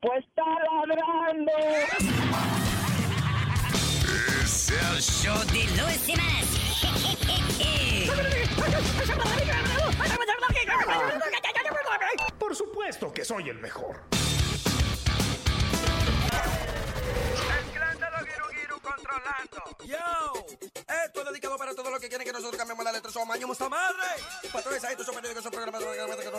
Pues está ladrando. Es el show de Luis Semanas. Por supuesto que soy el mejor. Yo, esto es dedicado para todos los que quieren que nosotros cambiemos la letra. Somos maños, esta madre. Patrones, estos periódicos, son programas. El hombre de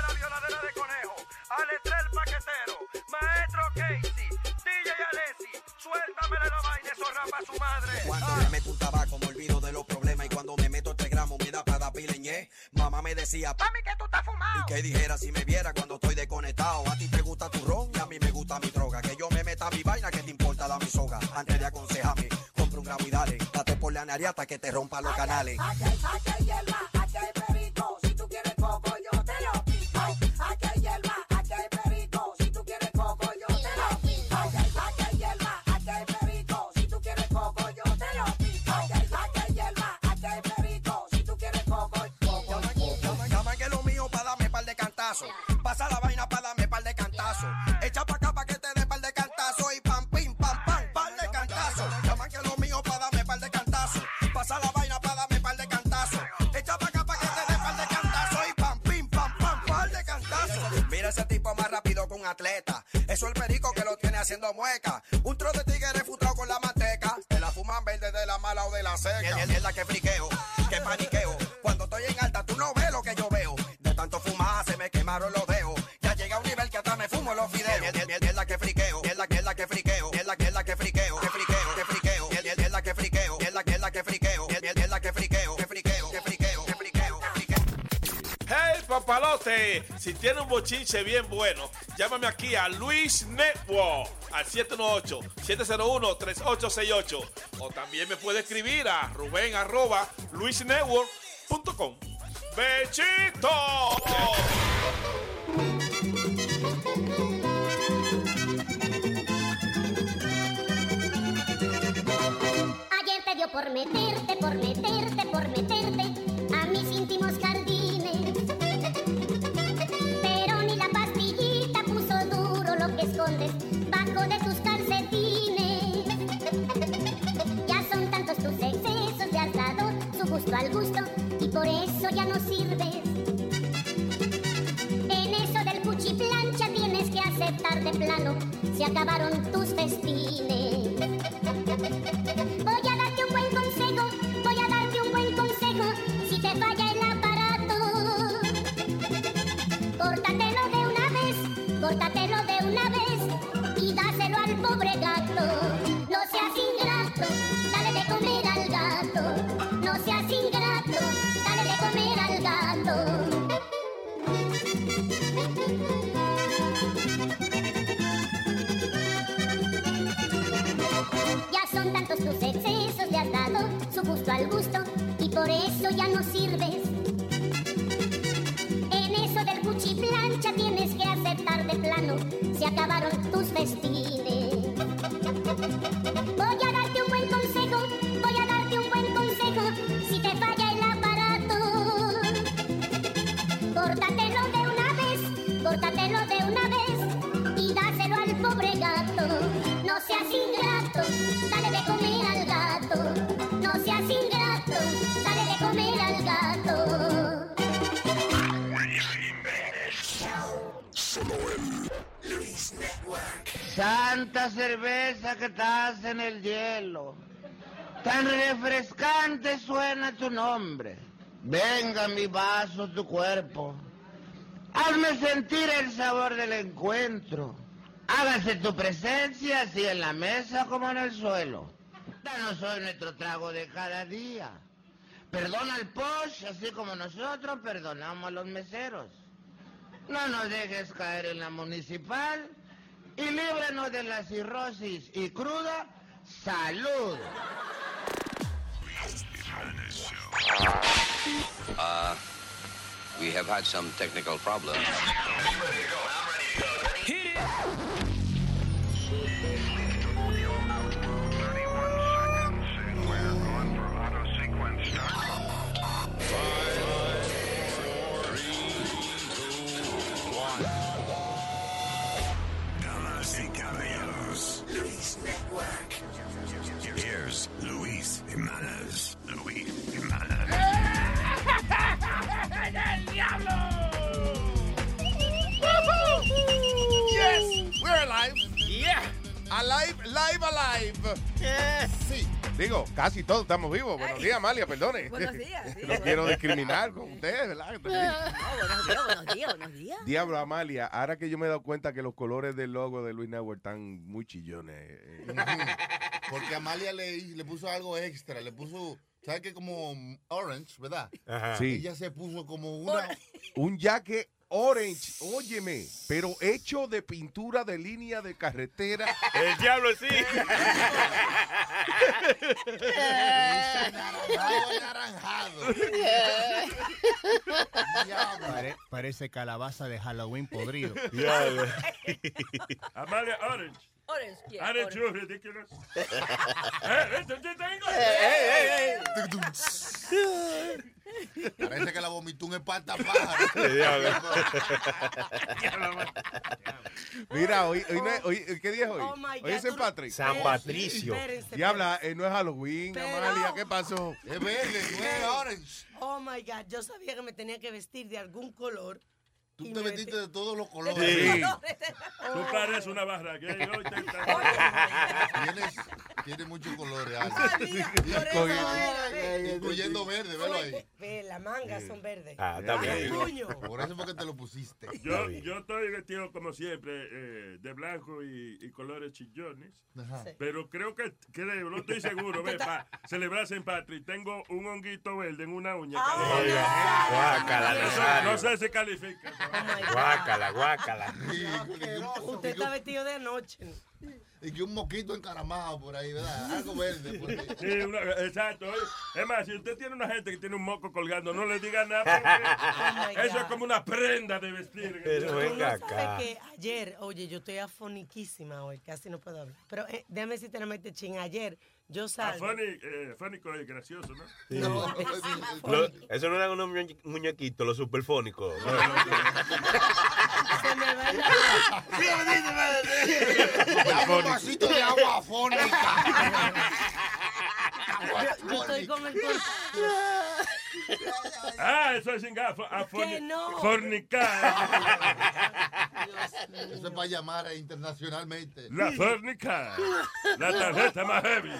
la violadera de conejo. Aletrel paquetero. Maestro Casey. DJ Alessi. Suéltame la vaina, eso rapa su madre. Cuando me meto un tabaco, me olvido de los problemas. Y cuando me meto este gramo, me da para pileñé. Mamá me decía, mami, que tú estás fumado. Y que dijera si me viera cuando estoy desconectado. A ti te gusta tu ron Meta mi vaina, que te importa la mi soga. Antes de aconsejarme, compra un gramo y dale. Date por la nariata que te rompa los canales. Aquí hay, aquí hay hierba, aquí hay perico. Si tú quieres coco, yo te lo pico. Aquí hay hierba, aquí hay perico. Si tú quieres coco, yo te lo pico. Aquí hay, aquí hay hierba, aquí hay perico. Si tú quieres coco, yo te lo pico. Aquí hay, aquí hay hierba, aquí hay perico. Si tú quieres coco, coco, coco. Llaman que lo mío para darme par de cantazos. Pasa la vaina para darme Eso es el perico que lo tiene haciendo mueca. Un tro de tigre refutado con la manteca. Te la fuman verde de la mala o de la seca. Es la que friqueo, que paniqueo. Cuando estoy en alta, tú no ves lo que yo veo. De tanto fumar se me quemaron los dedos. Ya llega a un nivel que hasta me fumo los fideos. Es la que friqueo, es la que es la que friqueo, es la que es la que friqueo, que friqueo, que friqueo, es la que friqueo, es la que es la que friqueo, es la que friqueo, que friqueo, que friqueo, que friqueo, que friqueo. Hey papalote, si tiene un bochinche bien bueno, llámame aquí a Luis Network al 718-701-3868 o también me puede escribir a ruben arroba luisnetwork.com. ¡Bechito! Ayer te dio por meterte, por meterte, por meterte a mis íntimos bajo de tus calcetines. Ya son tantos tus excesos, te has dado su gusto al gusto y por eso ya no sirves. En eso del cuchiplancha tienes que aceptar de plano, se acabaron tus festines. Ya no sirves. En eso del cuchiplancha tienes que aceptar de plano, se acabaron tus festines. Santa cerveza que estás en el hielo. Tan refrescante suena tu nombre. Venga mi vaso, tu cuerpo. Hazme sentir el sabor del encuentro. Hágase tu presencia así en la mesa como en el suelo. Danos hoy nuestro trago de cada día. Perdona al posh así como nosotros perdonamos a los meseros. no nos dejes caer en la municipal y líbranos de la cirrosis y cruda salud. Uh, we have had some technical problems. Damas Alive, live, alive. Sí. Digo, casi todos estamos vivos. Buenos días, Amalia, perdone. Buenos días, sí. No quiero discriminar con ustedes, ¿verdad? No, buenos días, buenos días, buenos días. Diablo, Amalia, ahora que yo me he dado cuenta que los colores del logo de Luis Network están muy chillones. eh, Porque Amalia le, le puso algo extra, le puso, ¿sabes qué? Como orange, ¿verdad? Ajá. Sí. Ella se puso como una... Un jaque orange, óyeme, pero hecho de pintura de línea de carretera. El diablo sí. Pare- parece calabaza de Halloween podrido. Amalia Orange. Orange, yeah, Are orange. you ridiculous? Eh, esto sí está en inglés. Parece que la vomitó un espantapájaro. Mira, hoy, hoy, no es- hoy- ¿qué día es hoy? Oh, my hoy God, es San tú- Patrick. San Patricio. Espérense, Diabla, eh, no es Halloween, Pero- Amalia, ¿qué pasó? Es verde, no es orange. Oh my God, yo sabía que me tenía que vestir de algún color. Tú y te me vestiste de todos los colores. Sí. Oh. Tú pareces una barra. Hoy te Tienes, tienes muchos colores. Incluyendo verde, velo ahí. Ve, las mangas son verdes. Ah, está bien. Ay, puño. Por eso fue que te lo pusiste. Yo, yo estoy vestido como siempre eh, de blanco y, y colores chillones. Ajá. Pero creo que, creo, no estoy seguro. Ve, para celebrar St. Patrick, tengo un honguito verde en una uña. Ah, Guácala, Eso Nazario. no sé si califica. Guácala, guácala. Usted está vestido de noche. Y que un moquito encaramado por ahí, ¿verdad? Algo verde. Por ahí. Sí, una- exacto. Es más, si usted tiene una gente que tiene un moco colgando, no le diga nada. Oh, Porque eso es como una prenda de vestir. Pero venga no sabes acá. que ayer, oye, yo estoy afoniquísima hoy, casi no puedo hablar. Pero eh, déjame decirte, no me ching, ayer yo Ah, salgo. funny, eh, fónico es gracioso, ¿no? Sí. No, Lo- eso no eran unos muñe- muñequitos, los superfónicos. se me va Dame un vasito de agua fónica. yo, yo estoy con el Ah, eso es sin gafo. A Que no. Fornicar. Eso es para llamar internacionalmente. La fornica. La tarjeta más heavy.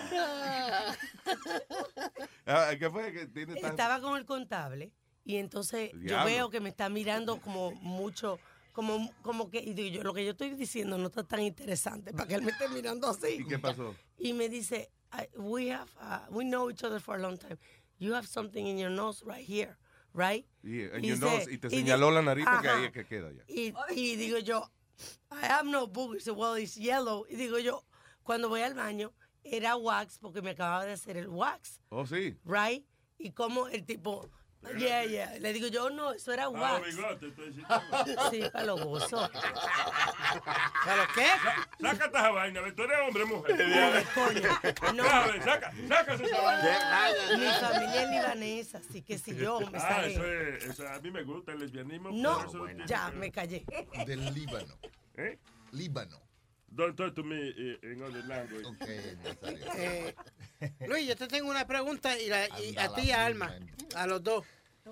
Ah, ¿Qué fue? que tiene tan- Estaba con el contable y entonces yo veo que me está mirando como mucho, como, como que, y digo yo, lo que yo estoy diciendo no está tan interesante para que él me esté mirando así. ¿Y qué pasó? Y me dice, I- we have, uh, we know each other for a long time. You have something in your nose right here, right? Yeah, and Y you dice- know, y te y señaló la nariz porque ahí es que queda ya. Y, y digo yo, I have no boogers. Well, it's yellow. Y digo yo, cuando voy al baño, era wax porque me acababa de hacer el wax, Oh, sí. right? Y como el tipo, yeah, yeah. Le digo yo, no, eso era wax. bigote, estoy diciendo. Sí, para los gozos. ¿Para qué? Saca esta vaina, tú eres hombre o mujer. Coño, no. Saca, saca esa vaina. Mi familia es libanesa, así que si yo me Ah, eso es, eso, a mí me gusta el lesbianismo. No, ya, me callé. Del Líbano. ¿Eh? Líbano. Don't talk to me eh, in other language. Eh, Luis, yo te tengo una pregunta y, la- y a ti y a Alma, a los dos.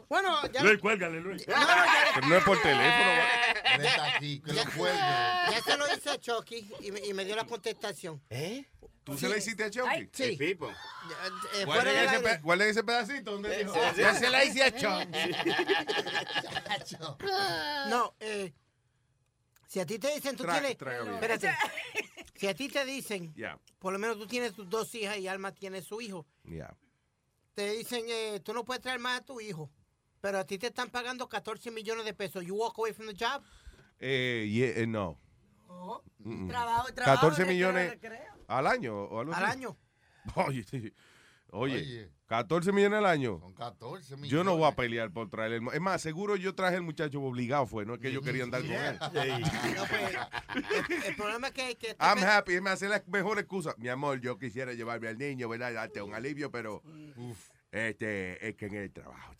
Bueno, ya, Luis, cuélgale, Luis. Pero no es por teléfono. Él está aquí, que lo cuelgue. ya se lo hice a Chucky y me, y me dio la contestación. ¿Eh? ¿Tú se la hiciste a Chucky? Sí. El Pipo. Eh, Guarden del ese, ese pedacito donde dijo. sí, Ya sí. se la hice a Chucky. No, eh, si a ti te dicen, tú Tra- tienes... Espérate. Si a ti te dicen, Ya, por lo menos tú tienes tus dos hijas y Alma tiene su hijo, ya. te dicen, eh, tú no puedes traer más a tu hijo, Pero a ti te están pagando 14 millones de pesos. You walk away from the job. Eh, yeah, eh, no. Mm, mm. Trabajo- trabajo 14 de millones recreo, al año o algo Al así. año. Oye, sí. Oye, Oye. 14 millones al año. Son 14 millones. Yo no voy a pelear por traer el... Es más, seguro yo traje el muchacho obligado fue, no es que yo quería andar con él. No, pues, el, el problema es que, que I'm happy, es más, es la mejor excusa. Mi amor, yo quisiera llevarme al niño, ¿verdad? Darte un alivio, pero este, es que en el trabajo.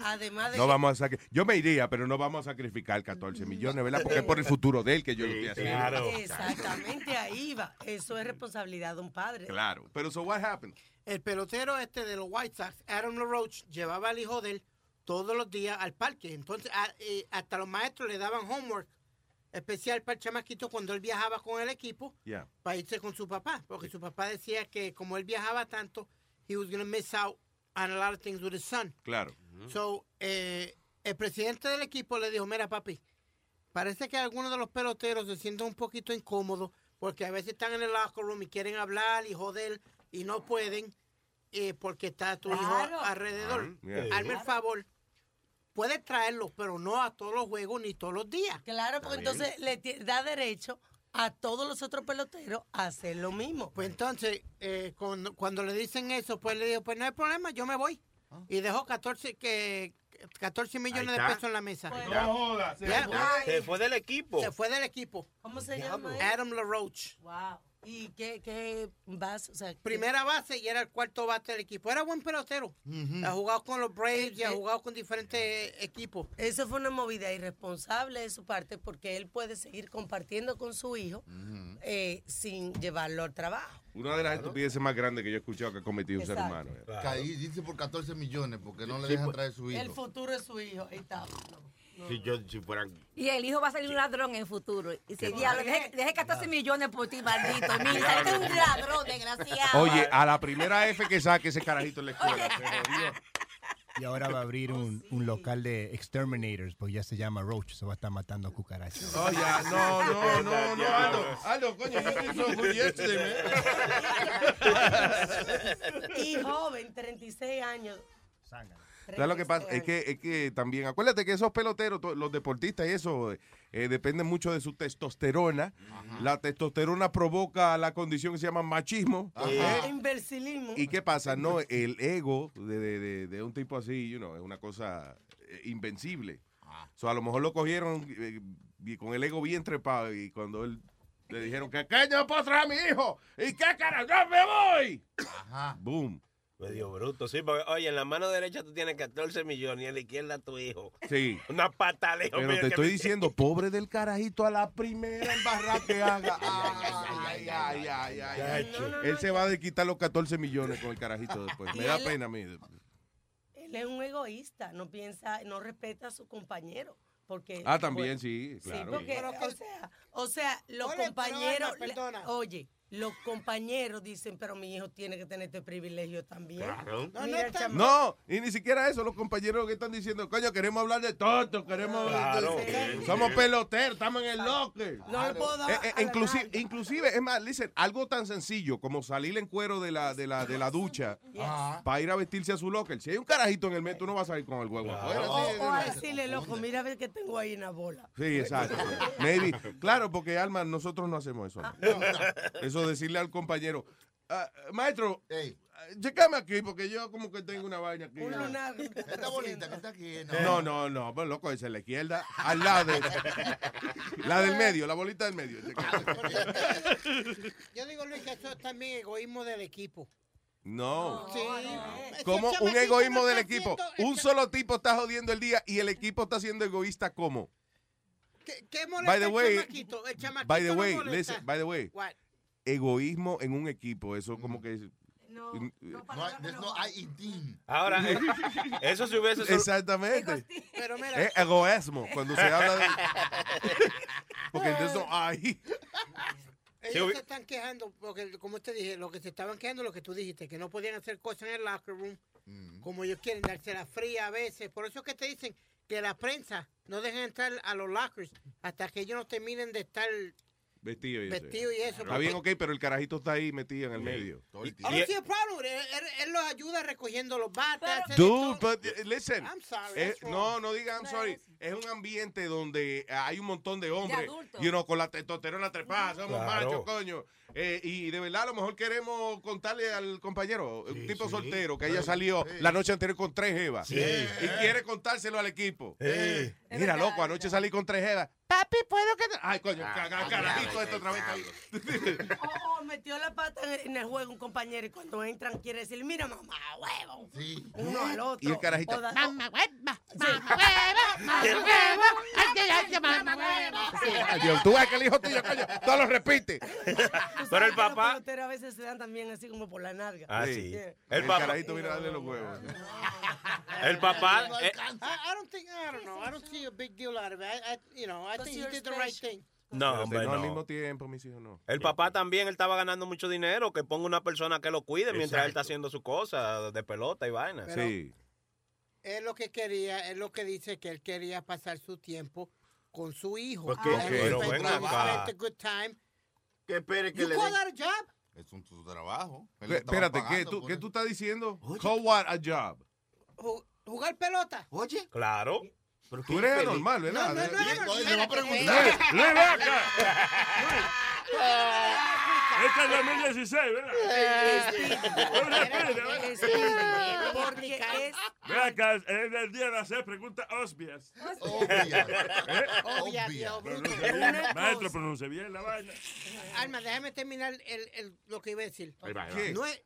Además de No vamos a sacrificar. Yo me iría, pero no vamos a sacrificar 14 millones, ¿verdad? Porque es por el futuro de él que yo lo estoy haciendo. Exactamente, ahí va. Eso es responsabilidad de un padre. Claro. Pero, so what happened? El pelotero este de los White Sox, Adam LaRoche, llevaba al hijo de él todos los días al parque. Entonces, a- eh, hasta los maestros le daban homework especial para el chamaquito cuando él viajaba con el equipo Yeah. para irse con su papá. Porque su papá decía que como él viajaba tanto, he was going to miss out on a lot of things with his son. Claro. So, eh, el presidente del equipo le dijo, mira papi, parece que algunos de los peloteros se sienten un poquito incómodos porque a veces están en el locker room y quieren hablar y joder y no pueden eh, porque está tu Claro. hijo alrededor. Ajá, yeah. Hazme el favor, puedes traerlo, pero no a todos los juegos ni todos los días. Claro, porque entonces le da derecho a todos los otros peloteros a hacer lo mismo. Pues entonces, eh, cuando, cuando le dicen eso, pues le digo, pues no hay problema, yo me voy. Y dejó 14, que, 14 millones de pesos en la mesa. Pues no jodas, se. Se fue del equipo. Se fue del equipo. ¿Cómo se llama? Adam LaRoche. Wow. ¿Y qué, qué vas? O sea, qué- Primera base y era el cuarto bate del equipo. Era buen pelotero. Ha jugado con los Braves y ha jugado con diferentes equipos. Eso fue una movida irresponsable de su parte porque él puede seguir compartiendo con su hijo eh, sin llevarlo al trabajo. Una de las estupideces más grandes que yo he escuchado que ha cometido un ser Exacto. humano. eh. Caí, dice por 14 millones, porque no le dejan pues. traer su El hijo. futuro es su hijo. Ahí está. Si yo, si fueran. Y el hijo va a salir un ladrón en el futuro. Y si ¿Qué diablo, deje 14 millones por ti, maldito. Mira, este es un ladrón, desgraciado. Oye, a la primera F que saque ese carajito en la escuela. Y ahora va a abrir un, un local de exterminators, pues ya se llama Roach, se va a estar matando cucarachas. Oh, ya, no, no, no, no, Aldo, Aldo, coño, yo estoy so good yesterday, Y joven, 36 años. ¿Sabes lo que pasa? Es que, es que también, acuérdate que esos peloteros, los deportistas y eso, eh, dependen mucho de su testosterona. La testosterona provoca la condición que se llama machismo. ¿eh? Imbecilismo. ¿Y qué pasa? No, el ego de, de- de- de un tipo así, you know, es una cosa eh, invencible. So, a lo mejor lo cogieron eh, con el ego bien trepado y cuando él le dijeron que ¿qué yo puedo traer a mi hijo? ¿Y qué carajo? ¡Yo me voy! Boom. Medio bruto, sí, porque oye, en la mano derecha tú tienes 14 millones y en la izquierda tu hijo. Sí. Una pata lejos. Pero te estoy me- diciendo, pobre del carajito a la primera embarrada que haga. Ay, ay, ay, ay, ay. Él se va a quitar los 14 millones con el carajito después. Me da él- pena a mí. Él es un egoísta, no piensa, no respeta a su compañero. Porque, Ah, también, bueno, sí, claro. porque, o sea, o sea, los compañeros, perdona. oye, los compañeros dicen, pero mi hijo tiene que tener este privilegio también. Claro. No, y ni siquiera eso, los compañeros que están diciendo, coño, queremos hablar de todo, queremos... Claro. de- somos peloteros, estamos en el locker. No le puedo dar Eh, eh, inclusive, inclusive, es más, listen, algo tan sencillo como salir en cuero de la, de la, de la ducha para ir a vestirse a su locker. Si hay un carajito en el mes, tú no vas a salir con el huevo afuera. O, sí, o a decirle, loco, mira a ver que tengo ahí una bola. Sí, exacto. Maybe. Claro, porque Alma, nosotros no hacemos eso. Eso decirle al compañero, "Ah, maestro, checame aquí porque yo como que tengo una vaina aquí. Un lunar. Esta bolita que está aquí. No, no, no, pues loco, esa es la izquierda, al lado de la del medio, la bolita del medio. Yo digo, Luis, que eso es también egoísmo del equipo. No. Sí. Como un egoísmo no del está equipo. haciendo- Un solo tipo está jodiendo el día y el equipo está siendo egoísta como. ¿Qué, qué molesta By the el way, chamaquito? El chamaquito by the no way, listen, by the way, What? Egoísmo en un equipo, eso como que No, Mm, No hay, there's no hay in team. Ahora, eh, eso se hubiese... Exactamente. Pero mira, Es egoísmo cuando se habla de. Porque de eso hay. ellos se están quejando, porque como te dije, lo que se estaban quejando, lo que tú dijiste, que no podían hacer cosas en el locker room como ellos quieren, darse la fría a veces. Por eso es que te dicen que la prensa no dejan entrar a los lockers hasta que ellos no terminen de estar Vestido y eso. Vestido y eso, Está bien, ok, pero el carajito está ahí metido en el medio. I don't see a problem. Él, él- él los ayuda recogiendo los de Dude, todo. but uh, listen. I'm sorry, eh, wrong. no, no diga I'm sorry. Es un ambiente donde hay un montón de hombres. you know, con la testosterona trepada, somos Claro. machos, coño. Eh, y de verdad, a lo mejor queremos contarle al compañero, un tipo soltero, que haya salido la noche anterior con tres jevas. Sí. Y quiere contárselo al equipo. Sí. Mira, loco, anoche salí con tres jevas. Papi, ¿puedo que te-" Ay, coño, caga- carajito esto otra vez. O, o metió la pata en, el juego un compañero y cuando entran quiere decir, mira mamá, huevo. Uno al otro. Y el carajito, Mamá huevo, mamá huevo, mamá huevo. Ay, ay, ay, mamá huevo. Ay, Dios, tú ves que el hijo tuyo, coño, todo lo repite. Pero el Los papá. peloteros a veces se dan también así como por la narga. Ah, sí. El El papá. carajito viene a darle los huevos. El papá. No eh. I, I don't think, I don't know. I don't see a big deal out of it. I, I, you know, I think he did the right thing. no, Pero hombre, no al mismo tiempo, mis hijos no. El papá también, él estaba ganando mucho dinero, que ponga una persona que lo cuide mientras él está haciendo su cosa de pelota y vaina. Pero- Sí. Él lo que quería, es lo que dice que él quería pasar su tiempo con su hijo. Porque he Pero acá. Que espere que You le den. Es un su trabajo. Le Espérate, ¿qué tú, ¿qué tú estás diciendo? Call what a job. Ju- ¿Jugar pelota? Oye, Claro. pero Tú eres anormal, No, ¿verdad? no, no, Y no, entonces no, le va a no, preguntar. Luis, ven acá. Este es 2016, ¿verdad? No le pide, ¿verdad? Speedy, Porque es acá, es el día de hacer preguntas obvias. Obvia. ¿Eh? Obvia, Obvia. viejo bruto. Pronuncia bien. Maestro, pronuncia bien la vaina. Alma, déjame terminar el, el- lo que iba a decir. Ahí va, ahí. No es,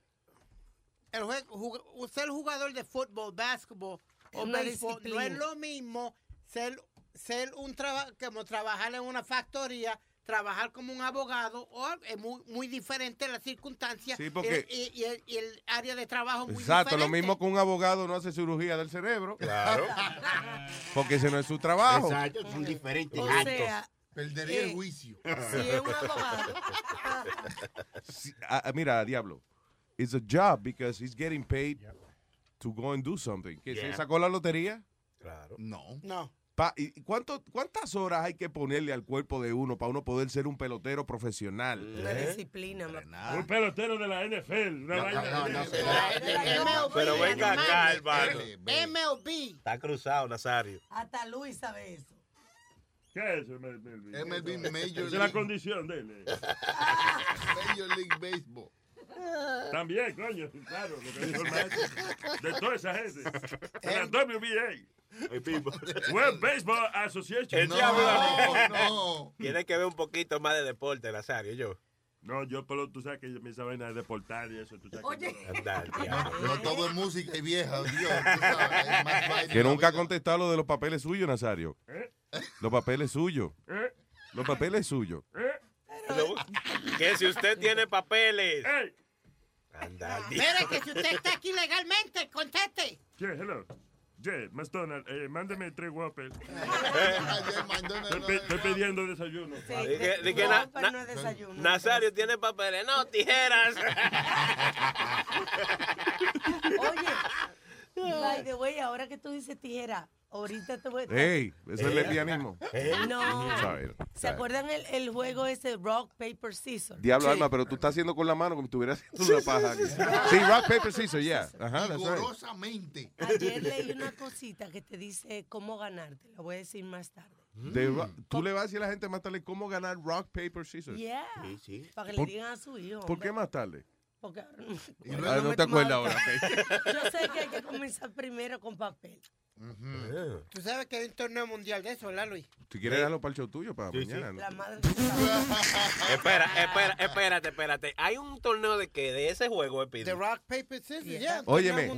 el juego, jug- ser jugador de fútbol, básquetbol o béisbol no es lo mismo ser, ser un trabajo como trabajar en una factoría, trabajar como un abogado, o es muy, muy diferente las circunstancias Sí, porque- y, y- y el, y el área de trabajo muy Exacto, lo mismo que un abogado no hace cirugía del cerebro. Claro. Porque ese no es su trabajo. Exacto, son diferentes O actos. sea, Perdería eh, el juicio. si es un abogado. Sí, ah, ah, mira, diablo. It's a job because he's getting paid to go and do something. ¿Que se sacó la lotería? Claro. No. No. Pa- ¿y cuánto, ¿Cuántas horas hay que ponerle al cuerpo de uno para uno poder ser un pelotero profesional? Una disciplina. ma- Nada. Un pelotero de la NFL. Una No, vaina. no, no, de- no, Pero venga acá, hermano. MLB. Está cruzado, Nazario. Hasta Luis sabe eso. ¿Qué es eso, MLB? MLB Major Esa es la League. condición de él. eh. Major League Baseball. También, coño, claro, lo que dijo el maestro. De toda esa gente. De la El- WBA. World Baseball Association. No, no. Tiene que ver un poquito más de deporte, Nazario, yo. No, yo, pero tú sabes que me esa vaina de deportar y eso. Tú sabes Oye. que no. Todo es música y vieja, Dios. tú sabes, más Que nunca ha contestado lo de los papeles suyos, Nazario. ¿Eh? Los papeles suyos. ¿Eh? Los papeles suyos. ¿Eh? Que si usted tiene papeles. ¡Ey! Anda, el Mire diablo. que si usted está aquí legalmente, conteste. Yeah, hello. Yeah, McDonald, eh, mándeme tres. Ayer McDonald's Estoy, pidiendo desayuno. Sí, de- que no, na- na- no es desayuno. Nazario tiene papeles. No, tijeras. Oye, by the way, ahora que tú dices tijera, ahorita te voy a... Ey, eso es lesbianismo. No. Sorry. ¿Se acuerdan el, el juego ese Rock, Paper, Scissors? Diablo, Sí. Alma, pero tú estás haciendo con la mano como si estuvieras haciendo una paja. aquí. Sí, rock, paper, scissors, yeah. Ajá. Vigorosamente. Ayer leí una cosita que te dice cómo ganarte. La voy a decir más tarde. De ro- tú le vas a decir a la gente más tarde cómo ganar rock, paper, scissors. Yeah. Sí, sí. Para que le digan a su hijo. ¿Por qué más tarde? Porque ahora no, Ah, no te acuerdas ahora. Yo sé que hay que comenzar primero con papel. Tú sabes que hay un torneo mundial de eso, ¿verdad, Luis? Si quieres dejarlo para el show tuyo, para Sí, sí. mañana. ¿no? La madre Espera, espera, espérate, espérate. Hay un torneo de qué? De ese juego, The Speedy. Rock, Paper, Scissors, Yeah. yeah. Óyeme.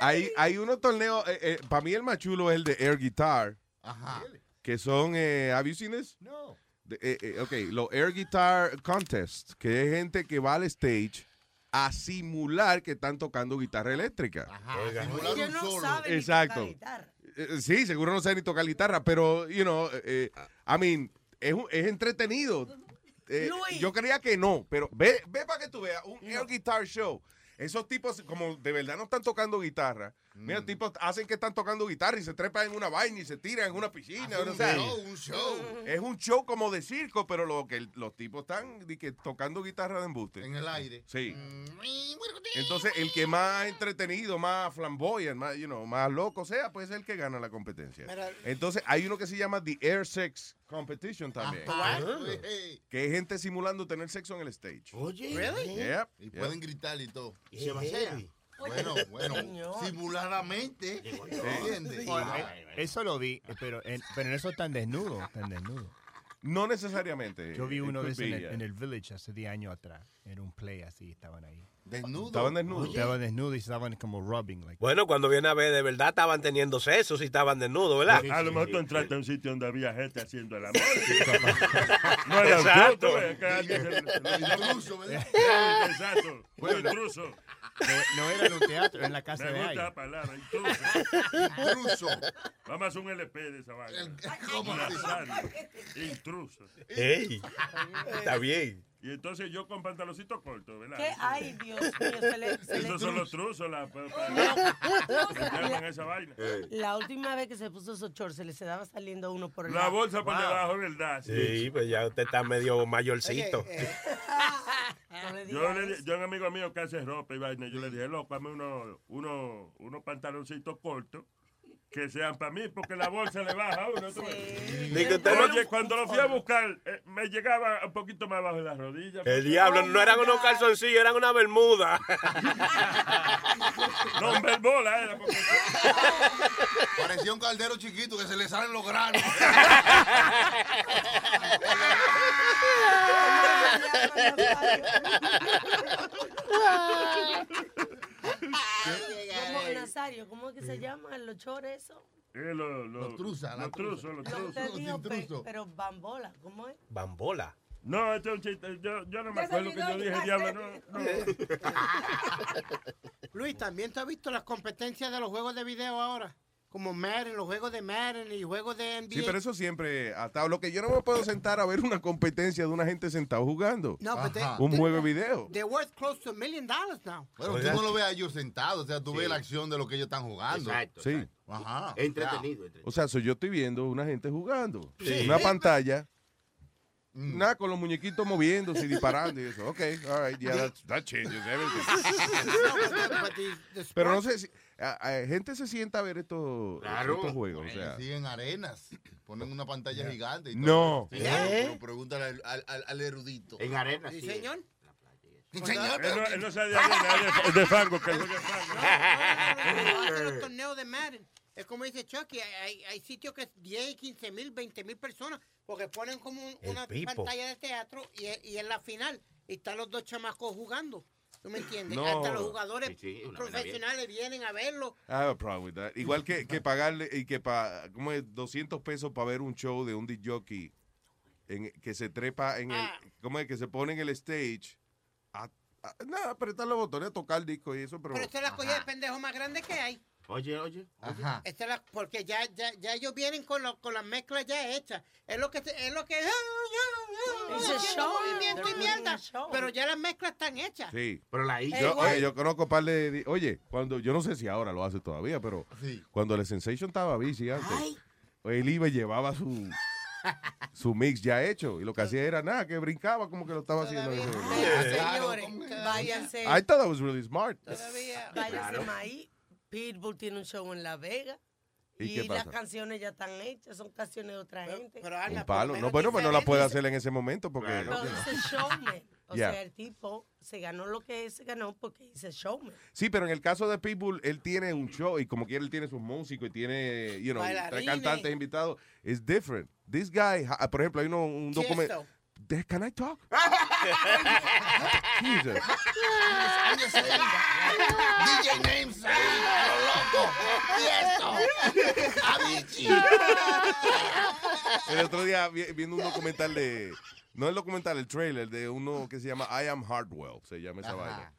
Hay, hay unos torneos, eh, para mí el más chulo es el de Air Guitar, Ajá. que son, eh, ¿have you seen this? No. De- eh, eh, ok, los Air Guitar Contest, que es gente que va al stage a simular que están tocando guitarra eléctrica. Ajá. Oiga. Simular un no solo. Exacto. tocar guitarra. Eh, sí, seguro no sabe ni tocar guitarra, pero, you know, eh, eh, I mean, es, es entretenido. Eh, Luis. yo creía que no, pero ve, ve para que tú veas, un air guitar show. Esos tipos, como de verdad no están tocando guitarra, Mira, tipos hacen que están tocando guitarra y se trepan en una vaina y se tiran en una piscina. O un sea, show, un show. Es un show como de circo, pero lo que los tipos están di que, tocando guitarra de embuste. En el aire. Sí. Entonces, el que más entretenido, más flamboyant, más, you know, más loco sea, pues es el que gana la competencia. Entonces, hay uno que se llama The Air Sex Competition también. Ajá. Que es gente simulando tener sexo en el stage. Oye. Really? Yep, Y yep. pueden gritar y todo. Y se vacía. Bueno, bueno, simuladamente. ¿Entiendes? Eh, Eso lo vi, eh, pero en, pero en eso están desnudos, están desnudos. No necesariamente. Yo vi It uno de esos en, el- en Village hace 10 años atrás. Era un play así, estaban ahí. ¿Desnudos? Estaban desnudos. Estaban desnudos y estaban como rubbing. Like. Bueno, cuando viene a ver, de verdad estaban teniendo sexo si estaban desnudos, ¿verdad? A lo mejor tú entraste a un sitio donde había gente haciendo el amor. no era un Exacto. Sí, Exacto. Bueno, intruso. No, no era en un teatro, en la casa Me de gusta ahí. la palabra, intruso. Intruso. Vamos a hacer un LP de esa vaina. ¿Cómo. Intruso. Ey, está bien. Y entonces yo con pantaloncito corto, ¿verdad? ¿Qué? Ay, Dios mío, se le, se le- Esos son los trusos, la, pa- pa- que llaman esa vaina. La última vez que se puso esos shorts, se le se daba saliendo uno por el La lado. bolsa por Wow. debajo, ¿verdad? Sí, pues ya usted está medio mayorcito. No le Yo, le, yo un amigo mío que hace ropa y vaina, yo le dije, loco, hazme unos uno, unos pantaloncitos cortos que sean para mí, porque la bolsa le baja a uno. Oye, cuando lo fui a buscar, eh, me llegaba un poquito más abajo de las rodillas. El diablo, no eran unos calzoncillos, eran una bermuda. No, un bola era. Porque... Parecía un caldero chiquito que se le salen los granos. ¿Cómo, Nazario, ¿cómo es que se llaman los? Eh, lo- lo- Los truzas, Los trusos, los usted dijo, pe- intrusos. pero bambola, ¿cómo es? Bambola. No, este es un chiste. Yo, yo no me acuerdo que yo dije, ya diablo, no. no. Luis, ¿también te has visto las competencias de los juegos de video ahora? Como Madden, los juegos de Madden y juegos de NBA. Sí, pero eso siempre hasta lo que yo no me puedo sentar a ver una competencia de una gente sentado jugando. No, pero te- un juego de video. They're worth close to a million dollars now. Bueno, tú no lo ves a ellos sentados, o sea, tú ves la acción de lo que ellos están jugando. Exacto, Sí. Ajá. Entretenido, O sea, so yo estoy viendo una gente jugando. Sí. Una pantalla. Mm. Nada, con los muñequitos moviéndose y disparando y eso. Ok, all right, yeah, that, that changes everything. Pero no sé si... a- a- gente se sienta a ver estos, Claro. estos juegos. O sea, Sí, en arenas. Ponen una pantalla gigante. Y No. todo. ¿Eh? pero pregúntale al, al- al- al erudito. En arena, Sí, señor. Él no, él no sabe de arena, es de, de fango, que. Hacen los torneos de Madden. Es como dice Chucky, hay, hay- sitios que es 10, 15 mil, 20 mil personas, porque ponen como un- una pipo. pantalla de teatro y, es- y en la final y están los dos chamacos jugando. ¿Tú me entiendes? No. Hasta los jugadores Sí, sí, profesionales vienen a verlo. I have a problem with that. Igual que, que pagarle y que pa, como es 200 pesos para ver un show de un jockey en, que se trepa en el, Ah. ¿cómo es? Que se pone en el stage a, a- nada, apretar los botones, a tocar el disco y eso, pero... Pero esta es la cogida de pendejo más grande que hay. Oye, oye. Ajá. Esta es la, porque ya, ya, ya ellos vienen con, lo- con las mezclas ya hechas. Es lo que se- es lo que It's a haciendo show. movimiento y mierda. Pero ya las mezclas están hechas. Sí. Pero la. Yo, igual. oye, yo conozco un par de... Oye, cuando... Yo no sé si ahora lo hace todavía, pero Sí. cuando el Sensation estaba busy antes, él iba y llevaba su... su mix ya hecho y lo que hacía era nada, que brincaba como que lo estaba haciendo. en ese momento. Señores, váyanse. I thought that was really smart. Váyanse maíz. Pitbull tiene un show en La Vega. ¿Y Y, qué las canciones ya están hechas, son canciones de otra gente. Un palo. No, bueno, pues no la puede hacer en ese momento porque... Pero dice showman. O Yeah. sea, el tipo se ganó lo que se ganó porque dice showman. Sí, pero en el caso de Pitbull, él tiene un show y como quiera él tiene sus músicos y tiene, you know, tres cantantes invitados. Es different. This guy, por ejemplo, hay uno, un documento. Can I talk? Jesus. DJ Names loco. Y esto. Avicii. El otro día vi- viendo un documental de, no el documental, el trailer de uno que se llama I Am Hardwell, se llama esa Ajá. vaina.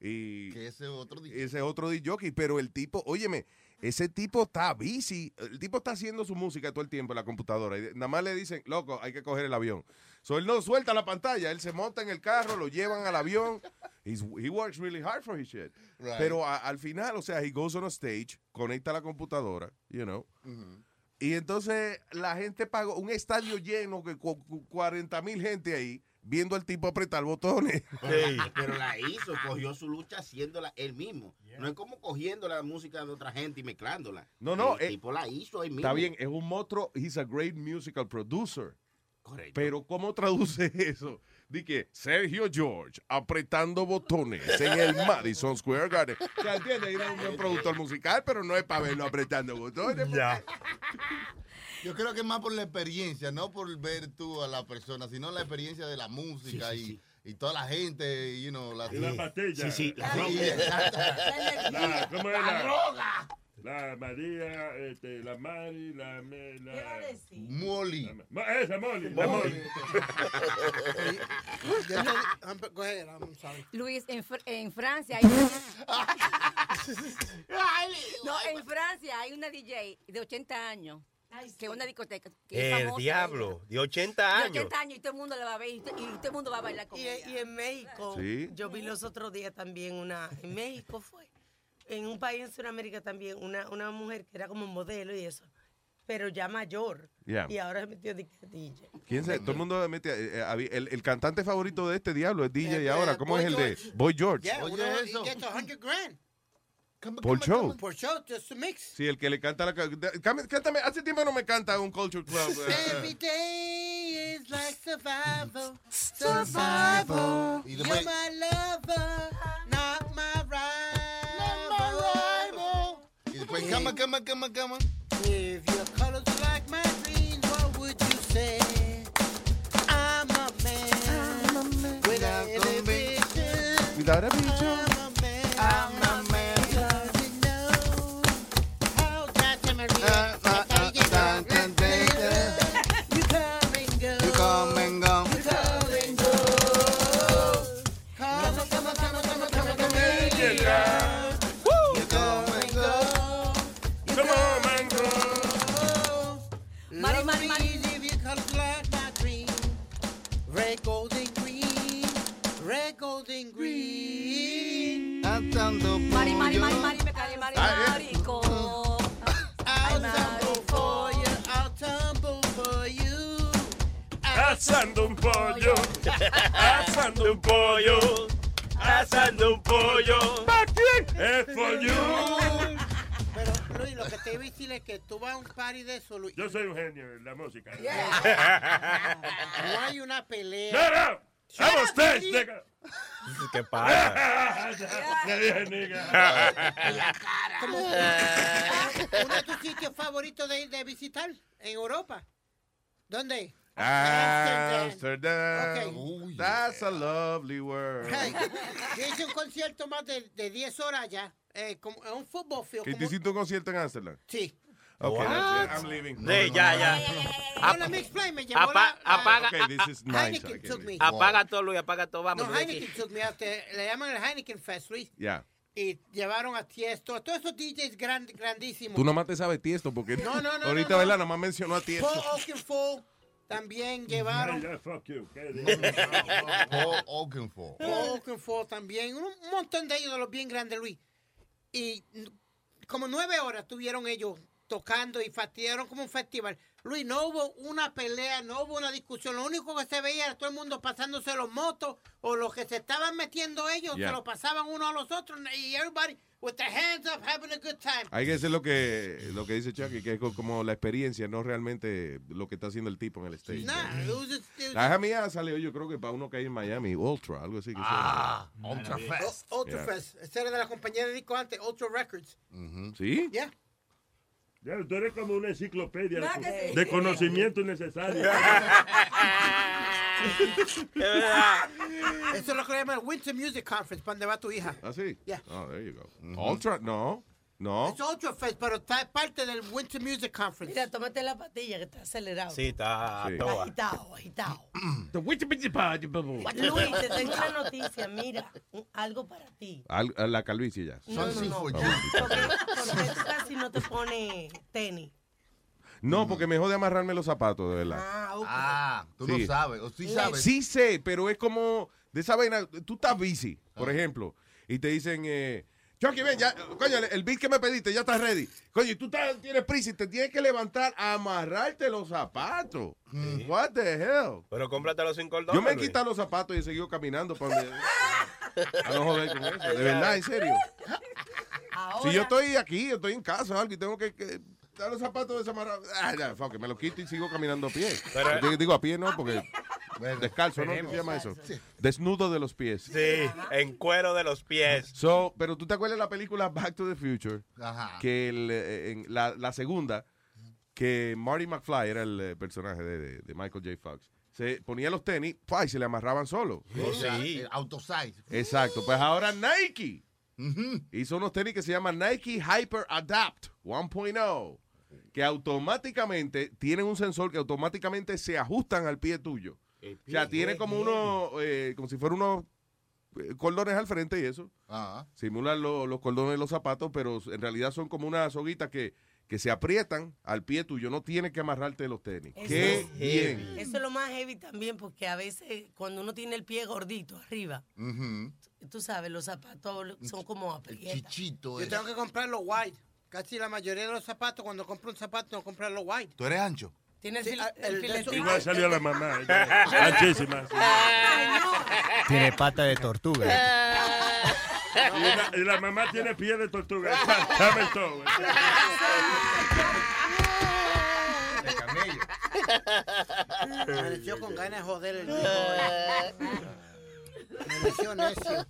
Y Que ese otro DJ. ese otro DJ jockey, pero el tipo, óyeme, ese tipo está busy. El tipo está haciendo su música todo el tiempo en la computadora. Y nada más le dicen, loco, hay que coger el avión. So él no suelta la pantalla, él se monta en el carro, lo llevan al avión. He's- he works really hard for his shit. Right. Pero a- al final, o sea, he goes on a stage, conecta la computadora, you know. Y entonces la gente pagó un estadio lleno, que con 40 mil gente ahí, viendo al tipo apretar botones. Pero la hizo, cogió su lucha haciéndola él mismo. No es como cogiendo la música de otra gente y mezclándola. No, no, El eh, tipo la hizo él mismo. Está bien, es un monstruo, he's a great musical producer. Correcto. Pero ¿cómo traduce eso? Di que Sergio George apretando botones en el Madison Square Garden. O sea, ¿entiendes? Era un buen productor musical, pero no es para verlo apretando botones. Ya. Yo creo que es más por la experiencia, no por ver tú a la persona, sino la experiencia de la música y, y toda la gente, you know, la, Y la pastilla. Sí, sí, la droga. La- ¿Cómo es La la? droga. La María, este, la Mari, la... la Molly. Mo- Esa, Molly. La Molly. Ahead, I'm sorry. Luis, en, Fr- en Francia hay una... No, en Francia hay una DJ de 80 años que es una discoteca que El famosa, diablo, de 80 De años. 80 años y todo el mundo la va a ver y, to- y todo el mundo va a bailar con Y, ella. y en México, Sí. yo vi los otros días también una, en México fue, en un país en Sudamérica también, una, una mujer que era como modelo y eso, pero ya mayor. Yeah. Y ahora se metió de DJ. ¿Quién se, todo el mundo mete, eh, eh, el, el cantante favorito de este diablo es DJ Eh, ahora. eh, ¿Cómo Boy es el de George. Boy George? Yeah, uno, he gets 100 grand. Por show. Por show, just to mix. Sí, el que le canta la... ca- Cántame, cántame, hace tiempo no me canta un Culture Club. eh. Every day is like survival, survival. Y You're my lover, not Y después, cama, cama, cama, cama. If your colors were like my dreams, what would you say? I'm a man, without a vision. Without a vision. Mari, mari, mari, mari, me cae mari, marico. I'll tumble for you. I'll tumble for you. Asando un pollo. Asando un pollo. Asando un pollo. ¿Para quién? Es for you. Pero, Luis, lo que te iba a decir es que tú vas a un party de eso, Luis. Yo soy un genio en la música. No hay una pelea. No, no. Stage Luis. nigga. ¿Qué pasa? Dije, nigga. Como uno de tus sitios favoritos de, de visitar en Europa. ¿Dónde? Amsterdam. Ok. That's a lovely word. Hey, yo hice un concierto más de, de 10 horas ya. Eh, como, un fútbol field. ¿Que te hiciste un concierto en Amsterdam? Sí. Okay, What? that's it. I'm leaving. Sí, ya, ya. No, let me explain. Me llevó Apa- la, apaga, Okay, this is nice. Heineken I get took it. me. apaga todo, Luis, apaga todo. No, Vamos, Luis. Heineken took me out there. Le llaman el Heineken Fest, Luis. Ya. Y llevaron a Tiesto, a todos esos DJs grand, grandísimos. Tú nomás te sabes Tiesto porque No, no, no, ahorita, no, no. ¿verdad? Nomás mencionó a Tiesto. Paul Oakenfold también llevaron. Hey, yeah, fuck you. ¿Qué Paul Oakenfold. Paul Oakenfold también. Un un montón de ellos de los bien grandes, Luis. Y n- como nueve horas tuvieron ellos tocando y fastidiaron como un festival. Luis, no hubo una pelea, no hubo una discusión. Lo único que se veía era todo el mundo pasándose los motos o los que se estaban metiendo ellos Yeah. se lo pasaban uno a los otros y everybody with their hands up having a good time. Hay que hacer lo que, lo que dice Chucky, que es co- como la experiencia, no realmente lo que está haciendo el tipo en el stage. Nah, it was just- it was- La hija mía salió, yo creo que para uno que hay en Miami, Ultra, algo así. Que Ah, se Ultra Fest. O- Ultra Yeah. Fest. Ese era de la compañía de disco antes, Ultra Records. llama. ¿Sí? Yeah. Ya, tú eres como una enciclopedia ¿Verdad que de, sí? de conocimiento innecesario. Eso es lo que le llaman el Winter Music Conference, para donde va tu hija. ¿Ah, sí? Yeah. Oh, there you go. Ultra, no. No. Es Ultra Fest, pero está parte del Winter Music Conference. Mira, tómate la patilla que está acelerado. Sí, está Sí. Agitado, agitado. The Luis, te tengo una noticia. Mira, un- algo para ti. Al- a la calvicie ya. No, no, no. Oh, Porque, porque tú casi no te pones tenis. No, porque me jode amarrarme los zapatos, de verdad. Ah, ok. Ah, tú Sí. no sabes, o sí sabes. Sí sé, pero es como de esa vaina. Tú estás busy, por ejemplo, y te dicen, eh, Chucky, ven, ya, coño, el, beat que me pediste ya está ready. Coño, y tú estás- tienes prisa y te tienes que levantar a amarrarte los zapatos. What the hell? Pero cómpratelo sin cordón. Yo me he quitado los zapatos y he seguido caminando para donde- a no joder con eso. De verdad, en serio. Si yo estoy aquí, yo estoy en casa o algo y tengo que, que dar los zapatos desamarrados, ah, ya, fuck me los quito y sigo caminando a pie. Pero- Digo- digo a pie, no, porque descalzo, ¿no? ¿Qué Veremos. se llama eso? Desnudo de los pies. Sí, en cuero de los pies. So, pero tú te acuerdas de la película Back to the Future, Ajá. que el, eh, en la, la segunda, que Marty McFly era el eh, personaje de, de- de Michael J. Fox, se ponía los tenis pa, y se le amarraban solo. O sea, eh, Autosize. Exacto, pues ahora Nike hizo unos tenis que se llaman Nike Hyper Adapt 1.0, que automáticamente tienen un sensor que automáticamente se ajustan al pie tuyo. O sea, tiene como unos, eh, como si fueran unos eh, cordones al frente y eso. Ajá. Simulan lo- los cordones de los zapatos, pero en realidad son como unas soguitas que, que se aprietan al pie tuyo. No tienes que amarrarte los tenis. Eso Qué es bien. Eso es lo más heavy también, porque a veces cuando uno tiene el pie gordito arriba, tú sabes, los zapatos son como aprietas. Chichito. Yo tengo que comprar los white. Casi la mayoría de los zapatos, cuando compro un zapato, tengo que comprar los white. ¿Tú eres ancho? Tiene el, Sí, ah, el el- filetito. Igual salió la mamá. sí. Tiene pata de tortuga. Y la, y la mamá tiene pie de tortuga. Dame el todo. De camello. Amaneció con ganas de joder el viejo. Amaneció necio.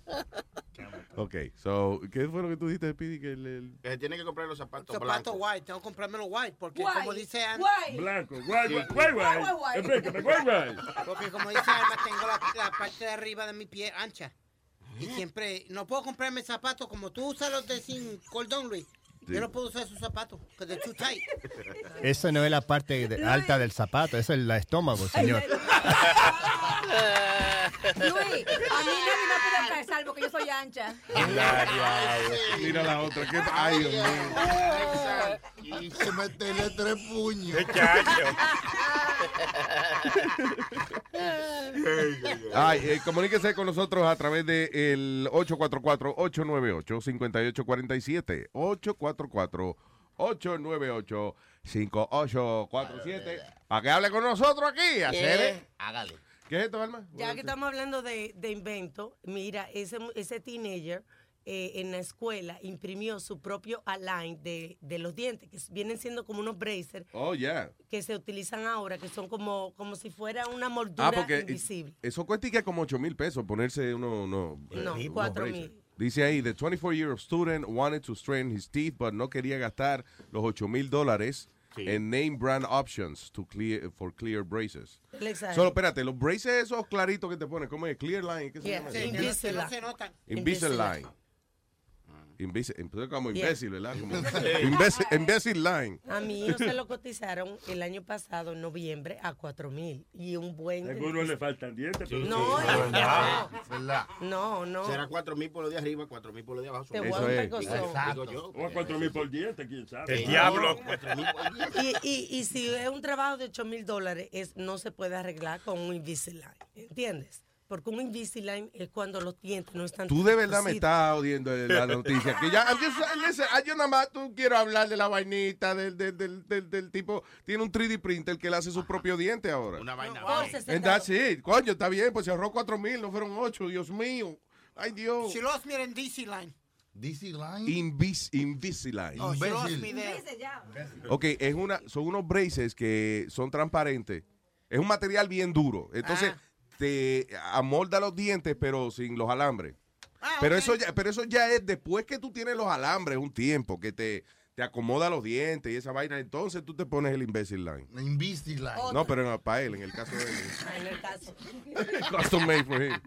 Ok, so, ¿qué fue lo que tú dijiste, Pidi? Que el, el- Que se tiene que comprar los zapatos Zapatos blancos. white, tengo que comprarme los white, porque White, como dice Ana, white. Blanco, guay, guay. Guay, guay. Explícame, guay, guay. porque como dice Ana, tengo la, la parte de arriba de mi pie ancha. Y siempre, no puedo comprarme zapatos como tú usas los de sin cordón, Luis. Sí. Yo no puedo usar esos zapatos, porque they're too tight. Eso no es la parte de- alta del zapato, eso es el estómago, señor. Luis, a mí nadie me puede calzar porque yo soy ancha. Mira la otra. ¿qué? Ay, Dios mío. Y se meterle tres puños. Ay, eh, comuníquese con nosotros a través del el 844-898-5847. 844-898-5847. Para que hable con nosotros aquí. Hacer, Hágale. ¿Qué es esto, Alma? Ya que estamos hablando de, de invento, mira, ese, ese teenager eh, en la escuela imprimió su propio align de, de los dientes, que vienen siendo como unos bracers Oh, yeah. que se utilizan ahora, que son como, como si fuera una moldura Ah, porque invisible. eso cuesta y que como 8 mil pesos ponerse uno, uno, eh, No, unos 4 braces. mil. Dice ahí, the 24-year-old student wanted to straighten his teeth, but no quería gastar los 8 mil dólares en name brand options to clear, for clear braces. Exacto. Solo, espérate, los braces esos claritos que te ponen, ¿cómo es? Clear line, ¿qué se Yeah, llama? sí, no se notan. Invisalign. Entonces como imbécil, ¿verdad? Como imbécil, imbécil line. A mi hijo se lo cotizaron el año pasado, en noviembre, a 4 mil. Y un buen... Seguro le faltan dientes. pero- No, Sí, no, ¿verdad? No, no. Será 4 mil por lo de arriba, 4 mil por lo de abajo. Te voy a es. Digo yo. O a cuatro mil por diente, quién sabe. El diablo. 4 mil por diente. Y, y, y si es un trabajo de 8 mil dólares, es, no se puede arreglar con un Invisalign. ¿Entiendes? Porque un Invisalign es cuando los dientes no están. Tú de verdad me estás odiando la noticia. Que ya, ah, yo nada más tú quiero hablar de la vainita del, del, del, del, del tipo. Tiene un 3D printer que le hace su propio diente ahora. Una vaina. Por bien. 60 And that's it. Coño, está bien, pues se ahorró 4 mil, no fueron 8. Dios mío. Ay, Dios. She lost me in DC line. DC Line. Invis, Invisalign. Oh, she lost Imbécil. me there. Ok, es una, son unos braces que son transparentes. Es un material bien duro. Entonces, Ah. Te amolda los dientes, pero sin los alambres. Ah, Pero eso ya, pero eso ya es después que tú tienes los alambres un tiempo, que te, te acomoda los dientes y esa vaina, entonces tú te pones el imbécil line. Invisalign. No, pero para él, en el caso de él. En el caso. Custom made for him.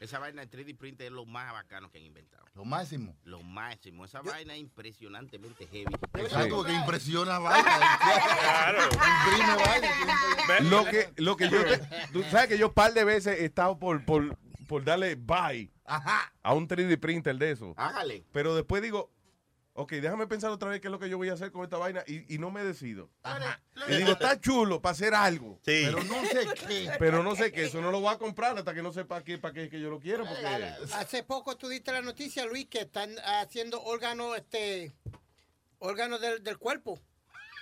Esa vaina de 3D printer es lo más bacano que han inventado. Lo máximo. Lo máximo. Esa vaina es impresionantemente heavy. Exacto, porque impresiona vaina. Claro. Imprime vaina. Lo que, lo que yo, te- tú sabes que yo un par de veces he estado por, por, por darle buy a un 3D printer de eso. Hágale. Pero después digo, ok, déjame pensar otra vez qué es lo que yo voy a hacer con esta vaina y, y no me decido. Y digo, está chulo para hacer algo. Pero no sé qué. Pero no sé qué, eso no lo voy a comprar hasta que no sepa qué, para qué es que yo lo quiero. Porque... Hace poco tú diste la noticia, Luis, que están haciendo órganos, este, órganos del, del cuerpo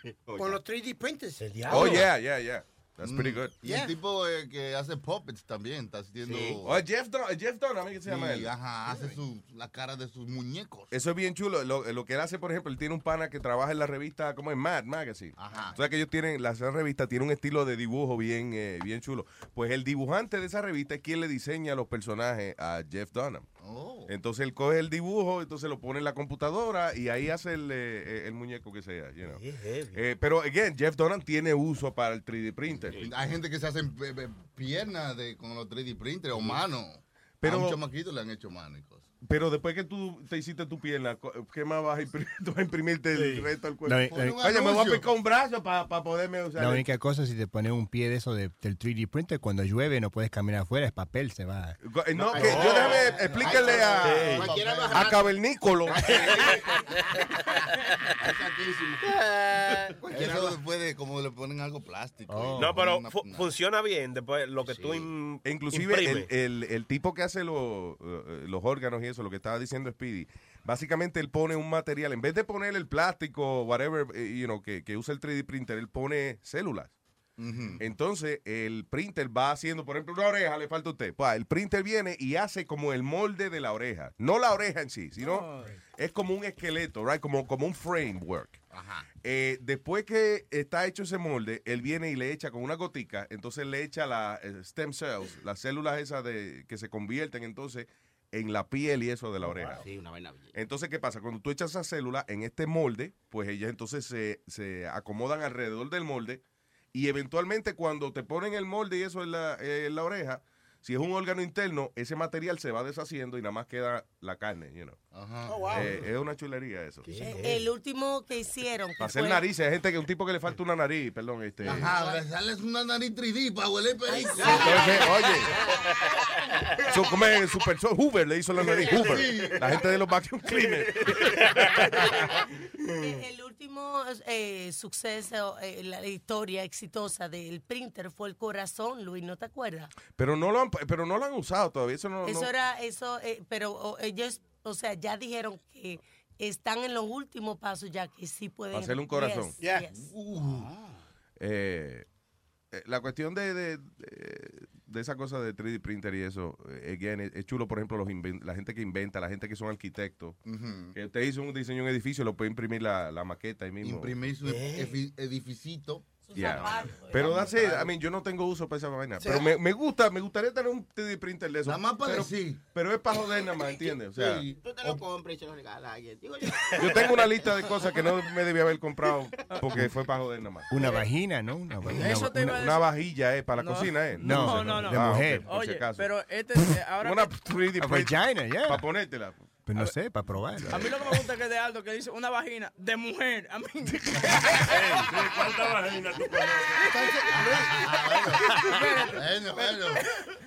con los 3D printers. Oh, yeah, yeah, yeah. That's pretty good. Y el tipo eh, que hace puppets también está haciendo. Oh, Jeff Don, Jeff Don, a mí que se llama Sí, él. Ajá, hace su, la cara de sus muñecos. Eso es bien chulo. Lo, lo que él hace, por ejemplo, él tiene un pana que trabaja en la revista, como en Mad Magazine. Ajá. O sea que ellos tienen, la esa revista tiene un estilo de dibujo bien, eh, bien chulo. Pues el dibujante de esa revista es quien le diseña los personajes a Jeff Dunham. Oh. Entonces él coge el dibujo, entonces lo pone en la computadora y ahí hace el, eh, el muñeco que sea. you know. Eh, pero, again, Jeff Dunham tiene uso para el 3D printer. Hay gente que se hacen eh, piernas de, con los 3D printers o manos. Pero- a un chamaquito le han hecho mano. Pero después que tú te hiciste tu pierna, ¿qué más vas a imprimir? Tú vas a imprimirte el resto del cuerpo. No, eh, eh, Oye, me voy a picar un brazo para poderme usar. La el- única cosa es si te pones un pie de eso de- del 3D printer, cuando llueve no puedes caminar afuera, es papel, se va. Eh, No, que yo déjame explíquenle a, a Cavernícolo. Eso después de como le ponen algo plástico. Oh. No, pero ponen una- fu- funciona bien después lo que tú im- Inclusive el, el- el tipo que hace los, eh, los órganos y eso, lo que estaba diciendo Speedy, básicamente él pone un material, en vez de poner el plástico, whatever, eh, you know, que, que usa el 3D printer, él pone células. Entonces, el printer va haciendo, por ejemplo, una oreja, le falta a usted. Pues, el printer viene y hace como el molde de la oreja. No la oreja en sí, sino es como un esqueleto, right? Como, como un framework. Eh, después que está hecho ese molde, él viene y le echa con una gotica, entonces le echa las stem cells, las células esas de, que se convierten entonces en la piel y eso de la oreja. Sí, una vaina. Entonces, ¿qué pasa? Cuando tú echas esas células en este molde, pues ellas entonces se, se acomodan alrededor del molde y eventualmente cuando te ponen el molde y eso en la, en la oreja, si es un órgano interno, ese material se va deshaciendo y nada más queda la carne, you know. Oh, wow. Eh, es una chulería eso. El último que hicieron. Para hacer fue- narices, hay gente que un tipo que le falta una nariz, perdón, este. Ajá, le sales una nariz 3D para huele perico. Entonces, oye, so, como es super so- Hoover le hizo la nariz Hoover. La gente de los vacuum cleaners. El último eh, suceso, eh, la historia exitosa del printer fue el corazón, Luis, ¿no te acuerdas? Pero no lo han, pero no lo han usado todavía. Eso no. Eso no- era, eso, eh, pero ellos, o sea, ya dijeron que están en los últimos pasos ya que sí pueden. Hacerle un corazón. Yes, yes. Eh, eh, la cuestión de, de, de- de esa cosa de 3D printer y eso, eh, again, es, es chulo, por ejemplo, los la gente que inventa, la gente que son arquitectos. Que usted hizo un diseño de un edificio, lo puede imprimir la, la maqueta ahí mismo. Imprimir su edificito. Yeah. Pero that's it. I mean, yo no tengo uso para esa vaina. Sí. Pero me, me gusta, me gustaría tener un 3D printer de eso. Nada más para pero, decir. Pero es para joder nada más, ¿entiendes? O sea, Tú te lo compras y se lo regalas a alguien. Digo yo. yo tengo una lista de cosas que no me debía haber comprado porque fue para joder nada más. Una vagina, ¿no? Una, una- Eso te iba a Una vajilla, ¿eh? Para la cosina, ¿eh? No, No, no, no. de Ah, mujer. ok, por si Oye, acaso. pero este, ahora Una que- 3D A printer. vagina, yeah. Para ponértela. Pues no sé, para probar. A mí lo que me gusta es que de Aldo que dice una vagina de mujer. A mí. ¿Cuántas vaginas tú conoces? Bueno, bueno.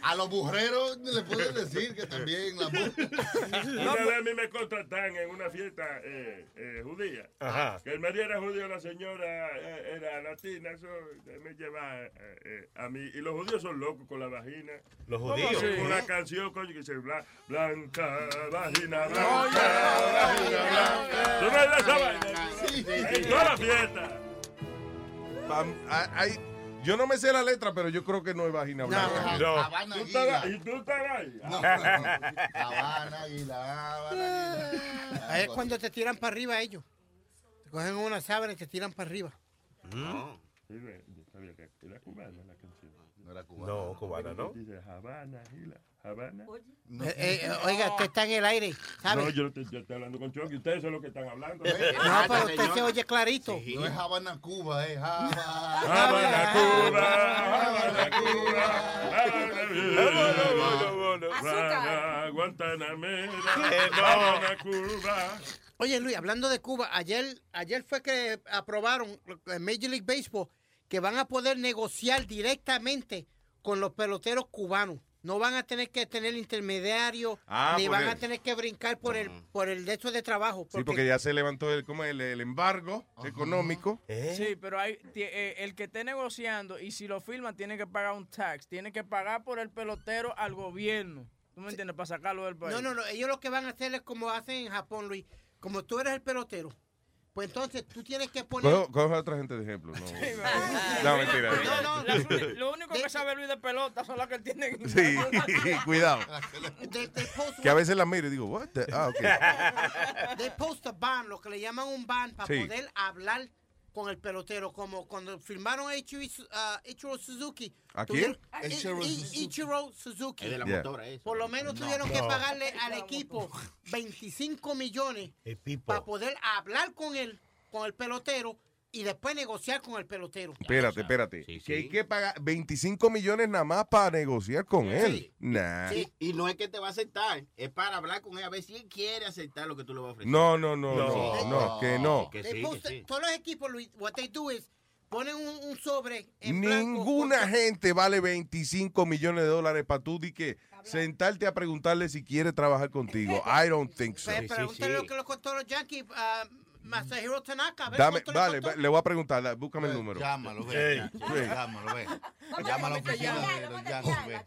A los burreros le pueden decir que también la Una vez a mí me contratan en una fiesta eh, eh, judía. Ajá. Que el marido era judío, la señora eh, era latina. Eso me lleva eh, eh, a mí. Y los judíos son locos con la vagina. Los ¿Cómo judíos. Sí. Una canción, coño, que dice bla- blanca, vagina, blanca. ¿Tú no eres de esa vaina? En toda la fiesta. Pam, ay, ay, yo no me sé la letra, pero yo creo que no es vagina blanca. No. Habana ¿Tú ¿Y tú estabas ahí? No, no, no. Habana Águila, Habana. Ahí es cuando te tiran para arriba ellos. Te cogen una sábana y te tiran para arriba. No. Sí, yo sabía que era cubana la canción. No era cubana. No, cubana, ¿no? Dice Habana, Gila, Habana. Eh, eh, oiga, usted está en el aire, ¿sabe? No, yo, yo estoy hablando con Chucky. Ustedes son los que están hablando. No, pero usted se oye clarito. No es Habana, Cuba, es Habana. Habana, Cuba, Habana, Cuba, Habana, Guantanamera, Que no. vámonos a Cuba. Oye, Luis, hablando de Cuba, ayer, ayer fue que aprobaron en Major League Baseball que van a poder negociar directamente con los peloteros cubanos. No van a tener que tener intermediarios, Ah, ni van el- a tener que brincar por el por el de hecho de trabajo. Sí, porque ya se levantó el, ¿cómo es? el, el embargo económico. Sí, pero hay, eh, el que esté negociando y si lo firma tiene que pagar un tax. Tiene que pagar por el pelotero al gobierno. ¿Tú me entiendes? Para sacarlo del país. No, no, no. Ellos lo que van a hacer es como hacen en Japón, Luis. Como tú eres el pelotero, pues entonces tú tienes que poner. Coge, coge a otra gente de ejemplo. No, no mentira. No, no, lo único que sabe Luis de pelota son las que tienen. Sí, cuidado. They- they post Que a veces la miro y digo, what the- Ah, ok. They post a ban, lo que le llaman un ban para Sí. poder hablar con el pelotero, como cuando firmaron a Ichiro, uh, Ichiro Suzuki. ¿A quién? Ichiro Suzuki. Ichiro Suzuki. Es de la Yeah. motora esa. Por lo menos No. tuvieron que pagarle al equipo 25 millones para poder hablar con él, con el pelotero, y después negociar con el pelotero. Espérate, espérate. Que hay que pagar 25 millones nada más para negociar con él. Nah. Sí, y no es que te va a aceptar, es para hablar con él a ver si él quiere aceptar lo que tú le vas a ofrecer. No, no, no, no, No. no, que no. Que sí, que sí. Todos los equipos, Luis, what they do is ponen un, un sobre en blanco. Ninguna gente vale 25 millones de dólares para tú di que sentarte a preguntarle si quiere trabajar contigo. I don't think so. Pregúntale lo que le costó los Yankees a Masahiro Tanaka. a ver Dame, vale, le voy a preguntar, búscame el número. Llámalo, Sí. ve. Sí. Llámalo, ve. Llama a la oficina de los Yankees, ve.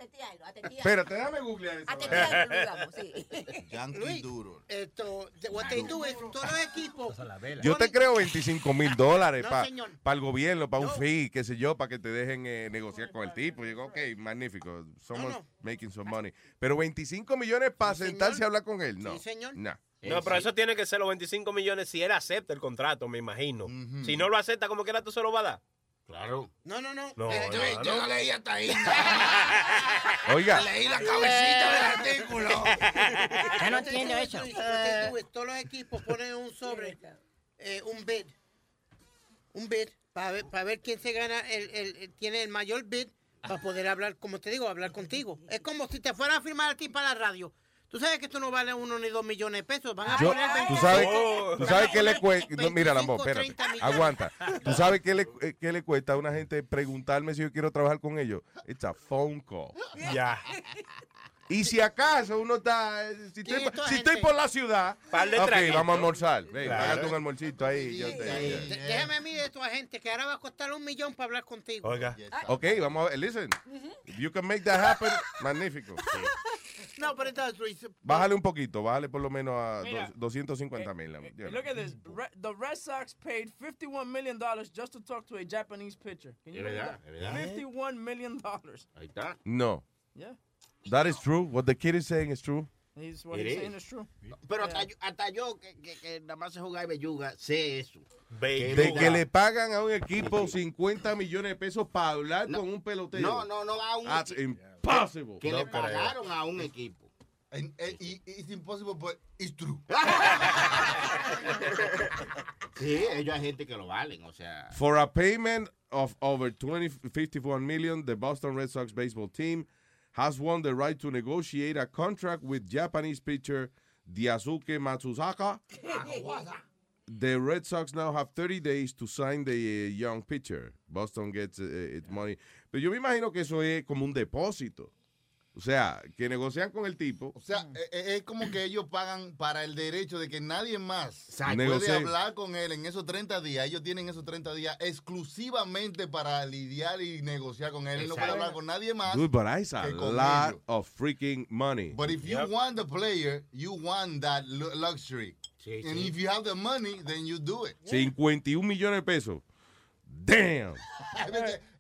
Espérate, déjame googlear eso. Yankee duro. Esto, what they do is, todos los equipos. Yo te creo 25 mil dólares para señor. el gobierno, para un fee, qué sé yo, para que te dejen eh, negociar con el tipo. Y digo, ok, magnífico, somos making some money. Pero 25 millones para sentarse a hablar con él, no. No. No, pero eso tiene que ser los 25 millones si él acepta el contrato, me imagino. Si no lo acepta, como quiera tú se lo vas a dar. Claro. No, no, no. No, Eh, no. Yo no leí hasta ahí. Oiga. Leí la cabecita del artículo. Ya no entiendo eso. Todos los equipos ponen un sobre, eh, un bid. Un bid para ver, para ver quién se gana, el, el- el- tiene el mayor bid para poder hablar, como te digo, hablar contigo. Es como si te fueran a firmar a ti para la radio. Tú sabes que esto no vale uno ni dos millones de pesos. Van a Yo- poner tú 25, sabes, van tú sabes que le cuesta. No, mira, Lambo, 25, espérate. 30 millones. Aguanta. Tú sabes que le, eh, que le cuesta a una gente preguntarme si yo quiero trabajar con ellos. It's a phone call. Ya. Y si acaso uno está. eh, Si, ¿Quién estoy, es toda si gente? estoy por la ciudad. Par de ok, traguitos. vamos a almorzar. Ven, Claro. págate un almuercito ahí. yo te- De- Déjame a mí de tu agente que ahora va a costar un millón para hablar contigo. Oiga. Ok, vamos a ver. Listen. If you can make that happen, magnífico. No, pero entonces, Luis, Bájale un poquito, bájale por lo menos a Mira. dos- 250 mil. Look at this. Re- the Red Sox paid $51 million just to talk to a Japanese pitcher. Can you Es verdad, es verdad. $51 million. Ahí está. No. Yeah. That is true. What the kid is saying is true. He's, what It he's is. saying is true. Pero hasta, yo, hasta yo, que, que, que nada más se juega y belluga, sé eso. De que le pagan a un equipo 50 millones de pesos para hablar con un pelotero. No, no, no a un That's equipo. impossible. Que No le creo. pagaron a un equipo. And, and, it's impossible, but it's true. Sí, ellos hay gente que lo valen, o sea. For a payment of over 20, 51 million, the Boston Red Sox baseball team has won the right to negotiate a contract with Japanese pitcher Diazuke Matsuzaka. The Red Sox now have 30 days to sign the uh, young pitcher. Boston gets uh, its money. Pero yo me imagino que eso es como un depósito. O sea, que negocian con el tipo. O sea, eh, eh, es como que ellos pagan para el derecho de que nadie más puede hablar con él en esos 30 días. Ellos tienen esos 30 días exclusivamente para lidiar y negociar con él. Él no puede hablar con nadie más. Dude, but a lot ellos. of freaking money. But if you want the player, you want that lu- luxury. Sí, And sí. if you have the money, then you do it. 51 millones de pesos. Damn.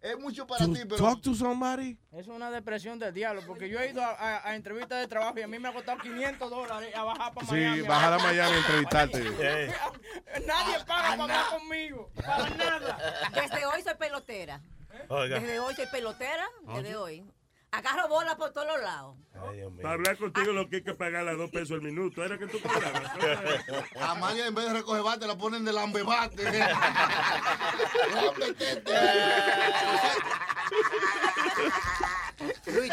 es mucho para To ti, pero talk to somebody. Es una depresión del diablo, porque yo he ido a, a- a entrevistas de trabajo y a mí me ha costado 500 dólares a bajar para Sí, Miami. bajar a Miami a entrevistarte. Nadie paga para hablar conmigo. Para nada. Desde hoy soy pelotera. Desde hoy soy pelotera. Desde hoy. Agarro bola por todos los lados. Para hablar contigo lo que hay que pagar a dos pesos el minuto. Era que tú cobrabas. Amalia en vez de recoger bate la ponen de lambebate.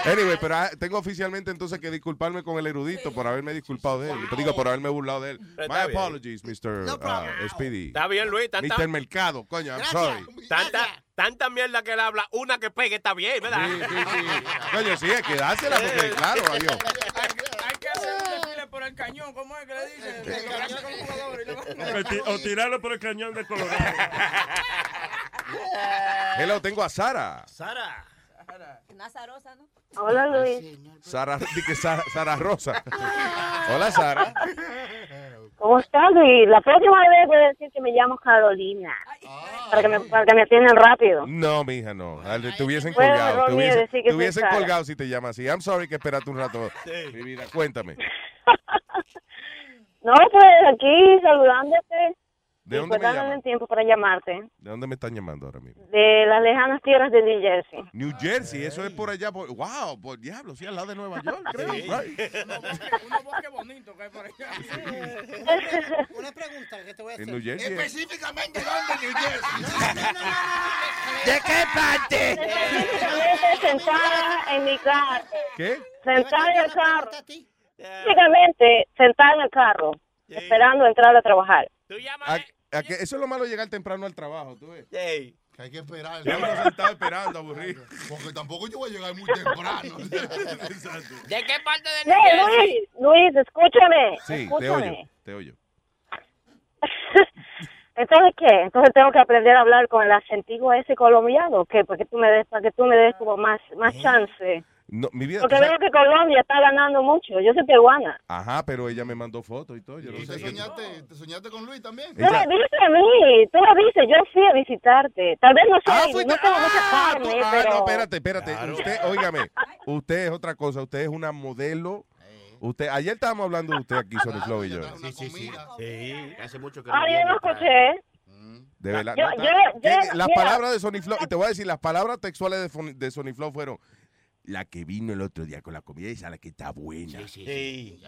Anyway, pero ah, tengo oficialmente entonces que disculparme con el erudito por haberme disculpado de él. Digo, por haberme burlado de él. Pero My está bien. apologies, Mr. uh, Speedy. Está bien, Luis. Tanta, Mr. Mercado, coño, I'm sorry. tanta, tanta mierda que él habla, una que pegue está bien, ¿verdad? Sí, sí, sí. Coño, sí, hay que dársela porque, claro, adiós. Hay que hacer un desfile por el cañón, ¿cómo es que le dicen? O ti- O tirarlo por el cañón de Colorado. Hello, tengo a Sara. Sara. Nazarosa, ¿no? Hola, Luis. Sara, di que Sara, Sara Rosa. Hola, Sara. ¿Cómo estás, Luis? La próxima vez voy a decir que me llamo Carolina. Para que me, para que me atiendan rápido. No, mija, no. Te hubiesen colgado. Te hubiesen, te hubiesen colgado si te llamas así. I'm sorry que esperaste un rato. Mi vida, cuéntame. No, pues aquí saludándote. ¿De dónde me dándole llaman? el tiempo para llamarte. ¿De dónde me están llamando ahora mismo? De las lejanas tierras de New Jersey. New Jersey, eso es por allá. Por, wow, por diablo, sí, al lado de Nueva York, creo. Sí. right. Unos bosques bonitos que hay por allá. Una pregunta que te voy a En hacer. New Jersey. Específicamente, ¿dónde New Jersey? ¿De qué parte? Específicamente sentada en mi carro. ¿Qué? Sentada en el carro. Específicamente sentada en el carro. Esperando entrar a trabajar. A que- eso es lo malo llegar temprano al trabajo, tú ves. Que hay que esperar. Ya uno sentado esperando, aburrido. Porque tampoco yo voy a llegar muy temprano. ¿De qué parte de No, Luis, Luis, escúchame. Sí, te oyo, te oyo. Entonces, ¿qué? Entonces tengo que aprender a hablar con el acentigo ese colombiano, ¿qué? Porque tú me des, para que tú me des como más, más chance. No, mi vida. Porque sabes- veo que Colombia está ganando mucho. Yo soy peruana. Ajá, pero ella me mandó fotos y todo. Yo no sé. ¿Te soñaste, ¿Te soñaste con Luis también? Tú me viste a mí, tú me viste, yo fui a visitarte. Tal vez no soy, no tengo mucha carne, Ah, pero... no, espérate, espérate. Usted, óigame, usted es otra cosa. Usted es una modelo. Usted, ayer estábamos hablando de usted aquí, Sony Flow y yo. Sí, sí, sí. Sí, hace mucho que Ah, yo viene no escuché. De verdad. Yo- no, yo- yo- las mira. palabras de Sony Flow, y te voy a decir, las palabras textuales de, de Sony Flow fueron la que vino el otro día con la comida y esa la que está buena. Sí.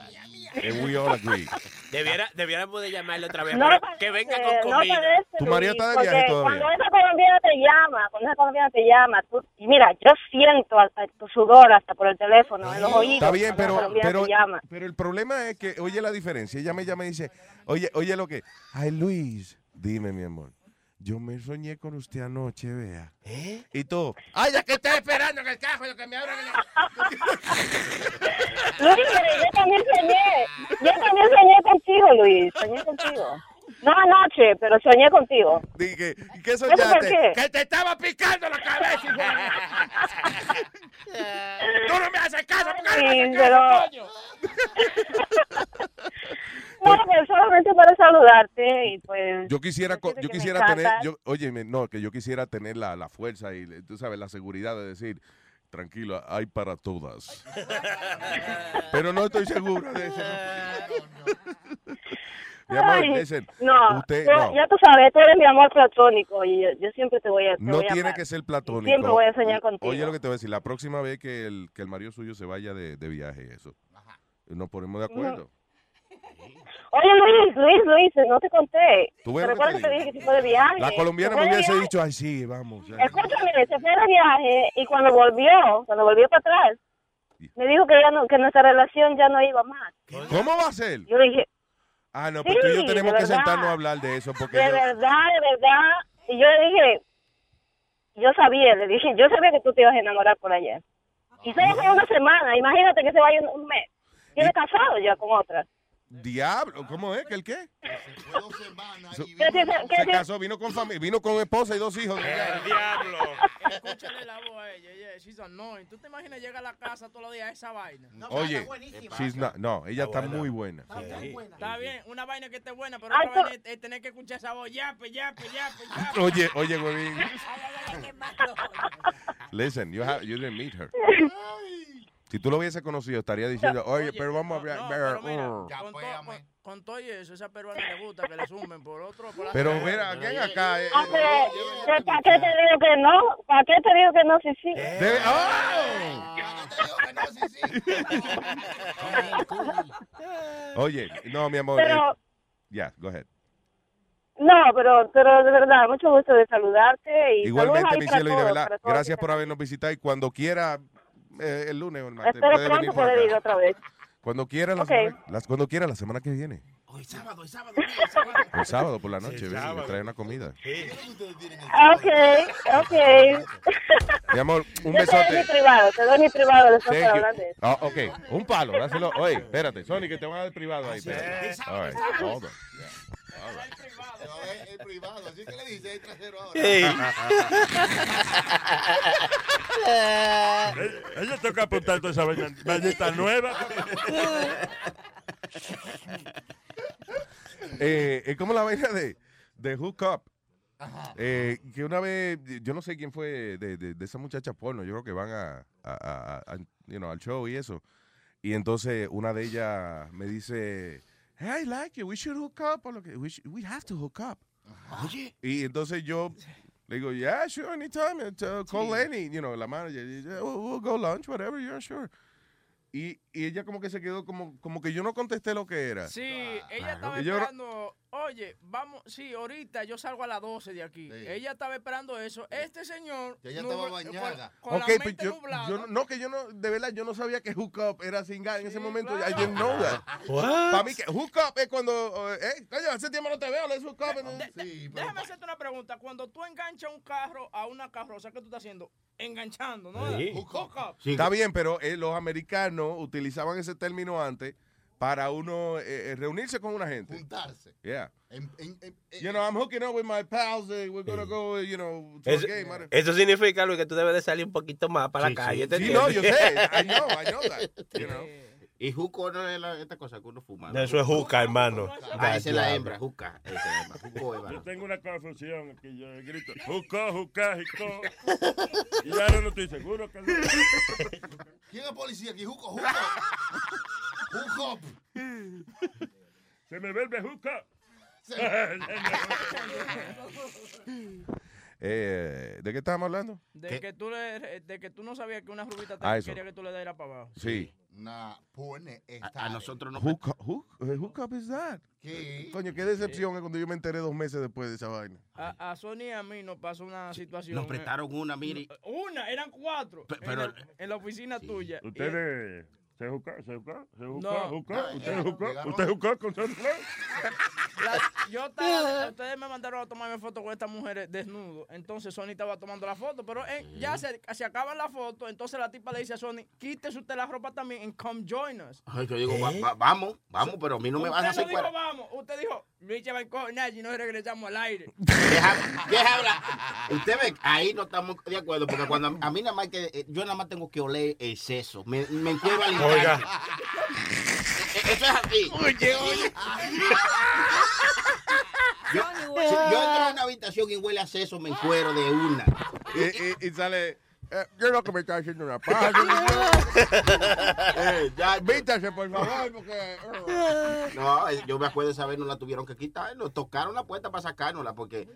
We all agree. Debiera, debiéramos de llamarle otra vez No para parece, que venga con comida. parece, Tu marido está de viaje todavía. Cuando esa colombiana te llama, cuando esa colombiana te llama, tú, y mira, yo siento hasta tu sudor hasta por el teléfono, en los oídos. Está bien, pero, pero, pero el problema es que, oye la diferencia, ella me llama y dice, oye, oye lo que, ay Luis, dime mi amor, yo me soñé con usted anoche, vea. ¿Eh? Y tú, ay, ya que estoy esperando en el cajo, lo que me abran Luis, pero yo también soñé, yo también soñé contigo, Luis, soñé contigo. No anoche, pero soñé contigo. Dije, ¿y qué ¿Eso por soñaste? qué? Que te estaba picando la cabeza, Tú no me haces caso, ¿por qué no me haces pero- caso, coño? No, pero solamente para saludarte y pues... Yo quisiera, yo quisiera tener, yo, oye, no, que yo quisiera tener la, la fuerza y, tú sabes, la seguridad de decir, tranquila, hay para todas. Pero no estoy seguro de eso. Mi amor, listen, no, usted, no, ya tú sabes, tú eres mi amor platónico y yo, yo siempre te voy a te no voy a tiene amar. que ser platónico. Siempre voy a soñar contigo. Oye lo que te voy a decir, la próxima vez que el, que el marido suyo se vaya de, de viaje, eso, nos ponemos de acuerdo. Oye, Luis, Luis, Luis, no te conté. ¿Tú ves ¿Te recuerdas te que te dije que se fue de viaje? La colombiana Se me hubiese dicho, ay, sí, vamos. ya". Escúchame, se fue de viaje y cuando volvió, cuando volvió para atrás, me dijo que ya no, que nuestra relación ya no iba más. ¿Cómo va a ser? Yo dije, Ah, no, pues tú y yo Sí, tenemos que verdad. sentarnos a hablar de eso porque de yo- verdad, de verdad. Y yo le dije, yo sabía, le dije, yo sabía que tú te ibas a enamorar por allá. Y solo fue una semana, imagínate que se vaya un, un mes. Tiene casado ya con otra. Diablo, ¿cómo es? ¿Que el qué? So- Que si se- que se si- casó, vino con familia, vino con esposa y dos hijos. El diablo. Escúchale la voz a ella, yeah, she's annoying. ¿Tú te imaginas llegar a la casa todos los días a esa vaina? Oye, she's not- no, ella está muy buena. Está bien, una vaina que esté buena, pero Ay, otra vaina es, es tener que escuchar esa voz, yape, yape, yape, yape. Oye, oye. Ay, ay, ay, malo. Listen, you, have, you didn't meet her. Si tú lo hubiese conocido, estaría diciendo, oye, pero vamos a hablar. Pero mira, uh". con, to- con- con todo y eso, esa peruana le gusta que le sumen por otro. Por la- Pero mira, ven acá. eh, Ah, pero, pero ¿para qué te digo que no? ¿Para qué te digo que no? Sí, sí. Debe- ¡Oh! Oye, no, mi amor. Pero- eh, Ya, go ahead. No, pero, pero de verdad, mucho gusto de saludarte. Y Igualmente, mi para cielo, y de verdad, para gracias por habernos visitado. Y cuando quiera, eh, el lunes o el martes. Espero puede venir poder ir otra vez. Cuando quiera, la semana, las- cuando quiera la semana que viene. Hoy sábado, hoy sábado. El sábado por la noche, ven, me trae una comida. Ok, ok. Mi amor, un Yo te doy mi besote. privado, te doy mi privado de. Ah, ok, un palo, dáselo. Oye, espérate, Sony, que te van a dar privado ahí. espérate. Sí. All right, hold on. Es privado, así que le dice el trasero ahora. Eh, Ella toca apuntar toda esa vainita nueva. Eh, es como la vaina de, de Hook Up. Eh, que una vez, yo no sé quién fue de, de, de esa muchacha porno, yo creo que van a, a- a- a- you know, al show y eso. Y entonces una de ellas me dice, hey, I like you, we should hook up. o lo que- we, should- we have to hook up. Oye. Y entonces yo le digo, yeah, sure, anytime. uh, call Lenny, you know, la manager. "Yeah, We'll, we'll go lunch, whatever, you're sure. Y, y ella como que se quedó como, como que yo no contesté lo que era. Sí, ella estaba esperando, oye, vamos, sí, ahorita yo salgo a las 12 de aquí. Ella estaba esperando eso. Este señor... Que ella nubla- estaba bañada. Con, la pues mente yo, nublada. yo no- que yo no, de verdad, yo no sabía que hook up era singar en ese momento. I didn't know that. What? Para mí que hook up es cuando, eh, hey, coño, hace tiempo no te veo, let's hook up. De- Déjame hacerte una pregunta. Cuando tú enganchas un carro a una carroza, ¿qué tú estás haciendo? Enganchando, ¿no? Sí. Hook up. Está bien, pero eh, los americanos utilizaban ese término antes para uno eh, eh, reunirse con una gente. Juntarse. Yeah. En- en- en- You know, I'm hooking up with my pals. eh, we're gonna go, you know, to a Eso, game. eso significa, Luis, que tú debes de salir un poquito más para la calle. ¿te Sí, no, yo sé. I know, I know that. You know. Y juco no es la- esta cosa que uno fuma. No, eso es juca, hermano. Ah, esa es la hembra, juca. Esa es la hembra. Juco es Yo tengo una confusión aquí. Yo grito, juco, juca, jico. Y ahora no estoy seguro que ¿Quién es policía aquí? Juco, juco. Juco. Se me vuelve juca. Eh, ¿De qué estábamos hablando? De que, tú le, de que tú no sabías que una rubita te Ah, quería que tú le dieras para abajo. Sí. Nah, pone esta. A nosotros no. Hook, hook, eh, hook up is that? ¿Qué? Coño, qué decepción es cuando yo me enteré dos meses después de esa vaina. A, a Sony y a mí nos pasó una situación. Nos eh, prestaron una, mire. Una, eran cuatro. En pero- la- en, la oficina tuya. Ustedes se juca, se juca, se juca, No. juca. No, Usted juca, usted juca con celular. La- yo estaba, ustedes me mandaron a tomarme foto con estas mujeres desnudo. Entonces Sony estaba tomando la foto, pero eh, ya se, se acaban la foto. Entonces la tipa le dice a Sony, quítese usted la ropa también and come join us. Ay, yo digo, va- va- vamos, vamos, pero a mí no me vas a usted hacer no dijo vamos, usted dijo, Luis va encojonar y no regresamos al aire. Deja, deja hablar. Usted ve, ahí no estamos de acuerdo, porque cuando a, mí nada más que, eh, yo nada más tengo que oler el seso. Me, me encuentro. Oiga. Eh, Eso es así. Oye, oye. Yo, yo entro a una habitación y huele a seso, me encuero de una. Y, y- y sale, eh, yo lo que me está haciendo una paja. Eh, ya, Vítase, por favor, porque... No, eh, yo me acuerdo de esa vez, no la tuvieron que quitar. Nos tocaron la puerta para sacárnosla porque.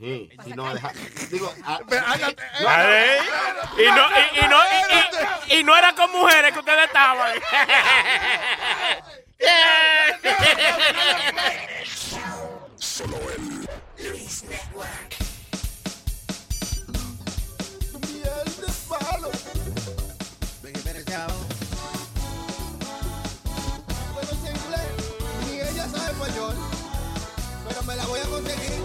Sí, si no deja. Digo. Y no, y, y no, y, y- y no era con mujeres que ustedes estaban. Solo en Luis Network. Miel de palo. Bueno, sé inglés, ni ella sabe español, pero me la voy a conseguir,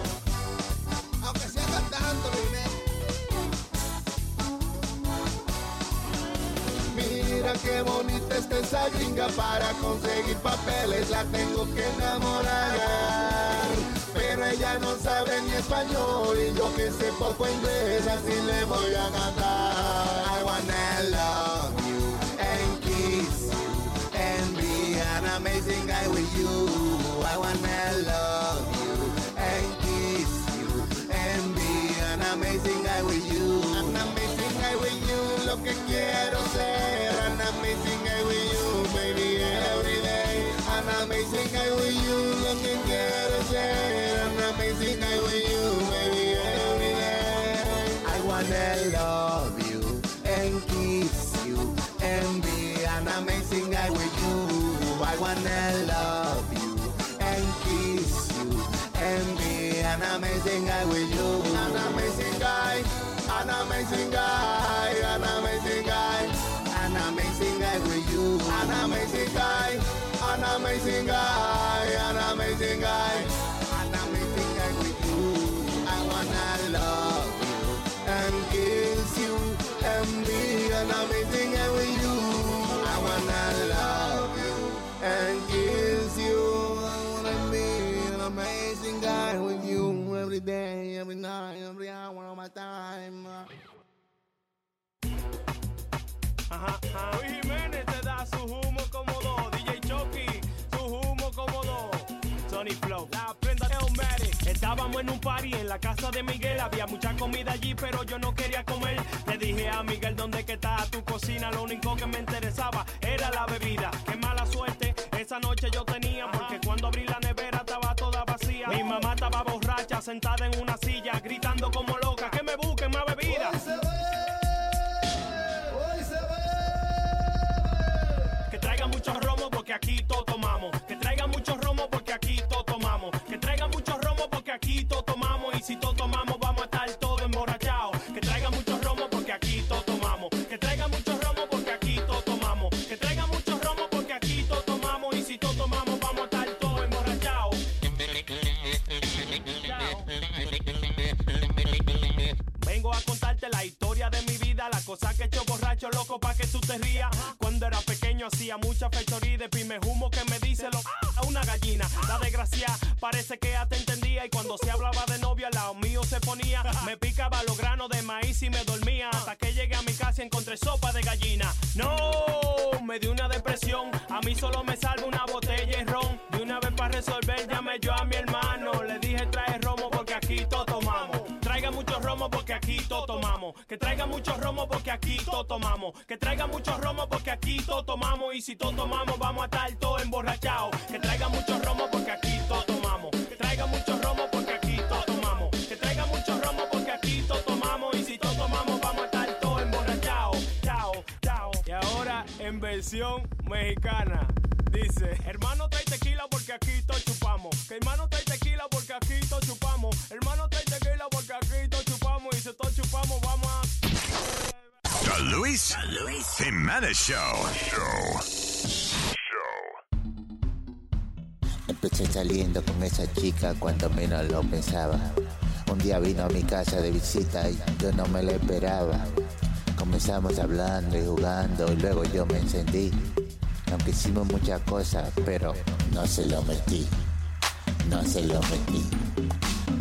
Mira qué bonita está esa gringa para conseguir papeles, la tengo que enamorar. Pero ella no sabe ni español y yo que sé poco inglés, así le voy a cantar. I wanna love you and kiss you and be an amazing guy with you. Amazing guy with you, lo que quiero ser. An amazing guy with you, baby, every day. I wanna love you and kiss you and be an amazing guy with you. I wanna love you and kiss you and be an amazing guy with you. An amazing guy, an amazing guy, amazing guy, an amazing guy, an amazing guy with you. I wanna love you and kiss you and be an amazing guy with you. I wanna love you and kiss you. I wanna be an amazing guy with you every day, every night, every hour of my time. Ajá, ajá. Luis Jiménez Estábamos en un party en la casa de Miguel. Había mucha comida allí, pero yo no quería comer. Le dije a Miguel, ¿dónde que está tu cocina? Lo único que me interesaba era la bebida. Qué mala suerte esa noche yo tenía, porque cuando abrí la nevera estaba toda vacía. Mi mamá estaba borracha, sentada en una silla, gritando como loca, que me busquen más bebida. Que traigan mucho romo porque aquí loco pa' que tú te rías. Cuando era pequeño hacía mucha fechoría de pime humo que me dice lo a una gallina. La desgracia parece que ya te entendía y cuando se hablaba de novia al lado mío se ponía. Me picaba los granos de maíz y me dormía hasta que llegué a mi casa y encontré sopa de gallina. No, me dio una depresión, a mí solo me salva una Que traiga mucho romo porque aquí todo tomamos. Que traiga mucho romo porque aquí todo tomamos. Y si todo tomamos vamos a estar todo emborrachados. Que traiga mucho romo porque aquí todo tomamos. Que traiga mucho romo porque aquí todo tomamos. Que traiga mucho romo porque aquí todo tomamos. Y si todo tomamos vamos a estar todo emborrachados. Chao, chao. Y ahora en versión mexicana. Dice, hermano trae tequila porque aquí todo chupamos. Que hermano trae tequila porque aquí todo chupamos. Hermano trae tequila porque aquí todo chupamos. Y si todo chupamos vamos The Luis, Jimenez Show. Empecé saliendo con esa chica cuando menos lo pensaba. Un día vino a mi casa de visita y yo no me lo esperaba. Comenzamos hablando y jugando y luego yo me encendí. Aunque hicimos muchas cosas, pero no se lo metí. No se lo metí.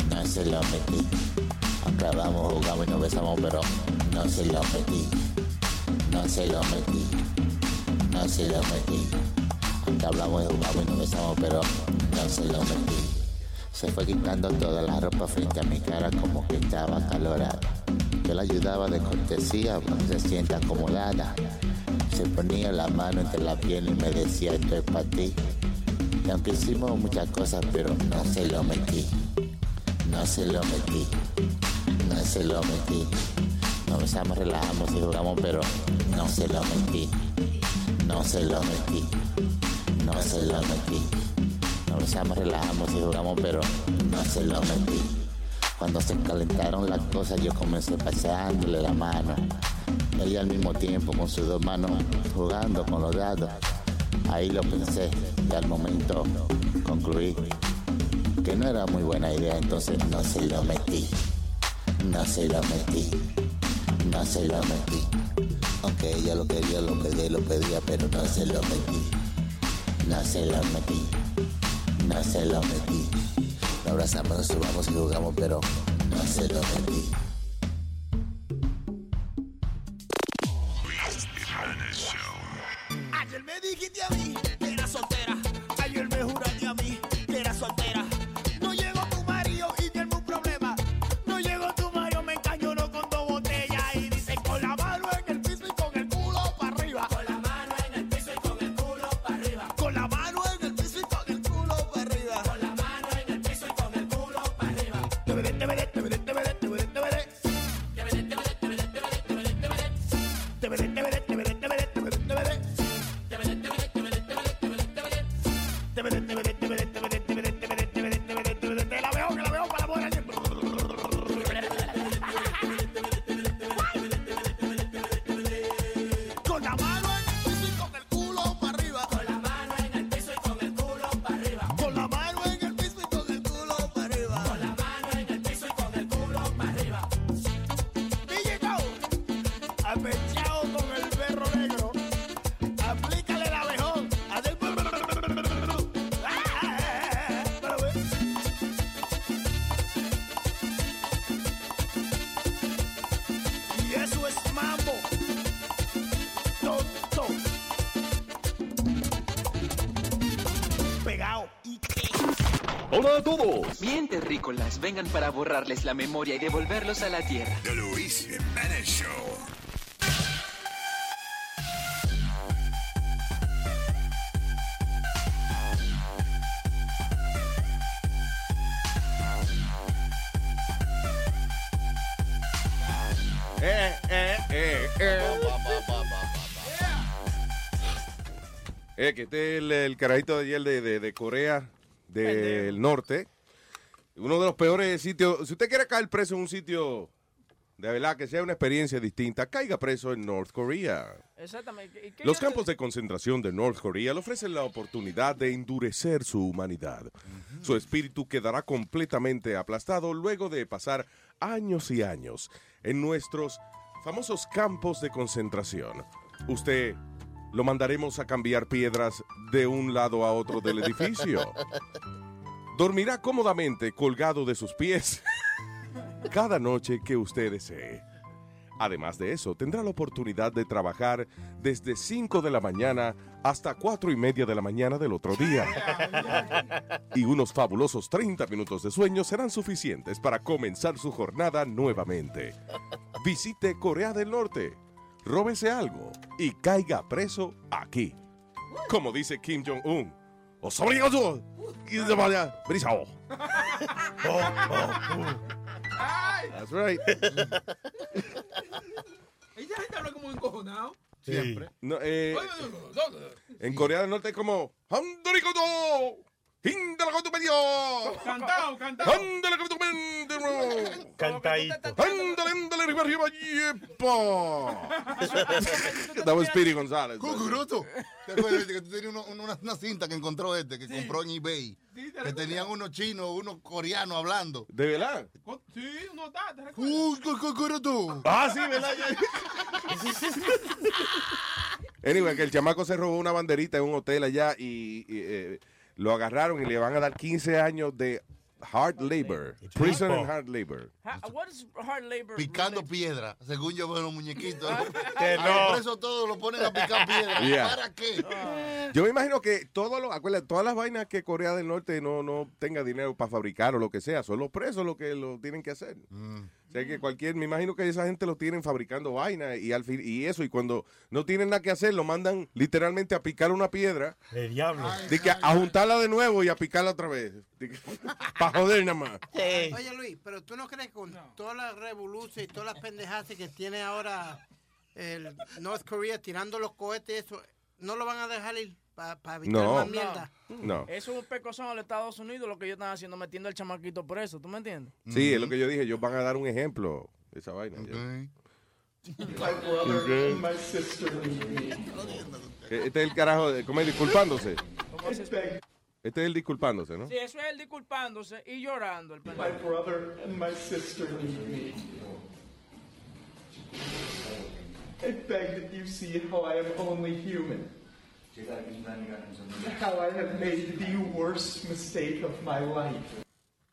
No se lo metí. Hablamos, jugamos y nos besamos, pero no se lo metí. No se lo metí. No se lo metí. Hablamos y jugamos y nos besamos, pero no se lo metí. Se fue quitando toda la ropa frente a mi cara como que estaba calorada. Yo la ayudaba de cortesía, se sienta acomodada. Se ponía la mano entre la piel y me decía esto es para ti. Y aunque hicimos muchas cosas, pero no se lo metí. No se lo metí. No se lo metí. Nos besamos, relajamos y jugamos, pero no se lo metí. No se lo metí. No se lo metí. Nos besamos, relajamos y jugamos, pero no se lo metí. Cuando se calentaron las cosas, yo comencé paseándole la mano. Ella al mismo tiempo con sus dos manos jugando con los dados. Ahí lo pensé y al momento concluí que no era muy buena idea, entonces no se lo metí. No se lo metí. No se lo metí. Aunque ella lo quería, lo pedía, lo pedía, pero no se lo metí. No se lo metí. No se lo metí. Nos abrazamos, nos subamos y jugamos, pero no se lo metí. Ayer me dijiste a mí terrícolas, vengan para borrarles la memoria y devolverlos a la tierra. The Luis Jimenez Show. Eh, eh, eh, eh. Eh, que este es el, el carajito de ayer de, de- de Corea del Norte. Uno de los peores sitios. Si usted quiere caer preso en un sitio de verdad que sea una experiencia distinta, caiga preso en North Korea. Exactamente. ¿Y qué Los campos de concentración de North Korea le ofrecen la oportunidad de endurecer su humanidad. Su espíritu quedará completamente aplastado luego de pasar años y años en nuestros famosos campos de concentración. Usted lo mandaremos a cambiar piedras de un lado a otro del edificio. Dormirá cómodamente colgado de sus pies cada noche que usted desee. Además de eso, tendrá la oportunidad de trabajar desde 5 de la mañana hasta 4 y media de la mañana del otro día. Y unos fabulosos 30 minutos de sueño serán suficientes para comenzar su jornada nuevamente. Visite Corea del Norte, róbese algo y caiga preso aquí. Como dice Kim Jong-un. "어 He's about that, but he's whole. That's right. Esa gente habla como encojonado. Siempre. No, eh, en Corea del Norte es como... ¡Honduricoto! "Handorikodo, hindalakoto medio". Cantao, cantao. "Handalakoto medio". Cantadito. Ándale, ándale, arriba, arriba, yepa. That was Speedy González. Cucuruto. ¿Te acuerdas que tú tenías uno- una, una cinta que encontró este, que compró en eBay? Que tenían unos chinos, unos coreanos hablando. ¿De verdad? Sí, no está, te recuerdo. Uy, cu- cucuruto. Ah, sí, ¿verdad? Anyway, que el chamaco se robó una banderita en un hotel allá y, y, eh, lo agarraron y le van a dar 15 años de hard labor. Prison and hard labor. Ha- What is hard labor? Picando piedra, según yo veo los muñequitos. Que A no. todos lo ponen a picar piedra. Yeah. ¿Para qué? Yo me imagino que todo lo, acuérdate, todas las vainas que Corea del Norte no, no tenga dinero para fabricar o lo que sea, son los presos los que lo tienen que hacer. O sea que cualquier, me imagino que esa gente lo tienen fabricando vainas y al fin, y eso, y cuando no tienen nada que hacer, lo mandan literalmente a picar una piedra. El diablo. De que a juntarla de nuevo y a picarla otra vez. Para joder nada más. Oye, Luis, pero tú no crees que con todas las revoluciones y todas las pendejadas que tiene ahora el North Korea tirando los cohetes y eso, no lo van a dejar ir para evitar No. más mierda. No. Eso es un pecozón a los Estados Unidos lo que ellos están haciendo, metiendo el chamaquito preso. ¿Tú me entiendes? Sí, es lo que yo dije, ellos van a dar un ejemplo de esa vaina. My brother and my sister need me. Que Este es el carajo, de, ¿cómo es? Disculpándose. ¿Cómo explica? Este es el disculpándose, ¿no? Sí, eso es él disculpándose y llorando. El My brother and my sister me. I beg that you see how I am only human. How I have made the worst mistake of my life.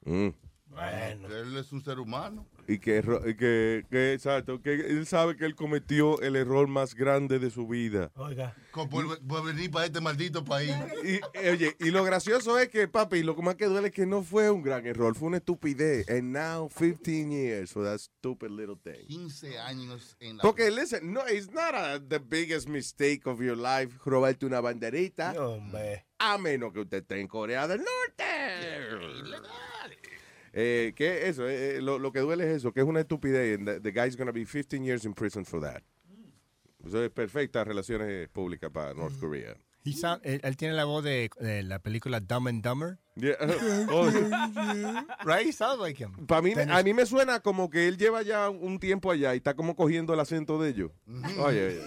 Mm. Bueno. Él es un ser humano. Y que, que, que, exacto, que él sabe que él cometió el error más grande de su vida. Oiga. Por, por venir para este maldito país. Y, eh, oye, y lo gracioso es que, papi, lo que más que duele es que no fue un gran error, fue una estupidez. And now 15 years for that stupid little thing. 15 años en la. Porque, listen, no, it's not a- the biggest mistake of your life robarte una banderita. hombre. A menos que usted esté en Corea del Norte. Eh, que eso, eh, eh, lo, lo que duele es eso, que es una estupidez. and The, the guy's gonna be 15 years in prison for that. Eso es perfectas relaciones públicas para North Korea. He sound- él, él tiene la voz de, de la película Dumb and Dumber. Yeah. Oh, sí. Right? He sounds like him. Pa' mí, a mí me suena como que él lleva ya un tiempo allá y está como cogiendo el acento de ellos. Oye, oye.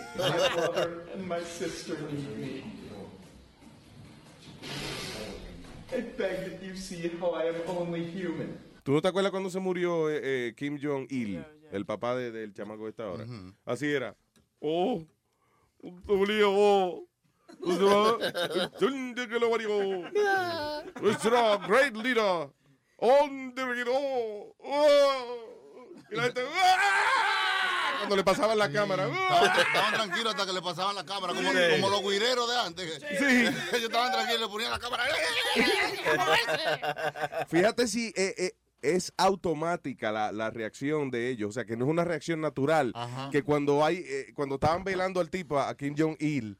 I beg that you see how I am only human. ¿Tú no te acuerdas cuando se murió eh, eh, Kim Jong-il, el papá de- del chamaco de esta hora? Así era. Oh, un oh. ¿Dónde que lo varió? Nuestra great leader. ¿Dónde que no? Oh. Y la gente, ¡ah! Cuando le pasaban la cámara. Estaban, tranquilos hasta que le pasaban la cámara, como, Sí. como los guireros de antes. Sí. Ellos estaban tranquilos, le ponían la cámara. Fíjate si eh, eh, es automática la, la reacción de ellos, o sea, que no es una reacción natural. Que cuando hay, eh, cuando estaban velando al tipo, a Kim Jong-il,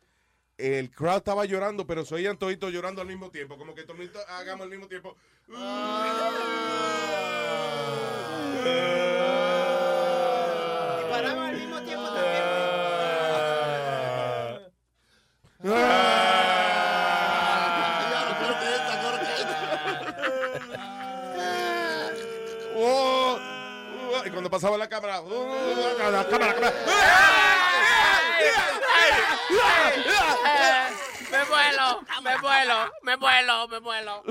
el crowd estaba llorando, pero se oían toditos llorando al mismo tiempo, como que toditos hagamos al mismo tiempo. Y y cuando pasaba la cámara, oh, cámara, cámara. Me vuelo, me vuelo, me vuelo, me vuelo.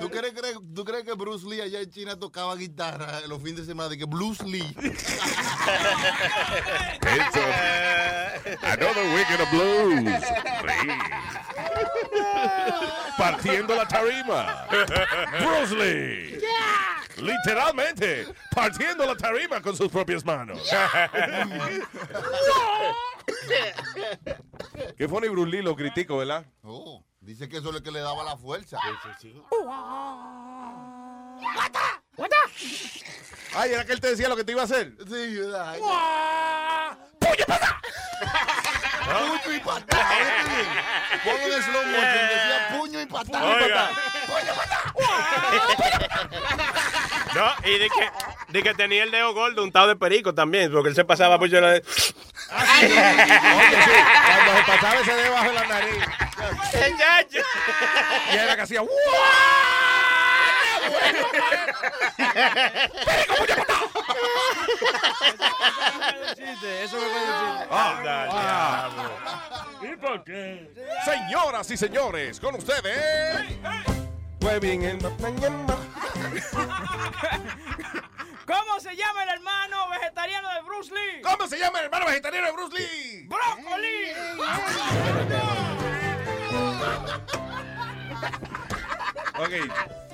¿Tú crees, crees- ¿Tú crees que Bruce Lee allá en China tocaba guitarra en los fines de semana? De que Bruce Lee. It's a- another week in the blues. Partiendo la tarima. Bruce Lee. Literalmente, partiendo la tarima con sus propias manos. Qué funny Bruce Lee, lo critico, ¿verdad? Oh, dice que eso es lo que le daba la fuerza. Ay, era que él te decía lo que te iba a hacer. Sí, ¿verdad? ¡Puño patada! Puño y patada. Ponlo en slow motion. Decía puño y patada. Oiga. Puño y patada. No, y de que, de que tenía el dedo gordo untado de perico también, porque él se pasaba mucho la de... Oye, sí, cuando se pasaba ese dedo bajo la nariz. Y era que hacía. Eso me parece chiste. Ah, ¿Y por qué? Señoras y señores, con ustedes. Fue bien en la mañana. ¿Cómo se llama el hermano vegetariano de Bruce Lee? ¿Cómo se llama el hermano vegetariano de Bruce Lee? Ok.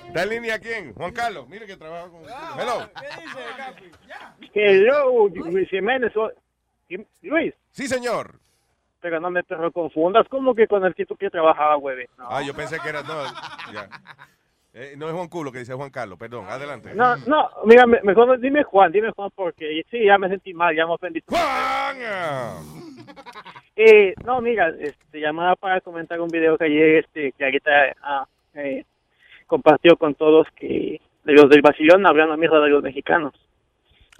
¿Está en línea quién? Juan Carlos. Mire que trabaja con. Hello. ¿Qué dice, Capi? Hello, Luis Jiménez. Luis. Sí, señor. Pero no me te como que con el tipo que trabajaba, güey. No. Ah, yo pensé que era. No, ya. Eh, no es Juan Culo que dice Juan Carlos. Perdón, adelante. No, no, mira, me- mejor dime Juan, dime Juan, porque sí, ya me sentí mal, ya me ofendí. ¡Juan! Eh, no, mira, este, llamaba para comentar un video que ayer, este, que ahorita ah, eh, compartió con todos que de los del Basilón hablando mierda de los mexicanos.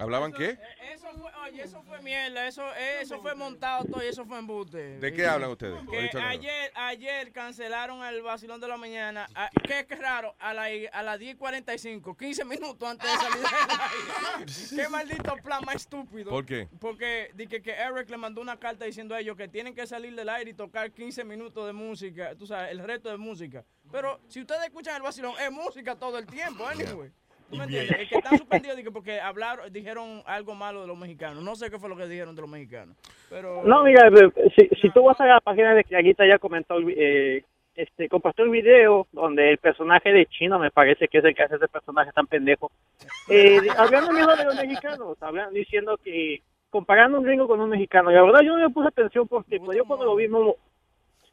¿Hablaban qué? Eso fue, oye, eso fue mierda, eso, eso fue montado todo y eso fue embuste. ¿De qué hablan ustedes? Que ayer, ayer cancelaron el vacilón de la mañana. ¿Qué es raro? A, la, a las 10.45, 15 minutos antes de salir del aire. Qué maldito plan más estúpido. ¿Por qué? Porque dije que Eric le mandó una carta diciendo a ellos que tienen que salir del aire y tocar 15 minutos de música, tú sabes, el resto de música. Pero si ustedes escuchan el vacilón, es música todo el tiempo, anyway. ¿Tú me entiendes? Es que están suspendidos dije, porque hablaron, dijeron algo malo de los mexicanos. No sé qué fue lo que dijeron de los mexicanos. Pero No, mira, eh, si, si tú vas a la página de que Aguita ya comentó, eh, este, compartió el video donde el personaje de Chino, me parece que es el que hace ese personaje tan pendejo, eh, hablando de los mexicanos, hablan, diciendo que comparando un gringo con un mexicano, y la verdad yo no me puse atención porque pues, yo cuando lo vi, no-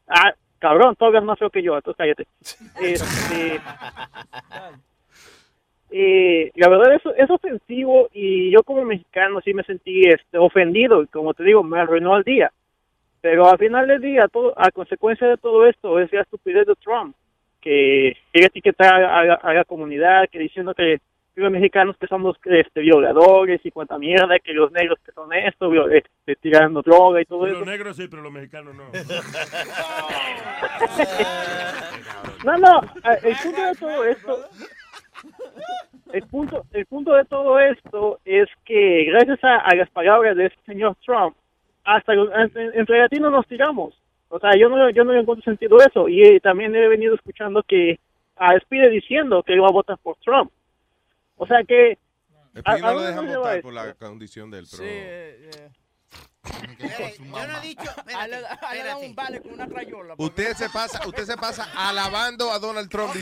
ah, cabrón, hablas más feo que yo, entonces cállate. Este, eh, la verdad eso es ofensivo y yo como mexicano sí me sentí este, ofendido y como te digo me arruinó el día pero al final del día todo a consecuencia de todo esto es la estupidez de Trump que quiere etiquetar a, la- a la comunidad que diciendo que los mexicanos que somos este, violadores y cuanta mierda que los negros que son esto viol- este, tirando droga y todo eso Los negros sí, pero los mexicanos no. No, no, el punto de todo esto, el punto, el punto de todo esto es que gracias a, a las palabras de este señor Trump, hasta los- entre, entre latinos nos tiramos. O sea, yo no, yo no encuentro sentido eso. Y eh, también he venido escuchando que a Spide diciendo que iba a votar por Trump. O sea que... ¿a- no lo dejan votar por la condición de él, pero... Sí, eh, Yo no he dicho. Dan un vale con una crayola. Usted se pasa, usted se pasa alabando a Donald Trump.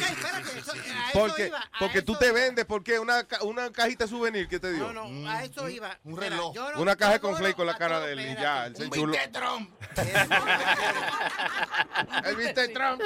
porque iba, a porque tú te vendes, porque una, una cajita souvenir que te dio. No, no, a eso iba. Un reloj. no- Una caja adoro conflake con la cara de él y espérate. ya, él se enchuló. Trump. El Mr. Trump.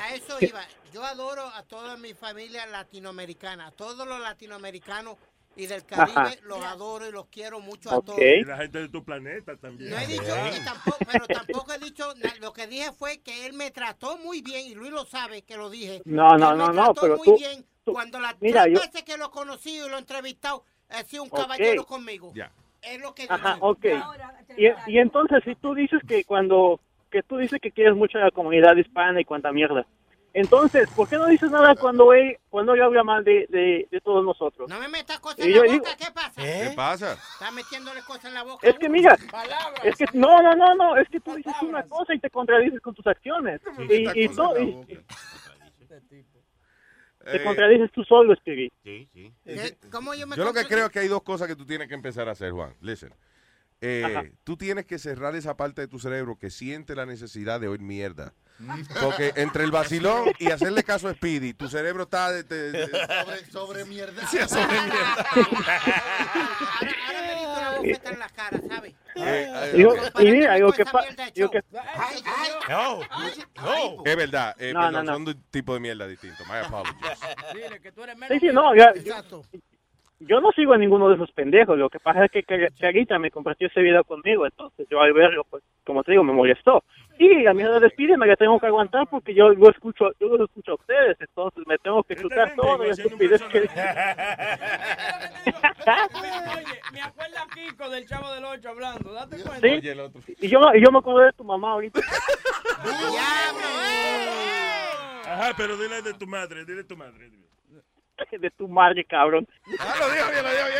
A eso iba. Yo adoro a toda mi familia latinoamericana, a todos los latinoamericanos y del Caribe, Ajá. los adoro y los quiero mucho a todos. Y la gente de tu planeta también. No he dicho, tampoco, pero tampoco he dicho, lo que dije fue que él me trató muy bien, y Luis lo sabe que lo dije. No, Él no, me no, no, trató pero muy tú- bien. tú- Cuando las mira, tres yo- veces que lo he conocido y lo he entrevistado, ha sido un caballero conmigo. Ya. Es lo que Ajá, digo. ok. Y, y entonces, si tú dices que cuando, que tú dices que quieres mucho a la comunidad hispana y cuanta mierda, entonces, ¿por qué no dices nada cuando él, cuando él habla mal de, de, de todos nosotros? No me metas cosas Y en yo la digo- boca, ¿qué pasa? ¿Qué pasa? Está metiéndole cosas en la boca. Es que mira, es que no, no, no, no, es que tú dices una cosa y te contradices con tus acciones. Y, y tú- y- te Eh, contradices tú solo, Stevie. Sí, sí. ¿Cómo yo me Yo lo que creo es que hay dos cosas que tú tienes que empezar a hacer, Juan. Listen. Eh, tú tienes que cerrar esa parte de tu cerebro que siente la necesidad de oír mierda. Porque entre el vacilón y hacerle caso a Speedy, tu cerebro está de, de- de- Sobre, sobre mierda. Sí, sobre mierda. Ahora me diste una bofeta en la cara, ¿sabes? Eh, eh, Y, mira, que No, no. Es verdad, eh, No, perdón, no, no. son de tipo de mierda distinto. My apologies. Dile que tú eres Sí, sí, no, ya- yo, yo no sigo a ninguno de esos pendejos. Lo que pasa es que Car- Carita me compartió ese video conmigo, entonces yo al verlo, pues, como te digo, me molestó. Y la mierda de Speedy me la tengo que aguantar porque yo lo escucho, yo lo escucho a ustedes, entonces me tengo que chutar todo y estupidez que... Oye, me acuerda a Kiko del Chavo del Ocho hablando, date cuenta. Sí. Y yo, y yo me acuerdo de tu mamá ahorita. Ajá, pero dile de tu madre, dile de tu madre. dile. de tu madre, cabrón. Ah, lo dijo bien, lo dijo bien.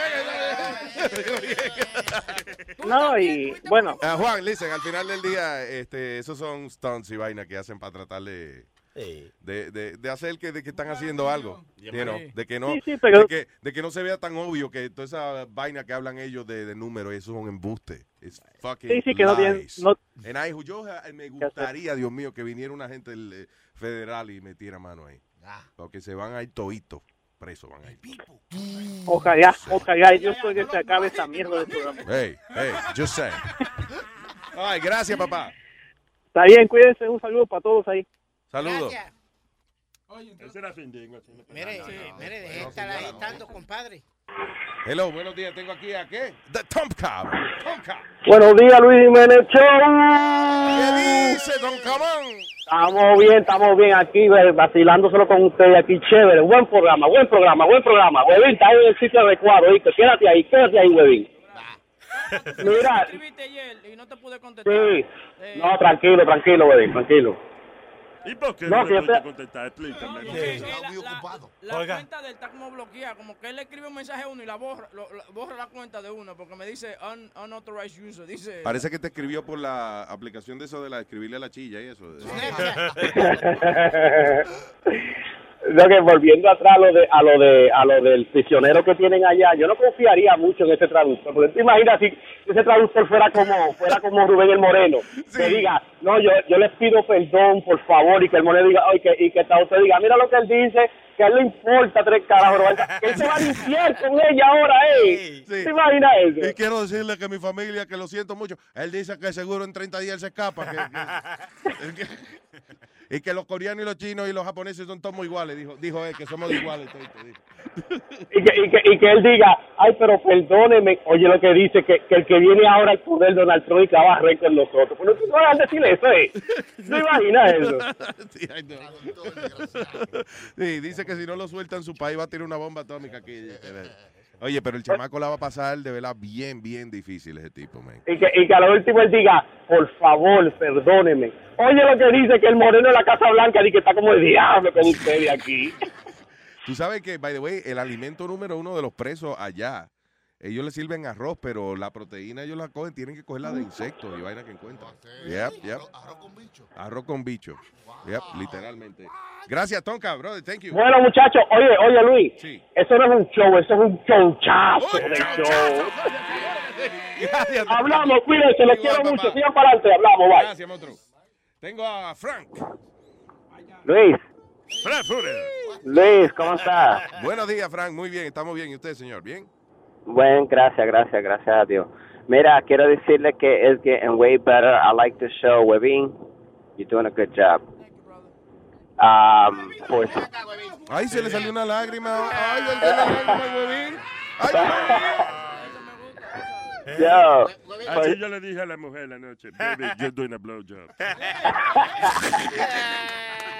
No, y bueno. Ah, Juan, listen, al final del día, este, esos son stunts y vainas que hacen para tratar de, de, de, de hacer que, de que están haciendo algo. you know, de que no, Sí, sí, pero- de, que, de que no se vea tan obvio que toda esa vaina que hablan ellos de, de números, eso es un embuste. It's fucking Sí, sí, que no tienen- lies. no- I- yo eh, me gustaría, Dios mío, que viniera una gente eh, federal y metiera mano ahí. Porque se van a ir toditos presos, van a ir. Ojalá, ojalá, yo soy que se acabe esa mierda de programa. Hey, hey, just say. Ay, gracias, papá. Está bien, cuídense, un saludo para todos ahí. Saludos. Ese era Findingo. Mire, mire, deje de estar agitando, compadre. Hello, buenos días. Tengo aquí a qué? The Tom Cow. Tom. Buenos días, Luis Jiménez Show. ¿Qué dice, Don Camón? Estamos bien, estamos bien aquí, ve, vacilándoselo con ustedes aquí, chévere. Buen programa, buen programa, buen programa. Huevín, está en el sitio adecuado, ¿viste? Quédate ahí, quédate ahí, Huevín. Mira, escribiste ayer y no te pude contestar. sí. Eh, No, tranquilo, tranquilo, Huevín, tranquilo. ¿Y por qué No, no, le te- contestar? Explícame. porque la, la cuenta de él está como bloqueada, como que él le escribe un mensaje a uno y la borra, lo- la- borra la cuenta de uno porque me dice un, unauthorized user, dice Parece que te escribió por la aplicación de eso de la escribirle a la chilla y eso. Lo que volviendo atrás a lo de a lo de a lo del prisionero que tienen allá, yo no confiaría mucho en ese traductor, porque te imaginas si ese traductor fuera como fuera como Rubén el Moreno, que diga, no, yo yo les pido perdón, por favor, y que el Moreno diga, oye, que, y que el traductor diga, mira lo que él dice, que a él le importa tres carajos, que él se va a limpiar con ella ahora, eh. ¿Te imaginas eso? Y quiero decirle que mi familia, que lo siento mucho, él dice que seguro en 30 días él se escapa. que- que- y que los coreanos y los chinos y los japoneses son todos iguales, dijo, dijo él, que somos iguales. y que, y, que, y que él diga, ay, pero perdóneme, oye lo que dice, que, que el que viene ahora al poder, Donald Trump, y que va a barrer con nosotros. Pero no van a decir eso, ¿eh? ¿No imaginas eso? Sí. Sí, dice que si no lo suelta en su país va a tirar una bomba atómica aquí. Oye, pero el chamaco la va a pasar de verdad bien, bien difícil ese tipo, man. Y que, y que a lo último él diga, por favor, perdóneme. Oye lo que dice, que el moreno de la Casa Blanca dice que está como el diablo con ustedes aquí. Tú sabes que, by the way, el alimento número uno de los presos allá, ellos le sirven arroz, pero la proteína ellos la cogen, tienen que cogerla de insectos y vaina que encuentran. Yep, yep. Arroz con bicho. Yep, literalmente. Gracias, Tonka, brother. Thank you. Bueno, muchachos, oye, oye, Luis, Sí. eso no es un show, eso es un showchazo de show. Gracias. Hablamos, cuídense, los Igual, quiero papá. mucho. Sigan para adelante, hablamos, bye. Gracias, monstruo. Tengo a Frank. Luis, Frank Luis, ¿cómo estás? Buenos días, Frank. Muy bien, estamos bien. ¿Y usted, señor? ¿Bien? Buen, gracias, gracias, gracias a Dios. Mira, quiero decirle que it's getting way better. I like the show, Webin. You're doing a good job. Um, pues, Ay, se le salió una lágrima. Ay, el de la lágrima, huevín. Yo, Así yo le dije a la mujer la noche, baby, you're doing a blowjob.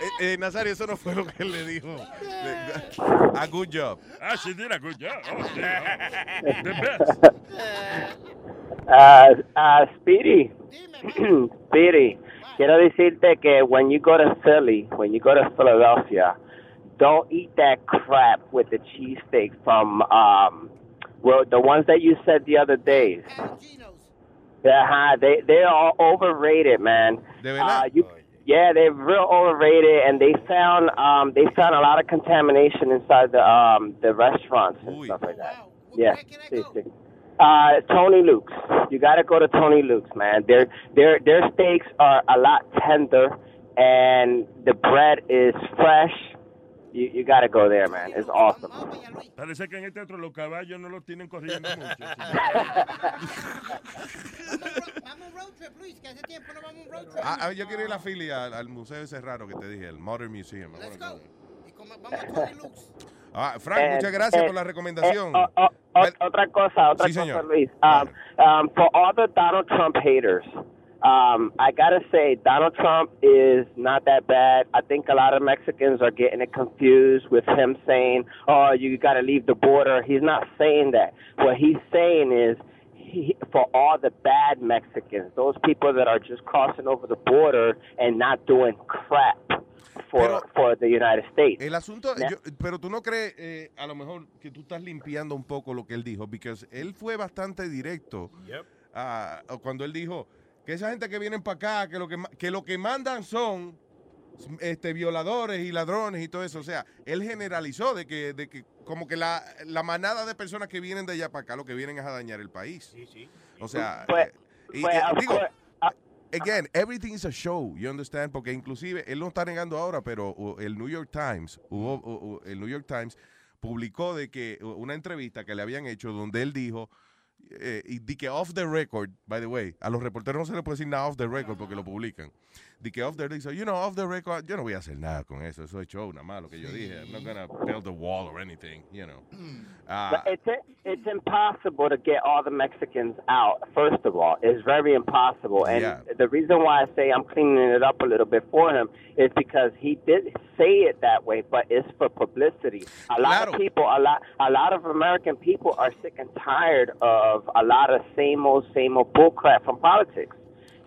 Eh, eh, Nazario, eso no fue lo que él le dijo. A good job. Ah, she did a good job. Oh, yeah. The best. uh, uh, Speedy, Speedy, quiero decirte que when you go to Philly, when you go to Philadelphia, don't eat that crap with the cheesesteak from um, well, the ones that you said the other days. Yeah, they they're all overrated, man. De Uh, you, yeah, they're real overrated, and they found um they found a lot of contamination inside the um the restaurants and stuff like that. Yeah, sí, sí. Uh, Tony Luke's. You got to go to Tony Luke's, man. Their their their steaks are a lot tender, and the bread is fresh. You you got to go there, man. It's awesome. Parece que en este otro los caballos no los tienen corriendo mucho. Ah, ah, yo quiero ir a Philly al, al museo ese raro que te dije, el Modern Museum. I wanna go there. Ah, Frank, Eh, muchas gracias eh, por la recomendación. eh, o- o- otra cosa, otra Sí, cosa, señor. Luis. Um, um, for all the Donald Trump haters, um, I gotta say Donald Trump is not that bad. I think a lot of Mexicans are getting it confused with him saying, "Oh, you gotta leave the border." He's not saying that. What he's saying is. He, for all the bad Mexicans, those people that are just crossing over the border and not doing crap for for the United States. El asunto, yo- pero tú no crees, eh, a lo mejor, que tú estás limpiando un poco lo que él dijo, porque él fue bastante directo ah, cuando él dijo que esa gente que vienen para acá, que lo que, que lo que mandan son este, violadores y ladrones y todo eso. O sea, él generalizó de que, de que como que la, la manada de personas que vienen de allá para acá lo que vienen es a dañar el país. O sea, Pues- eh, y, pues, eh, of digo, course, again, everything is a show, you understand? Porque inclusive, él no está negando ahora, pero uh, el New York Times, hubo, uh, uh, el New York Times publicó de que una entrevista que le habían hecho donde él dijo, eh, y di que off the record, by the way, a los reporteros no se les puede decir nada off the record porque lo publican. Di que off the record, you know, off the record, yo no voy a hacer nada con eso, eso es show, nada más lo que yo dije. I'm not gonna build a wall or anything, you know. Mm. Ah. But it's it's impossible to get all the Mexicans out. First of all, it's very impossible. And Yeah. the reason why I say I'm cleaning it up a little bit for him is because he did say it that way, but it's for publicity. A lot of people, a lot, a lot of American people are sick and tired of a lot of same old, same old bullcrap from politics.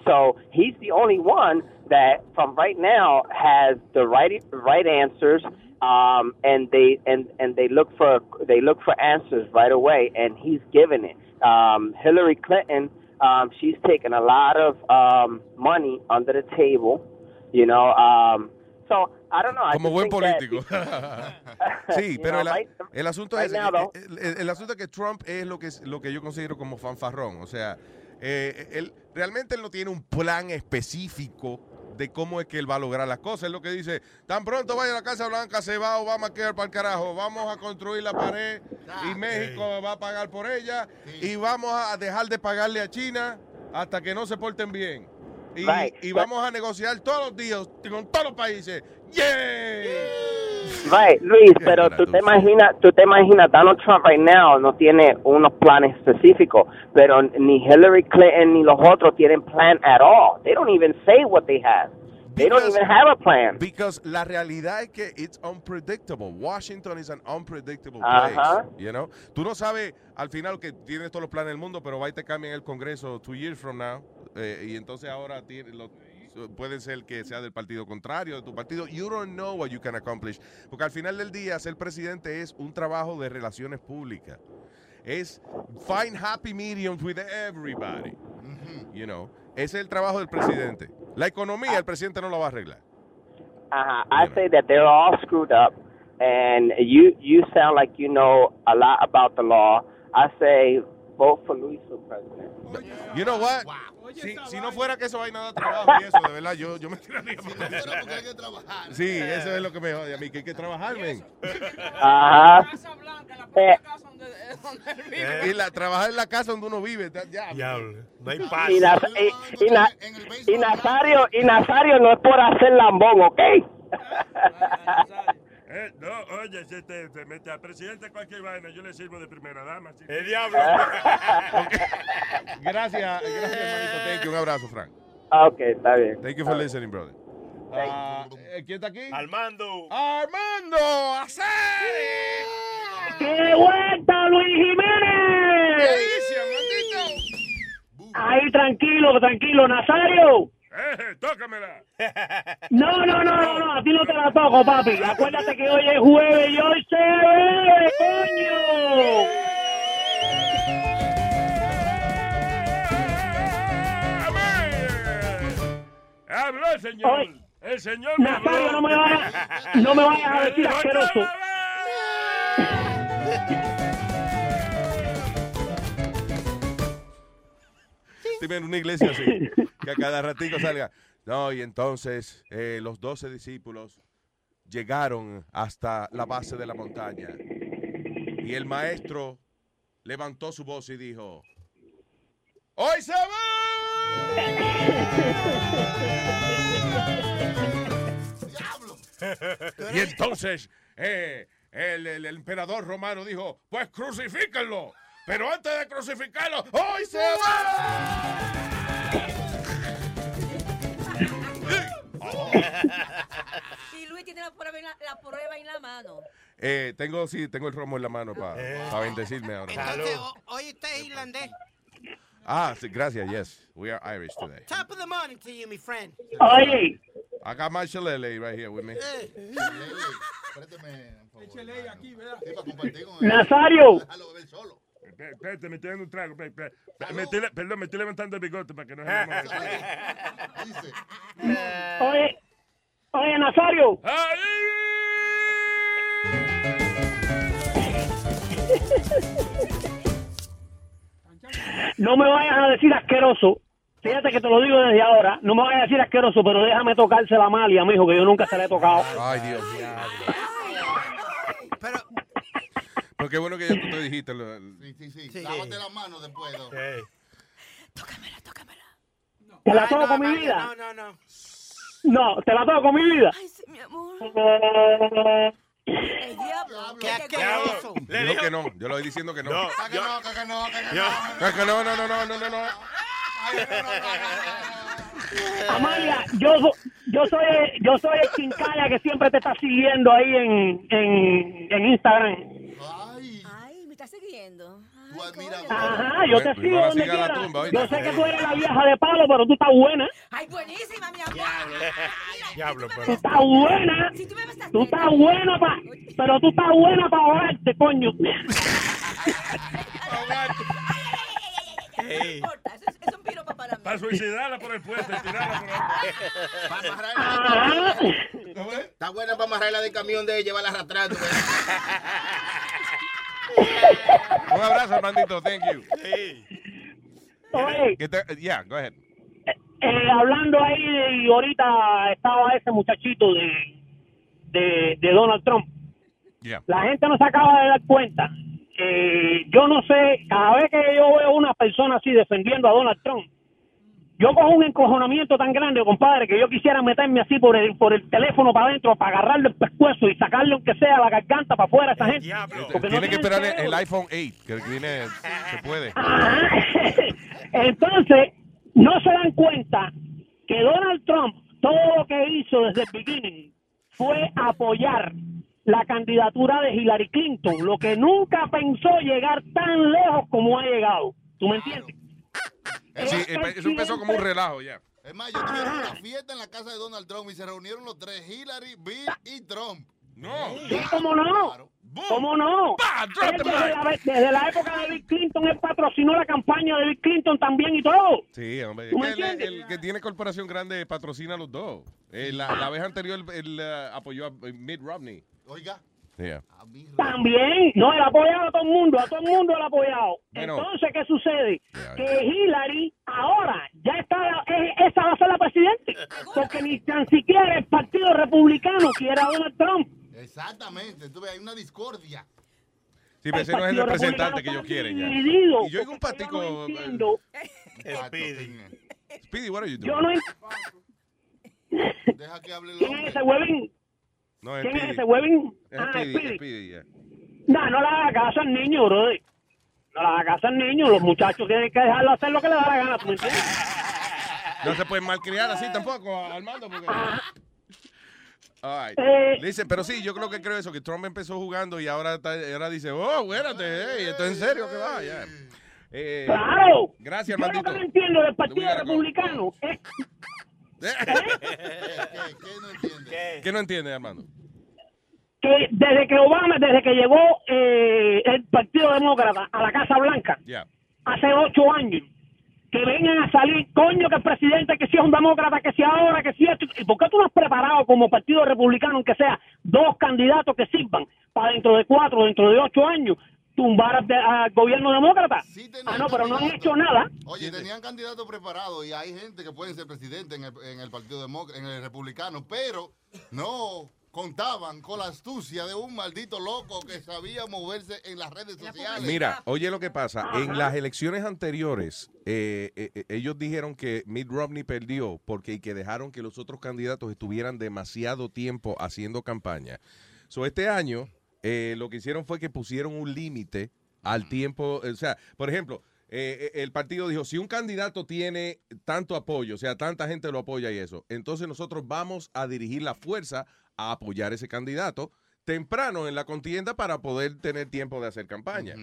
So he's the only one that, from right now, has the right right answers, um, and they and and they look for they look for answers right away, and he's giving it. Um, Hillary Clinton, um, she's taken a lot of um, money under the table, you know. Um, so I don't know. I como buen that- político. sí, pero know, el, right- el asunto right es now, el, el- el asunto es que Trump es lo que es lo que yo considero como fanfarrón, o sea, eh, él realmente él no tiene un plan específico de cómo es que él va a lograr las cosas. Es lo que dice, tan pronto vaya a la Casa Blanca, se va Obama a quedar para el carajo, vamos a construir la pared y México va a pagar por ella y vamos a dejar de pagarle a China hasta que no se porten bien. Y, Right, y vamos a negociar todos los días con todos los países. ¡Yeah! Right, Luis, pero tú te imaginas, tú te imaginas, Donald Trump right now no tiene unos planes específicos, pero ni Hillary Clinton ni los otros tienen plan at all. They don't even say what they have. They don't even have a plan. Because la realidad es que it's unpredictable. Washington is an unpredictable place. You know? Tú no sabes al final que tienes todos los planes del mundo, pero va y te cambian el Congreso two years from now. Eh, y entonces ahora tiene, lo- puede ser que sea del partido contrario, de tu partido. You don't know what you can accomplish. Porque al final del día, ser presidente es un trabajo de relaciones públicas. Es find happy mediums with everybody. You know? Ese es el trabajo del presidente. La economía, el presidente no la va a arreglar. I say that they're all screwed up, and you you sound like you know a lot about the law. I say vote for Luis for president. You know what? Si, si no fuera que eso hay nada de trabajo y eso, de verdad, yo, yo me tiraría para Sí, eso es lo que me jode a mí, que hay que trabajar, men. Ajá. Y la, trabajar en la casa donde uno vive, ya. No hay y, Naz- y- y Na- y Nazario, y Nazario no es por hacer lambón, ¿ok? Eh, no, oye, si te, te mete a presidente cualquier vaina, yo le sirvo de primera dama. El diablo. Gracias, gracias, hermanito. Thank you. Un abrazo, Frank. Ah, ok, está bien. Thank you for listening, brother. Ah, eh, ¿Quién está aquí? Armando. Armando Aceri. ¡Qué vuelta, Luis Jiménez! Ahí, tranquilo, tranquilo, Nazario. Eh, tócamela. No, no, no, no, no, a ti no te la toco, papi. Acuérdate que hoy es jueves y hoy se bebe, coño. Habló el señor. Oye, el señor me habló. Nazario, no me vayas, no me a decir asqueroso. Dime en una iglesia así, que a cada ratico salga. No, y entonces eh, los doce discípulos llegaron hasta la base de la montaña. Y el maestro levantó su voz y dijo, ¡Hoy se va! y entonces eh, el, el- el emperador romano dijo, pues crucifíquenlo. Pero antes de crucificarlo, ¡hoy se Y Luis tiene la prueba en la, la prueba en la mano. Eh, tengo, sí, tengo el romo en la mano para bendecirme ahora. Entonces, hoy usted es irlandés. Ah, sí, gracias, yes. We are Irish today. Top of the morning to you, my friend. Oye. I got my shillelagh right here with me. ¿verdad? Nazario. Espé- Espérate, me estoy dando un trago. perdón, me estoy levantando el bigote para que no se. Oye, oye, Nazario. No me vayas a decir asqueroso. Fíjate que te lo digo desde ahora. No me vayas a decir asqueroso, pero déjame tocarse la malia, mijo, que yo nunca se la he tocado. Ay, Dios mío. Pero qué bueno que ya tú te dijiste. lo- Sí, sí, sí. Lávate las manos después. ¿no? ¿Te la toco con mi vida? No, no, no. No, te la toco con mi vida. Mi amor. El diablo. Qué asqueroso. Dijo que no. Yo lo estoy diciendo que no. No, que no, que no. Que que no, no, no, no, no, no, no. Amalia, yo, yo soy yo soy el quincalla que siempre te está siguiendo ahí en, en, en Instagram. Ay, Ajá, yo te sigo no donde quiera. Yo sé que tú eres la vieja de palo, pero tú estás buena. Ay, buenísima, mi amor. Diablo, Tú pero. estás buena. Tú estás buena pa, pero tú estás buena para ahogarte, coño. Para suicidarla por el puente, tirarla por el Está buena para amarrarla del camión de ella, llevarla arrastrando. Un abrazo, Armandito. Thank you. Oye, Que te- yeah, go ahead. eh, hablando ahí, ahorita estaba ese muchachito de, de, de Donald Trump. Yeah. La gente no se acaba de dar cuenta. Eh, yo no sé, cada vez que yo veo una persona así defendiendo a Donald Trump, yo cojo un encojonamiento tan grande, compadre, que yo quisiera meterme así por el, por el teléfono para adentro, para agarrarle el pescuezo y sacarle aunque sea la garganta para afuera a esa gente. Porque no Tiene que esperar el, cerebro. el iPhone 8, que viene, se puede. Entonces, no se dan cuenta que Donald Trump, todo lo que hizo desde el beginning fue apoyar la candidatura de Hillary Clinton, lo que nunca pensó llegar tan lejos como ha llegado. ¿Tú me entiendes? Sí, eso empezó como un relajo ya. Es más, yo tuve una fiesta en la casa de Donald Trump y se reunieron los tres, Hillary, Bill y Trump. No. ¿Cómo no? ¿Cómo no? Desde, la, desde la época de Bill Clinton, él patrocinó la campaña de Bill Clinton también y todo. Sí, hombre. ¿Tú me Es que el, el que tiene corporación grande patrocina a los dos. Eh, la, la vez anterior él, eh, apoyó a Mitt Romney. Oiga. Yeah. También, no, él ha apoyado a todo el mundo, a todo el mundo él ha apoyado. Bueno. Entonces, ¿qué sucede? Que Hillary ahora ya está, es- esa va a ser la presidente, porque ni tan siquiera el Partido Republicano quiere a Donald Trump. Exactamente, ves, hay una discordia. Sí, pero ese no es el representante que ellos quieren ya. dividido, Y yo oigo un porque yo patico. no entiendo. Speedy. Speedy, what are you doing? Yo no Deja que hable el ¿Quién es ese huevín? No, ¿Quién es ese? Es Ah, Speedy, Speedy. yeah. No, no le haga caso al niño, brother. No le haga caso al niño. Los muchachos tienen que dejarlo hacer lo que le da la gana, ¿tú me entiendes? No se pueden malcriar así tampoco, Armando. Porque... All right. Eh. Dice, pero sí, yo creo que creo eso, que Trump empezó jugando y ahora, está- ahora dice, oh, espérate, hey, esto es en serio que va, ya. Eh, ¡Claro! Gracias, Yo lo Armandito. que no entiendo del Partido We ¿Qué no entiende, Armando? que desde que Obama, desde que llegó eh, el Partido Demócrata a la Casa Blanca, hace ocho años, que vengan a salir, coño, que el presidente, que si es un demócrata, que si ahora, que si esto. ¿Y por qué tú no has preparado como Partido Republicano, aunque sea dos candidatos que sirvan para dentro de cuatro, dentro de ocho años, tumbar al, gobierno demócrata? ah, no, pero no han hecho nada. Oye, tenían candidatos preparados y hay gente que pueden ser presidente en el, en el Partido Demócrata, en el Republicano, pero no contaban con la astucia de un maldito loco que sabía moverse en las redes sociales. Mira, oye lo que pasa. En las elecciones anteriores, eh, eh, eh, ellos dijeron que Mitt Romney perdió porque y que dejaron que los otros candidatos estuvieran demasiado tiempo haciendo campaña. So, este año, eh, lo que hicieron fue que pusieron un límite al tiempo. O sea, por ejemplo, eh, eh, el partido dijo, si un candidato tiene tanto apoyo, o sea, tanta gente lo apoya y eso, entonces nosotros vamos a dirigir la fuerza a apoyar ese candidato temprano en la contienda para poder tener tiempo de hacer campaña.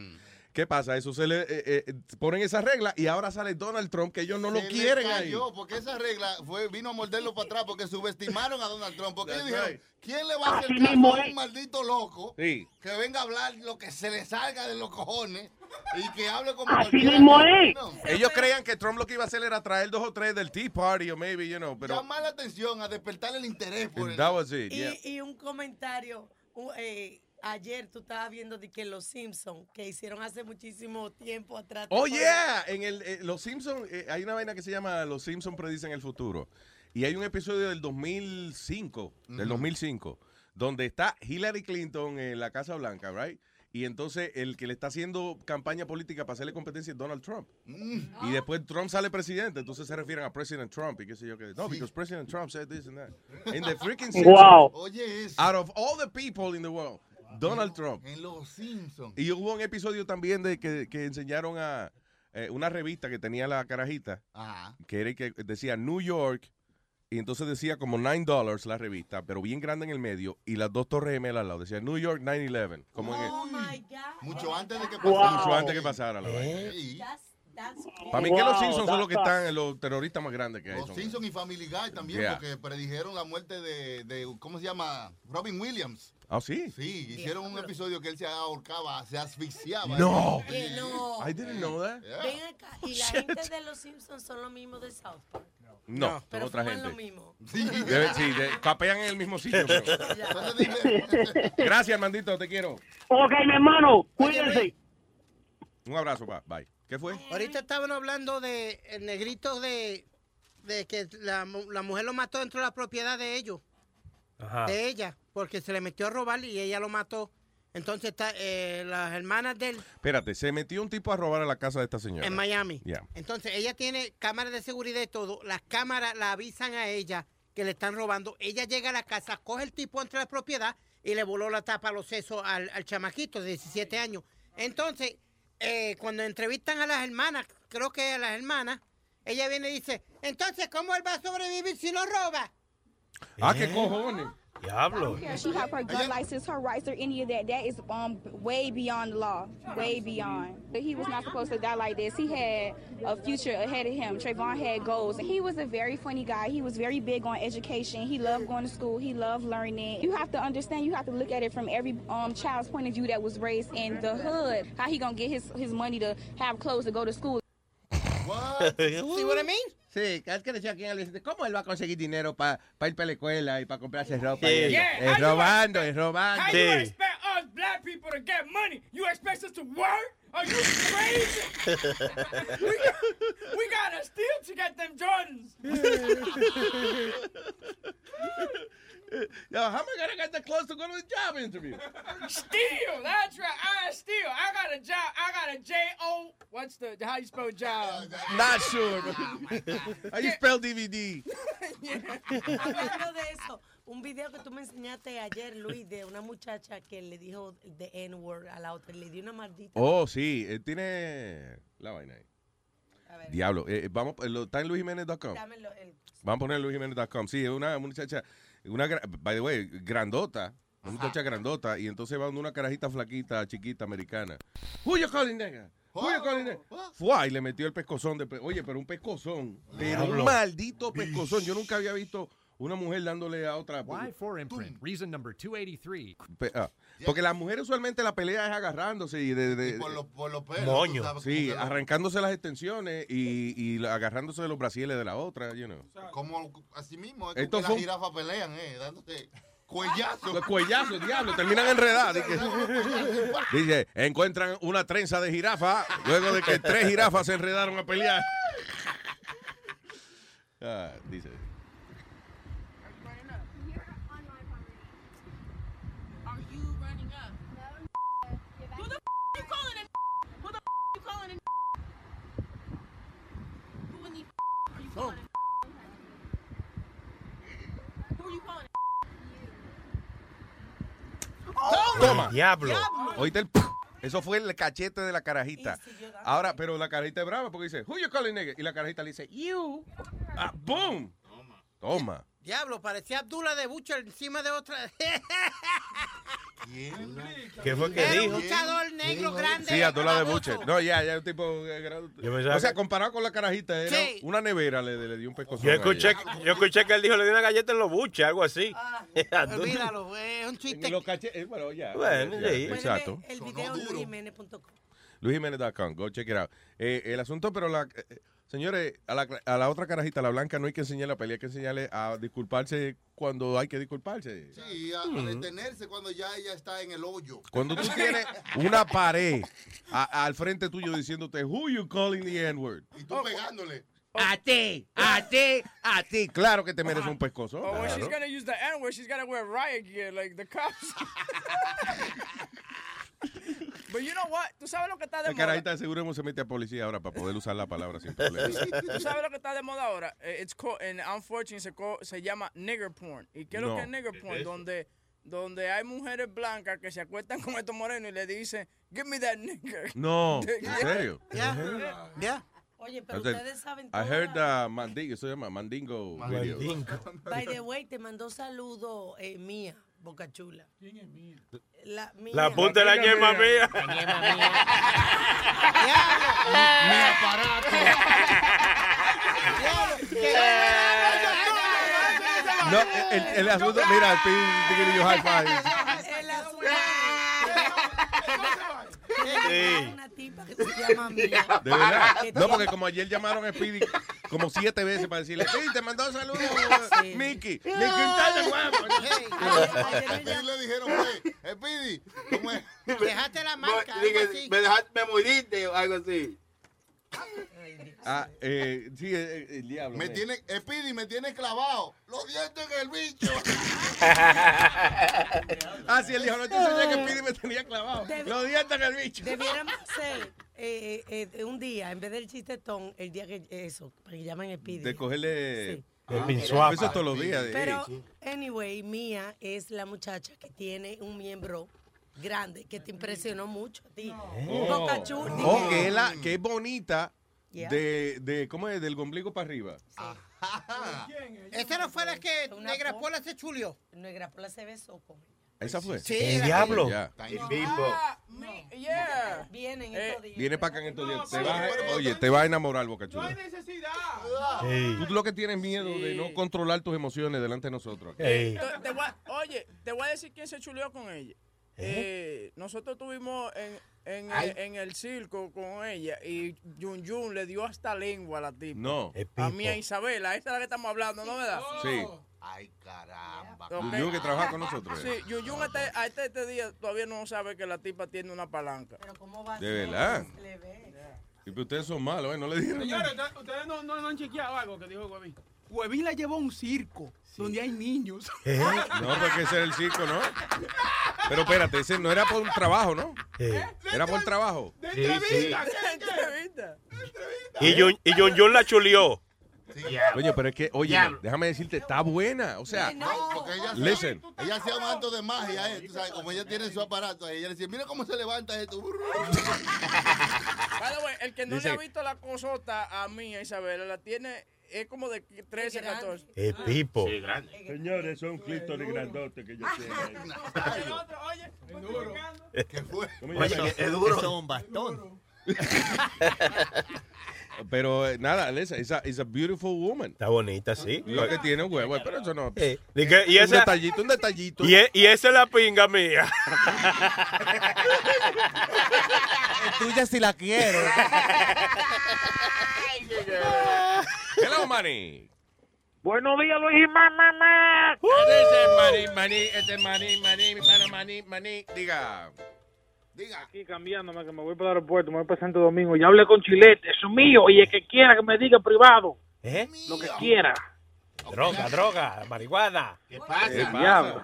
¿Qué pasa? Eso se le eh, eh, ponen esa regla y ahora sale Donald Trump que ellos no lo le quieren ahí. porque esa regla fue, vino a morderlo para atrás porque subestimaron a Donald Trump. Porque ellos dijeron, right. ¿quién le va a hacer Así caso mismo a es. un maldito loco Sí. que venga a hablar lo que se le salga de los cojones y que hable como Así mismo es. No. Ellos creían que Trump lo que iba a hacer era traer dos o tres del Tea Party o maybe, you know, pero Llamar la atención, a despertar el interés por el... that was it, Y, yeah. y un comentario. u- eh, ayer tú estabas viendo de que los Simpsons, que hicieron hace muchísimo tiempo atrás. ¿te Oh, yeah. En el, eh, los Simpsons, eh, hay una vaina que se llama Los Simpsons predicen el futuro. Y hay un episodio del 2005, del 2005, donde está Hillary Clinton en la Casa Blanca, right? Y entonces el que le está haciendo campaña política para hacerle competencia es Donald Trump. Y después Trump sale presidente, entonces se refieren a President Trump y qué sé yo qué. No, because President Trump said this and that. In the freaking Simpsons, Wow. Oye, eso. out of all the people in the world, Donald Trump. En los Simpsons. Y hubo un episodio también de que, que enseñaron a eh, una revista que tenía la carajita, Ajá. que era que decía New York, y entonces decía como 9 dólares la revista, pero bien grande en el medio, y las dos torres gemelas al lado. Decía New York 9-11. Como en el- Oh my God. Mucho antes de que Wow. pasara. mucho antes que pasara la Para mí que los Wow, Simpsons son los que están, los terroristas más grandes que hay. Los son. Simpsons y Family Guy también, Yeah. porque predijeron la muerte de, de, ¿cómo se llama? Robin Williams. Ah, sí. Sí, hicieron un episodio que él se ahorcaba, se asfixiaba. No. Que no. I didn't know that. Yeah. Ven acá. Y la gente de los Simpsons son los mismos de South Park. No, son Pero otra fuman lo gente. mismo. Sí. Debe- sí, de- capean en el mismo sitio. Gracias, Mandito, te quiero. Ok, mi hermano, cuídense. Un abrazo, pa. bye. ¿Qué fue? Ahorita estaban hablando de el negrito de, de que la, la mujer lo mató dentro de la propiedad de ellos, Ajá. de ella, porque se le metió a robar y ella lo mató. Entonces está, eh, las hermanas de él Espérate, se metió un tipo a robar a la casa de esta señora. en Miami. Ya. Entonces ella tiene cámaras de seguridad y todo. Las cámaras la avisan a ella que le están robando. Ella llega a la casa, coge el tipo entre la propiedad y le voló la tapa a los sesos al, al chamaquito de 17 años. Entonces, eh, cuando entrevistan a las hermanas, creo que a las hermanas, ella viene y dice, entonces, ¿cómo él va a sobrevivir si lo roba? Ah, qué cojones. Diablo. care if she have her gun license, her rights, or any of that. That is um way beyond the law, way beyond. He was not supposed to die like this. He had a future ahead of him. Trayvon had goals. He was a very funny guy. He was very big on education. He loved going to school. He loved learning. You have to understand. You have to look at it from every um child's point of view that was raised in the hood. How he gonna get his his money to have clothes to go to school? See what I mean? Sí, cada vez que decía aquí en el dice, ¿cómo él va a conseguir dinero para ir para la escuela y para comprarse ropa? Sí. Y? Yeah, es how you robando, es robando. How you Sí. expect black people to get money. You expect us to work? Are you crazy? we, got, we gotta steal to get them Jordans. Yo, how am I gonna get the clothes to go to the job interview? Steal. That's right. I steal. I got a job. I got a J O. What's the how you spell job? Not sure. How you spell DVD? Hablando de eso, un video que tú me enseñaste ayer, Luis, de una muchacha que le dijo the N-word a la otra, le dio una maldita. Oh, sí, él tiene la vaina ahí. Diablo, eh, vamos, eh, lo- está en luisjiménez.com. Vamos a poner luisjiménez.com. Sí, es una muchacha, una, by the way, grandota, una muchacha grandota, y entonces va una carajita flaquita, chiquita, americana. Who you calling nigga? Who you calling nigga? Fue y le metió el pescozón de, pe- oye, pero un pescozón, pero un maldito pescozón. Yo nunca había visto una mujer dándole a otra. Y4 imprint, reason number 283. Pe- ah, porque las mujeres usualmente la pelea es agarrándose y de, de- por los- por los pelos, Moño. tú sabes, Sí, arrancándose las extensiones y, y agarrándose de los brasiles de la otra, you know. Como así mismo, es Esto como que las un- jirafas pelean, eh, dándote cuellazos. Los cuellazos, diablo, terminan enredados. Dice, dice, encuentran una trenza de jirafa luego de que tres jirafas se enredaron a pelear. Ah, dice. Are you running up? Who the f you calling it? Who the f you calling it? Who in the f are you calling it? Who are you calling it? Toma. Diablo. Oíste el Eso fue el cachete de la carajita. Ahora, pero la carajita es brava porque dice, who you calling nigga? Y la carajita le dice, you. Ah, boom. Toma. Diablo, parecía Abdullah de Butcher encima de otra. ¿Qué fue que Era dijo? un luchador negro grande. Sí, a toda la de. Butcher. No, ya, ya, un tipo. eh, gra- Yo pensaba O sea, que- comparado con la carajita, era Sí. una nevera le, le dio un pescozón. Yo escuché, ella. yo escuché que él dijo le dio una galleta en los buches, algo así. Olvídalo, es un chiste. Los cache- eh, bueno, ya. Bueno, ya, sí. Exacto. El video luisjiménez.com. LuisJiménez.com, go check it out. Eh, el asunto, pero la. eh, señores, a la, a la otra carajita, la blanca, no hay que enseñarle la pelea, hay que enseñarle a disculparse cuando hay que disculparse. Sí, a, a Ujú. detenerse cuando ya ella está en el hoyo. Cuando tú tienes una pared a- al frente tuyo diciéndote, who you calling the N-word? Y tú pegándole. A ti, a ti, a ti. Claro que te mereces un pescozo. But when she's claro. gonna use the N word, she's gotta wear riot gear like the cops. But you know what? ¿Tú sabes lo que está de La moda? carajita de seguro se mete a policía ahora para poder usar la palabra sin problema. ¿Tú sabes lo que está de moda ahora? Eh, It's called, and unfortunately se, co- se llama nigger porn. ¿Y qué es lo No. que es nigger ¿Qué porn? Donde, donde hay mujeres blancas que se acuestan con estos morenos y le dicen, give me that nigger. No. ¿en serio? Yeah. Yeah. Oye, pero I said, ustedes saben I toda heard uh, Mandingo, eso se llama Mandingo. video. By the way, te mandó saludo eh, Mía, Boca Chula. ¿Quién es Mía? La, mía. La punta de la ñema mía. Mi aparato. No, el, el asunto, mira, estoy giving you high five. El asunto- Sí. Una tipa que se llama Mía. De verdad. No, porque como ayer llamaron a Speedy como siete veces para decirle, Speedy, te mandó saludos, Sí. Mickey. Mickey, está de guapo. Y le dijeron, Speedy, ¿cómo es? Dejaste la marca. Dije, me, dejaste, me moriste o algo así. Ah, eh, sí, eh, el diablo. Me tiene, Speedy, me tiene clavado. Los dientes en el bicho. Ah, sí, él dijo, no te soñé que Speedy me tenía clavado. Los dientes en el bicho. Debiéramos hacer eh, eh, eh, un día, en vez del chistetón, el día que eso, para que llamen Speedy. De cogerle... Sí. El Ah. Eso es todos los días. Pero, anyway, Mía es la muchacha que tiene un miembro grande que te impresionó mucho a ti. Oh. Boca Chula. Oh, que es, la, que es bonita Yeah. de, de, ¿cómo es? Del ombligo para arriba. Esa no fue la que Negra po- Pola se chulió. Negra Pola se besó con ella. ¿Esa fue? Sí, El diablo. Ya. Ah, me- yeah. Vienen estos días. Viene para acá en estos días. Te oye, te va a enamorar, Boca No hay necesidad. Ey. Tú lo que tienes miedo de no controlar tus emociones delante de nosotros. Ey. Te- te voy a- oye, te voy a decir quién se chuleó con ella. Eh, nosotros estuvimos en, en, Ay. en el circo con ella y Jun Jun le dio hasta lengua a la tipa. No. A mí, a. Isabela, esa es la que estamos hablando, ¿no verdad? Sí. Ay, caramba. Ok. Yuyun que trabaja con nosotros. Sí, Yuyun este, a este, este día todavía no sabe que la tipa tiene una palanca. Pero ¿cómo va De verdad. Y pues ustedes son malos, ¿eh? No le dijeron. Señores, ustedes- no, no, no han chequeado algo que dijo Huevín. Huevín la llevó a un circo donde hay niños. No, porque ese era el circo, ¿no? Pero espérate, ese no era por un trabajo, ¿no? Era por trabajo. De Sí, entrevista, sí. ¿qué? Entrevista. Y John, y John John la chulió. Oye, pero es que, oye, déjame decirte, está buena. O sea, No, porque ella hacía- listen. Ella hacía un acto de magia, eh, tú sabes, como ella tiene su aparato, ella le decía, mira cómo se levanta esto. By the way, el que no Dice- le ha visto la cosota a mí, a Isabela, la tiene, es como de 13, 14. Es pipo. Señores, son clítoris grandotes que yo tengo. Oye, ¿Qué fue? ¿Cómo Oye, llama? es duro. Eso es un bastón. Pero eh, nada, Alexa, es a, a beautiful woman. Está bonita, sí. Lo que tiene un huevo, pero eso no. Eh, que- y un esa- detallito, un detallito. Y, e- y esa es la pinga mía. Es tuya si la quiero. Hello, Manny. Buenos días, Luis Jiménez. mamá. Este es Manny, Manny, este es Manny, Manny, mi pana Manny, Manny. Diga. Diga. Aquí cambiándome, que me voy para el aeropuerto, me voy para Santo Domingo. Ya hablé con Chilete, eso es mío. Y el que quiera que me diga privado, ¿Eh? lo que quiera. Droga, droga, marihuana. ¿Qué pasa? ¿Qué pasa?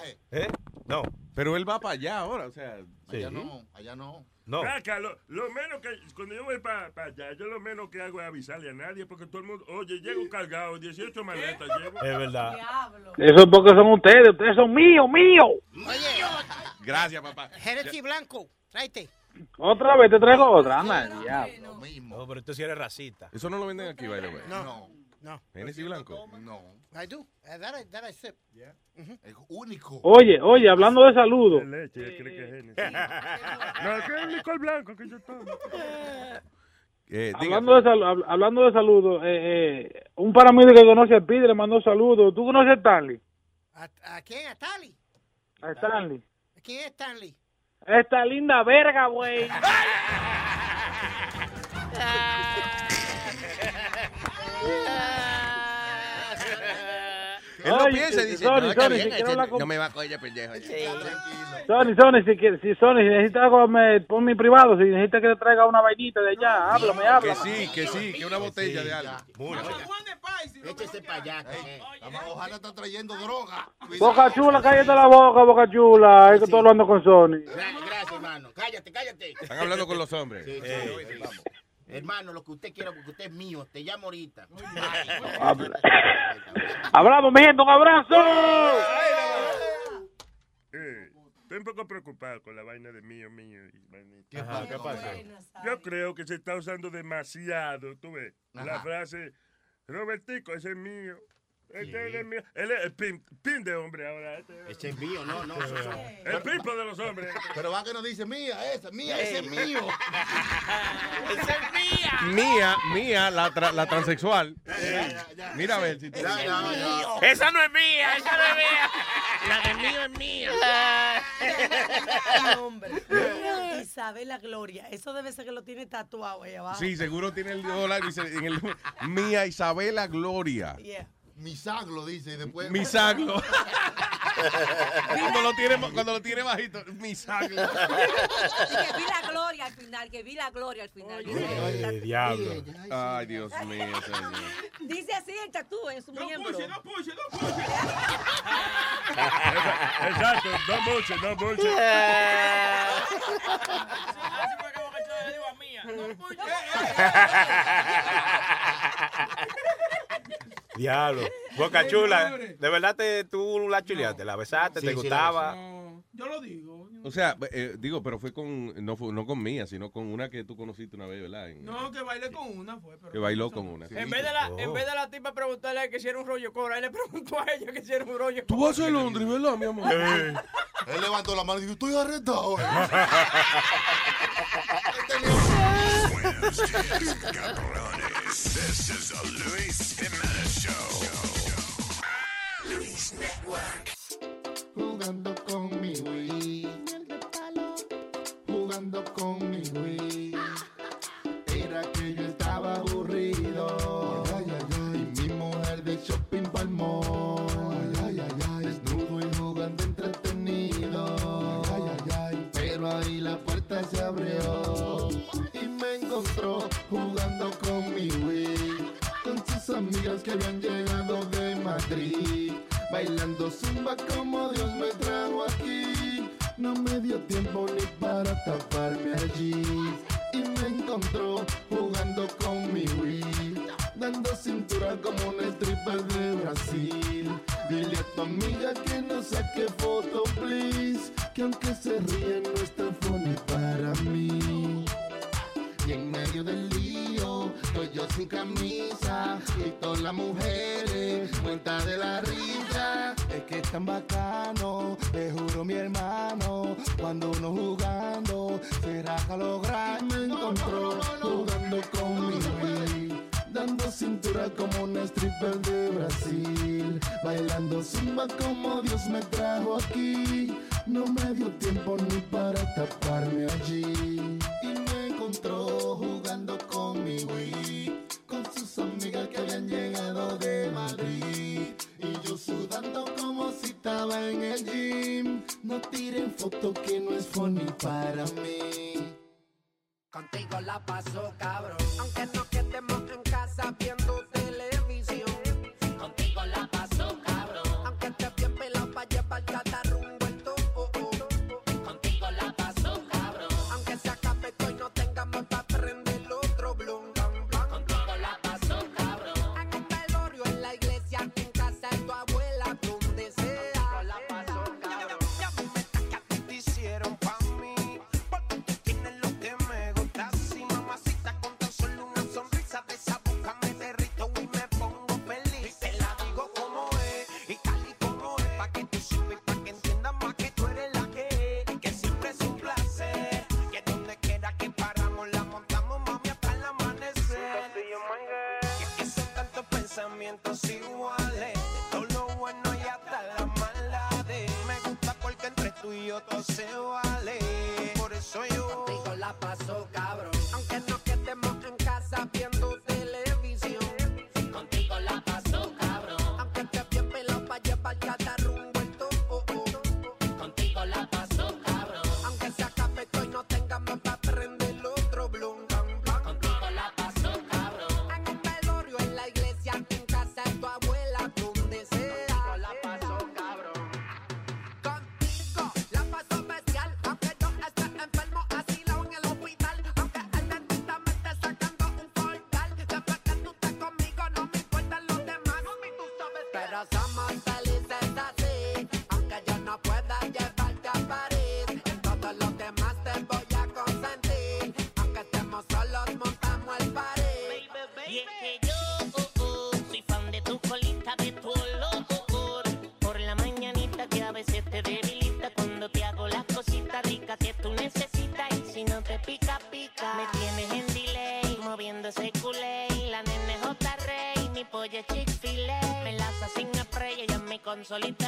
¿Eh? ¿Eh? No. Pero él va para allá ahora, o sea. Allá Sí. no, allá no. No. Lo, lo menos que, cuando yo voy para allá, yo lo menos que hago es avisarle a nadie, porque todo el mundo, oye, llego cargado, 18 maletas llevo. Es verdad. Eso es porque son ustedes, ustedes son míos, míos. Gracias, papá. Jerez Blanco, tráete. Otra vez te traigo otra, anda, diablo. Lo mismo. No, pero tú sí eres racista. Eso no lo venden aquí, by the way. No, No, no. Genesis blanco. no. I do. That I, that I sip. Es único. Oye, oye, hablando de saludos. De leche, cree que es Genesis. No, que es el licor blanco que yo tomo. Eh. Hablando de, sal- hab- hablando de saludos, eh, eh, un paramédico que conoce a Pide le mandó saludos. ¿Tú conoces a Stanley? ¿A, a quién? ¿A Stanley? A Stanley. ¿A quién es Stanley? Esta linda verga, güey. Él Oye, piensa dice, Sony, no, está Sony, bien, si ese con- no me va a coger pendejo. Sony, Sony, si, quieres- si Sony, si necesitas algo, me, pon mi privado. Si necesitas que te traiga una vainita de allá, háblame, Que háblame. sí, que sí, que una botella de algo. Échese para allá. que- Ojalá está trayendo droga. Boca chula, cállate la boca, boca chula. Es que estoy hablando con Sony. Gra- Gracias, hermano. Cállate, cállate. Están hablando con los hombres. Sí, sí, Eh, vamos. Hermano, lo que usted quiera, porque usted es mío. Te llamo ahorita. Habla. Hablamos, mi gente, un abrazo. Eh, estoy un poco preocupado con la vaina de mío, mío. y. ¿Qué pasa? ¿Qué pasa? Yo creo que se está usando demasiado, tú ves, la Ajá. frase, Robertico, ese es mío. Este es mío. Él es el pin, pin de hombre ahora. Este, Ese es mío, no, no. son- el pipo de los hombres. Pero va que nos dice mía, esa, mía, ese es mío. Mía, mía, la, tra- la transexual. Mira a ver si tú. Esa no es mía, esa no es mía. La de mío es mía. Hombre. Isabela Gloria. Eso debe ser que lo tiene tatuado ahí abajo. Sí, seguro tiene el dólar dice, en el Mía Isabela Gloria. Yeah. Misaglo dice y después. Misaglo. cuando, lo tiene, cuando lo tiene bajito, misaglo. Y que vi la gloria al final, que vi la gloria al final. Eh, diablo. Ay, Dios mío, señor. Dice así el tatú en su miembro. Exacto, no mucho, no mucho. Diablo. Boca chula. De verdad te, tú la chuleaste, la besaste, Sí, te sí, la gustaba. Yo lo digo. O sea, eh, digo, pero fue con, no, fue, no con Mía, sino con una que tú conociste una vez, ¿verdad? En- No, que bailé con una, fue. Pero que bailó con una. En vez, de la, en Oh. vez de la tipa preguntarle que si era un rollo cobra, él le preguntó a ella que si era un rollo Tú vas a Londres, ¿verdad, mi amor? Él levantó la mano y dijo, estoy arrestado. This is a Luis Jiménez Show. Luis Network. Jugando con mi Wii. Jugando con mi Wii. Era que yo estaba aburrido. Ay, ay, ay. Y mi mujer de shopping palmó. Ay, ay, ay, Desnudo y jugando entretenido. Ay, ay, ay. Pero ahí la puerta se abrió demostró jugando con mi Wii. Con sus amigas que habían llegado de Madrid. Bailando zumba como Dios me trajo aquí. No me dio tiempo ni para taparme allí. Y me encontró jugando con mi Wii. Dando cintura como un stripper de Brasil. Dile a tu amiga que no saque foto, please. Que aunque se ríe no es tan funny para mí. Y en medio del lío, estoy yo sin camisa. Y todas las mujeres, cuenta de la risa. Es que es tan bacano, te juro mi hermano. Cuando uno jugando, será que lograr. Me encontró jugando con mi dando cintura como una stripper de Brasil, bailando zumba como Dios me trajo aquí. No me dio tiempo ni para taparme allí. la paso cabrón. solita.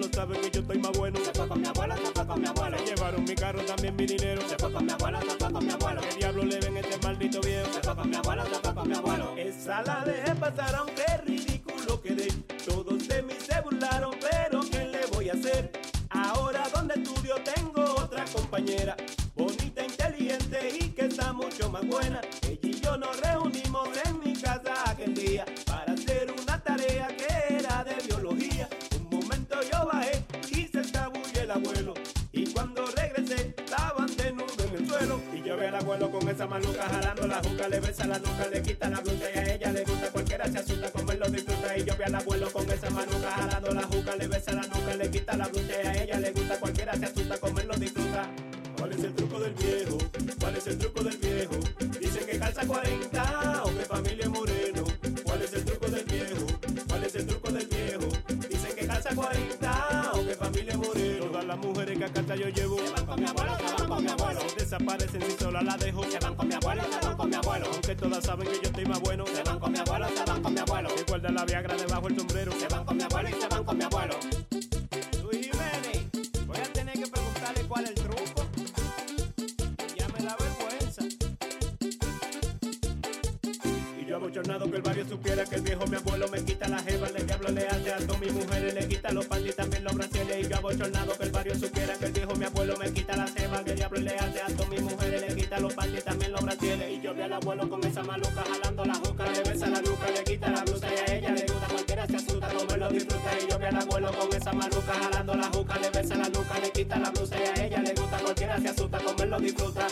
Lo sabe que yo estoy más bueno. Se fue con mi abuelo, se fue con mi abuelo. Se llevaron mi carro, también mi dinero. Se fue con mi abuelo, se fue con mi abuelo. ¿Qué diablo le ven este maldito viejo? Se fue con mi abuelo, se fue con mi abuelo. Esa la dejé jalando la juca, le besa la nuca, le quita la blusa y a ella le gusta cualquiera se asusta, como él lo disfruta.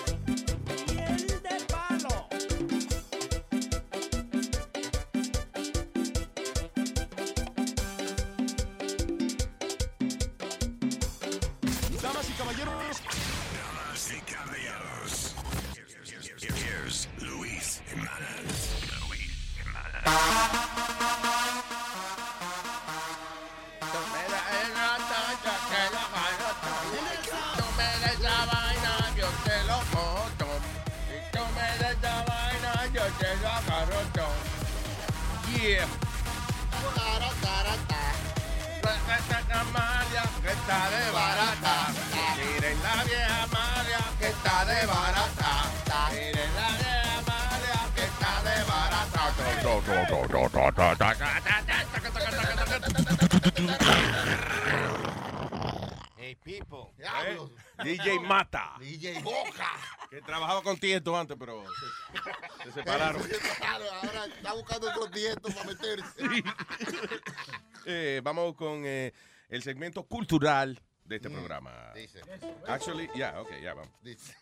Separaron. Se separaron. Ahora está buscando otro tieto para meterse. Eh, vamos con eh, el segmento cultural de este programa. Dice. Actually, yeah, okay, ya vamos. Dice.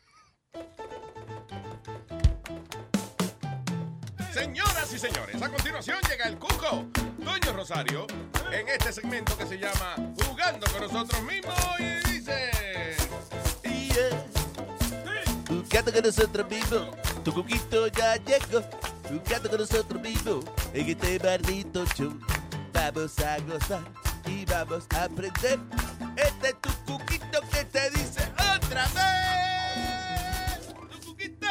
Señoras y señores, a continuación llega el Cuco, Doño Rosario, en este segmento que se llama Jugando con nosotros mismos y dice... Jugando con nosotros mismos, tu cuquito ya llegó. Jugando con nosotros mismos, en este show. Vamos a gozar y vamos a aprender. Este es tu cuquito que te dice otra vez. Tu cuquito.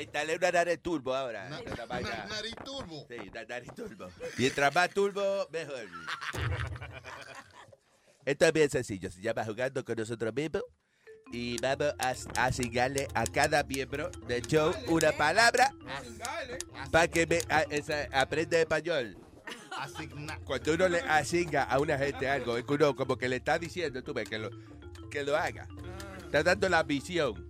Métale una nariz turbo ahora. Na- esta na- nariz turbo. Sí, una nariz turbo. Mientras más turbo, mejor. Esto es bien sencillo. Se llama Jugando con nosotros mismos. Y vamos a asignarle a cada miembro del show una palabra para que me, a- esa- aprenda español. Asigna. Cuando uno le asigna a una gente algo, es que uno como que le está diciendo, tú ves, que lo, que lo haga. Está dando la visión.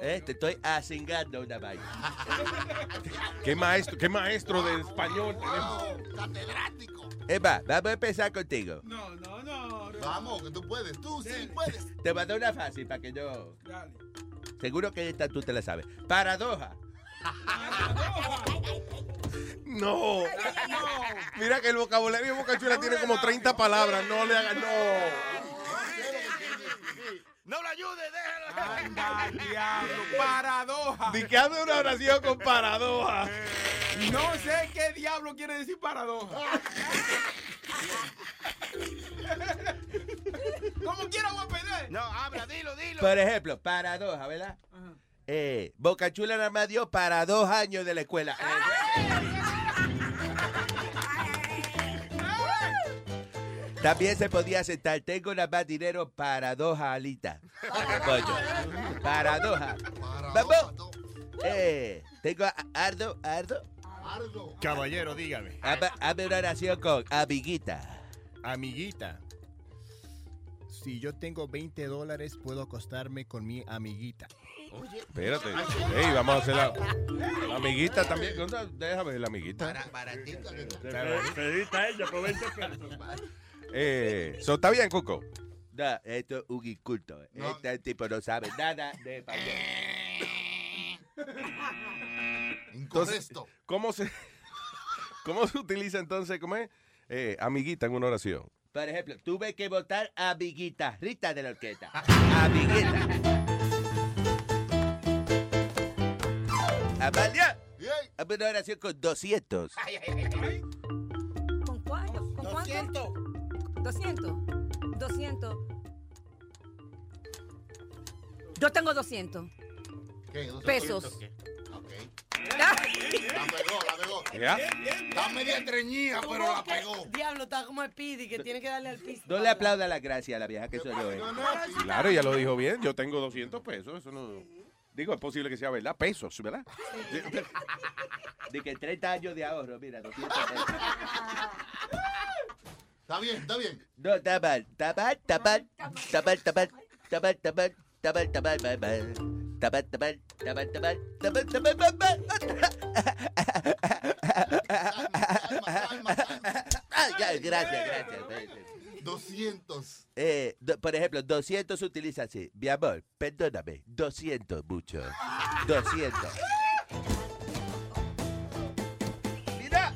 ¿Eh? Te estoy asignando una vaina. ¿Qué maestro, qué maestro de español tenemos? Catedrático. Eva, vamos a empezar contigo. No, no, no. Vamos, que tú puedes. Tú sí puedes. Te voy a dar una fácil para que yo... Dale. Seguro que esta tú te la sabes. Paradoja. No. Mira que el vocabulario de Boca Chula tiene como 30 palabras. No le hagas, no. No lo ayude, déjalo. Anda, diablo. Paradoja. Di que hace una oración con paradoja. No sé qué diablo quiere decir paradoja. Como quiera voy a perder. No, habla, dilo, dilo. Por ejemplo, paradoja, ¿verdad? Eh, Boca Chula nada más dio para dos años de la escuela. También se podía aceptar, tengo nada más dinero para dos alitas. pollo. Para dos. a- Vamos. Eh, tengo a Ardo, Ardo. Caballero, dígame. Hazme una oración con amiguita. Amiguita. Si yo tengo 20 dólares, puedo acostarme con mi amiguita. Espérate. Ey, vamos a hacer la, la amiguita también. ¿Dónde- Déjame ver la amiguita. Pedita ella por 20 pesos. Eh, so, ¿Está bien, Cuco? No, esto es un inculto. Este tipo no sabe nada de español. Entonces, ¿cómo se, ¿Cómo se utiliza entonces, cómo es? Eh, amiguita en una oración. Por ejemplo, tuve que votar a mi guitarrista de la orquesta. Amiguita. Amalia. Hazme una oración con 200. ¿Con cuál? ¿Con cuánto? 200. 200. Yo tengo 200. ¿Qué? Pesos. La pegó, la pegó. ¿Ya? Está media treñida, pero la pegó. Diablo, está como Speedy que tiene que darle al piso. No le aplauda la gracia a la vieja que soy yo. eh. Claro, ya lo dijo bien. Yo tengo 200 pesos. Eso no. Digo, es posible que sea verdad. Pesos, ¿verdad? De que 30 años de ahorro, mira, 200 pesos. Está bien, está bien. No, está mal, está mal, está mal, está mal, está mal, está mal, está mal, está mal, está mal, mal, mal. Está mal, está mal, está mal, está mal, está mal, está mal, mal, mal. Ah, ya, Gracias, gracias. 200. Eh, do- por ejemplo, 200 se utiliza así. Mi amor, perdóname. 200 mucho. 200. Mira.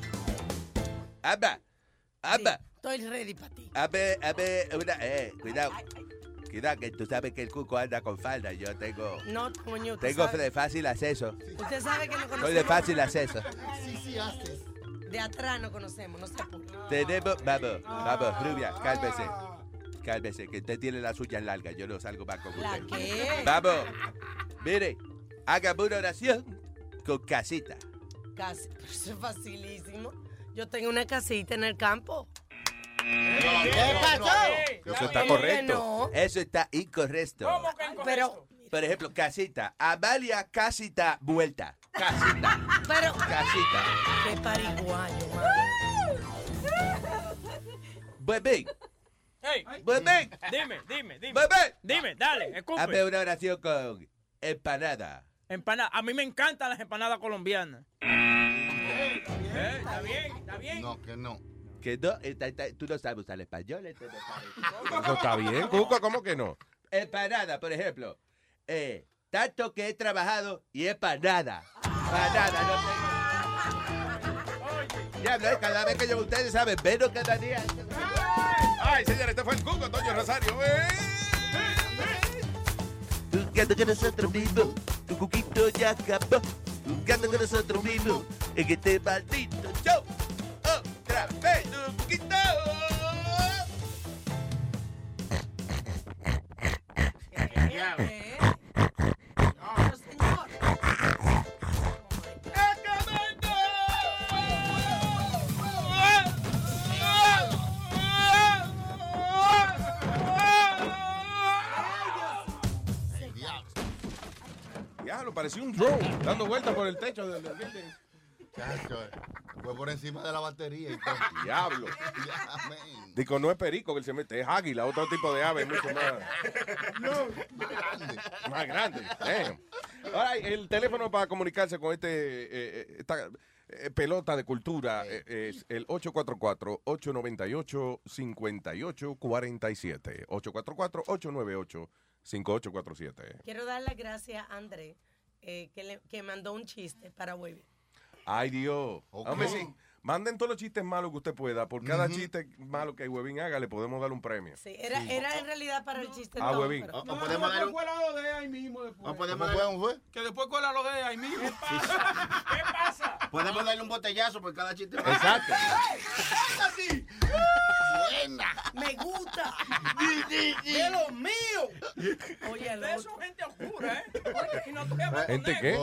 Amba. Amba. Estoy ready para ti. A ver, a ver, una, eh, cuidado. Cuidado, que tú sabes que el cuco anda con falda. Yo tengo, No, coño, tengo sabe- de fácil acceso. Usted sabe que no Soy conocemos. de fácil acceso. Sí, sí, haces. De atrás no conocemos, no se apure. Tenemos, vamos, vamos, rubia, cálmese. Cálmese, que usted tiene las uñas largas. Yo no salgo más con ¿La usted. qué? Vamos. Mire, hágame una oración con casita. Casi, eso es facilísimo. Yo tengo una casita en el campo. ¿Qué pasó? Eso está ¿Cómo que correcto. no? Eso está incorrecto. Pero, Por ejemplo, casita. Amalia, casita, vuelta. Casita. pero. Casita. Qué pariguayo. Bebé. Hey, Bebé. dime, dime, dime. Bebé. Dime, dale, escupe. Hazme una oración con empanada. Empanada. A mí me encantan las empanadas colombianas. Eh, está bien, está bien. No, que no. Que no, está- está- tú no sabes usar español. entonces, Eso está bien, Cuco. ¿Cómo que no? Empanada, por ejemplo. Eh, tanto que he trabajado y es para nada. Para nada, no tengo. Ya, no, cada vez que yo ustedes saben, menos cada día. Ay, señores, este fue el Cuco, Toño Rosario. Jugando con nosotros mismos, tu cuquito ya acabó. Jugando con nosotros mismos, en este maldito show pelos quitados. Diablo, parecía un drone dando vueltas por el techo del. Chacho, fue por encima de la batería y todo. Diablo. Ya. Digo, no es perico que él se mete, es águila, otro tipo de ave, mucho más. No, más grande. Más grande. Ahora, el teléfono para comunicarse con este eh, eh, esta eh, pelota de cultura eh, es el 844-898-5847. 844-898-5847. Quiero dar las gracias a André, eh, que, le- que mandó un chiste para Webby. Ay, Dios. Hombre, sí. Manden todos los chistes malos que usted pueda. Por cada chiste malo que Webin haga, le podemos dar un premio. Sí, era, era en realidad para el chiste. Ah, pero- No, podemos dar después cuela lo de ahí mismo después. No podemos dar- ¿Cómo fue? Que después cuela lo de ahí mismo. ¿Qué pasa? Podemos darle un botellazo por cada chiste. Exacto. Así. Buena. Me gusta. ¡De los míos! Oye, Ustedes son gente oscura, ¿eh? Y no estoy hablando ¿Gente negro. qué?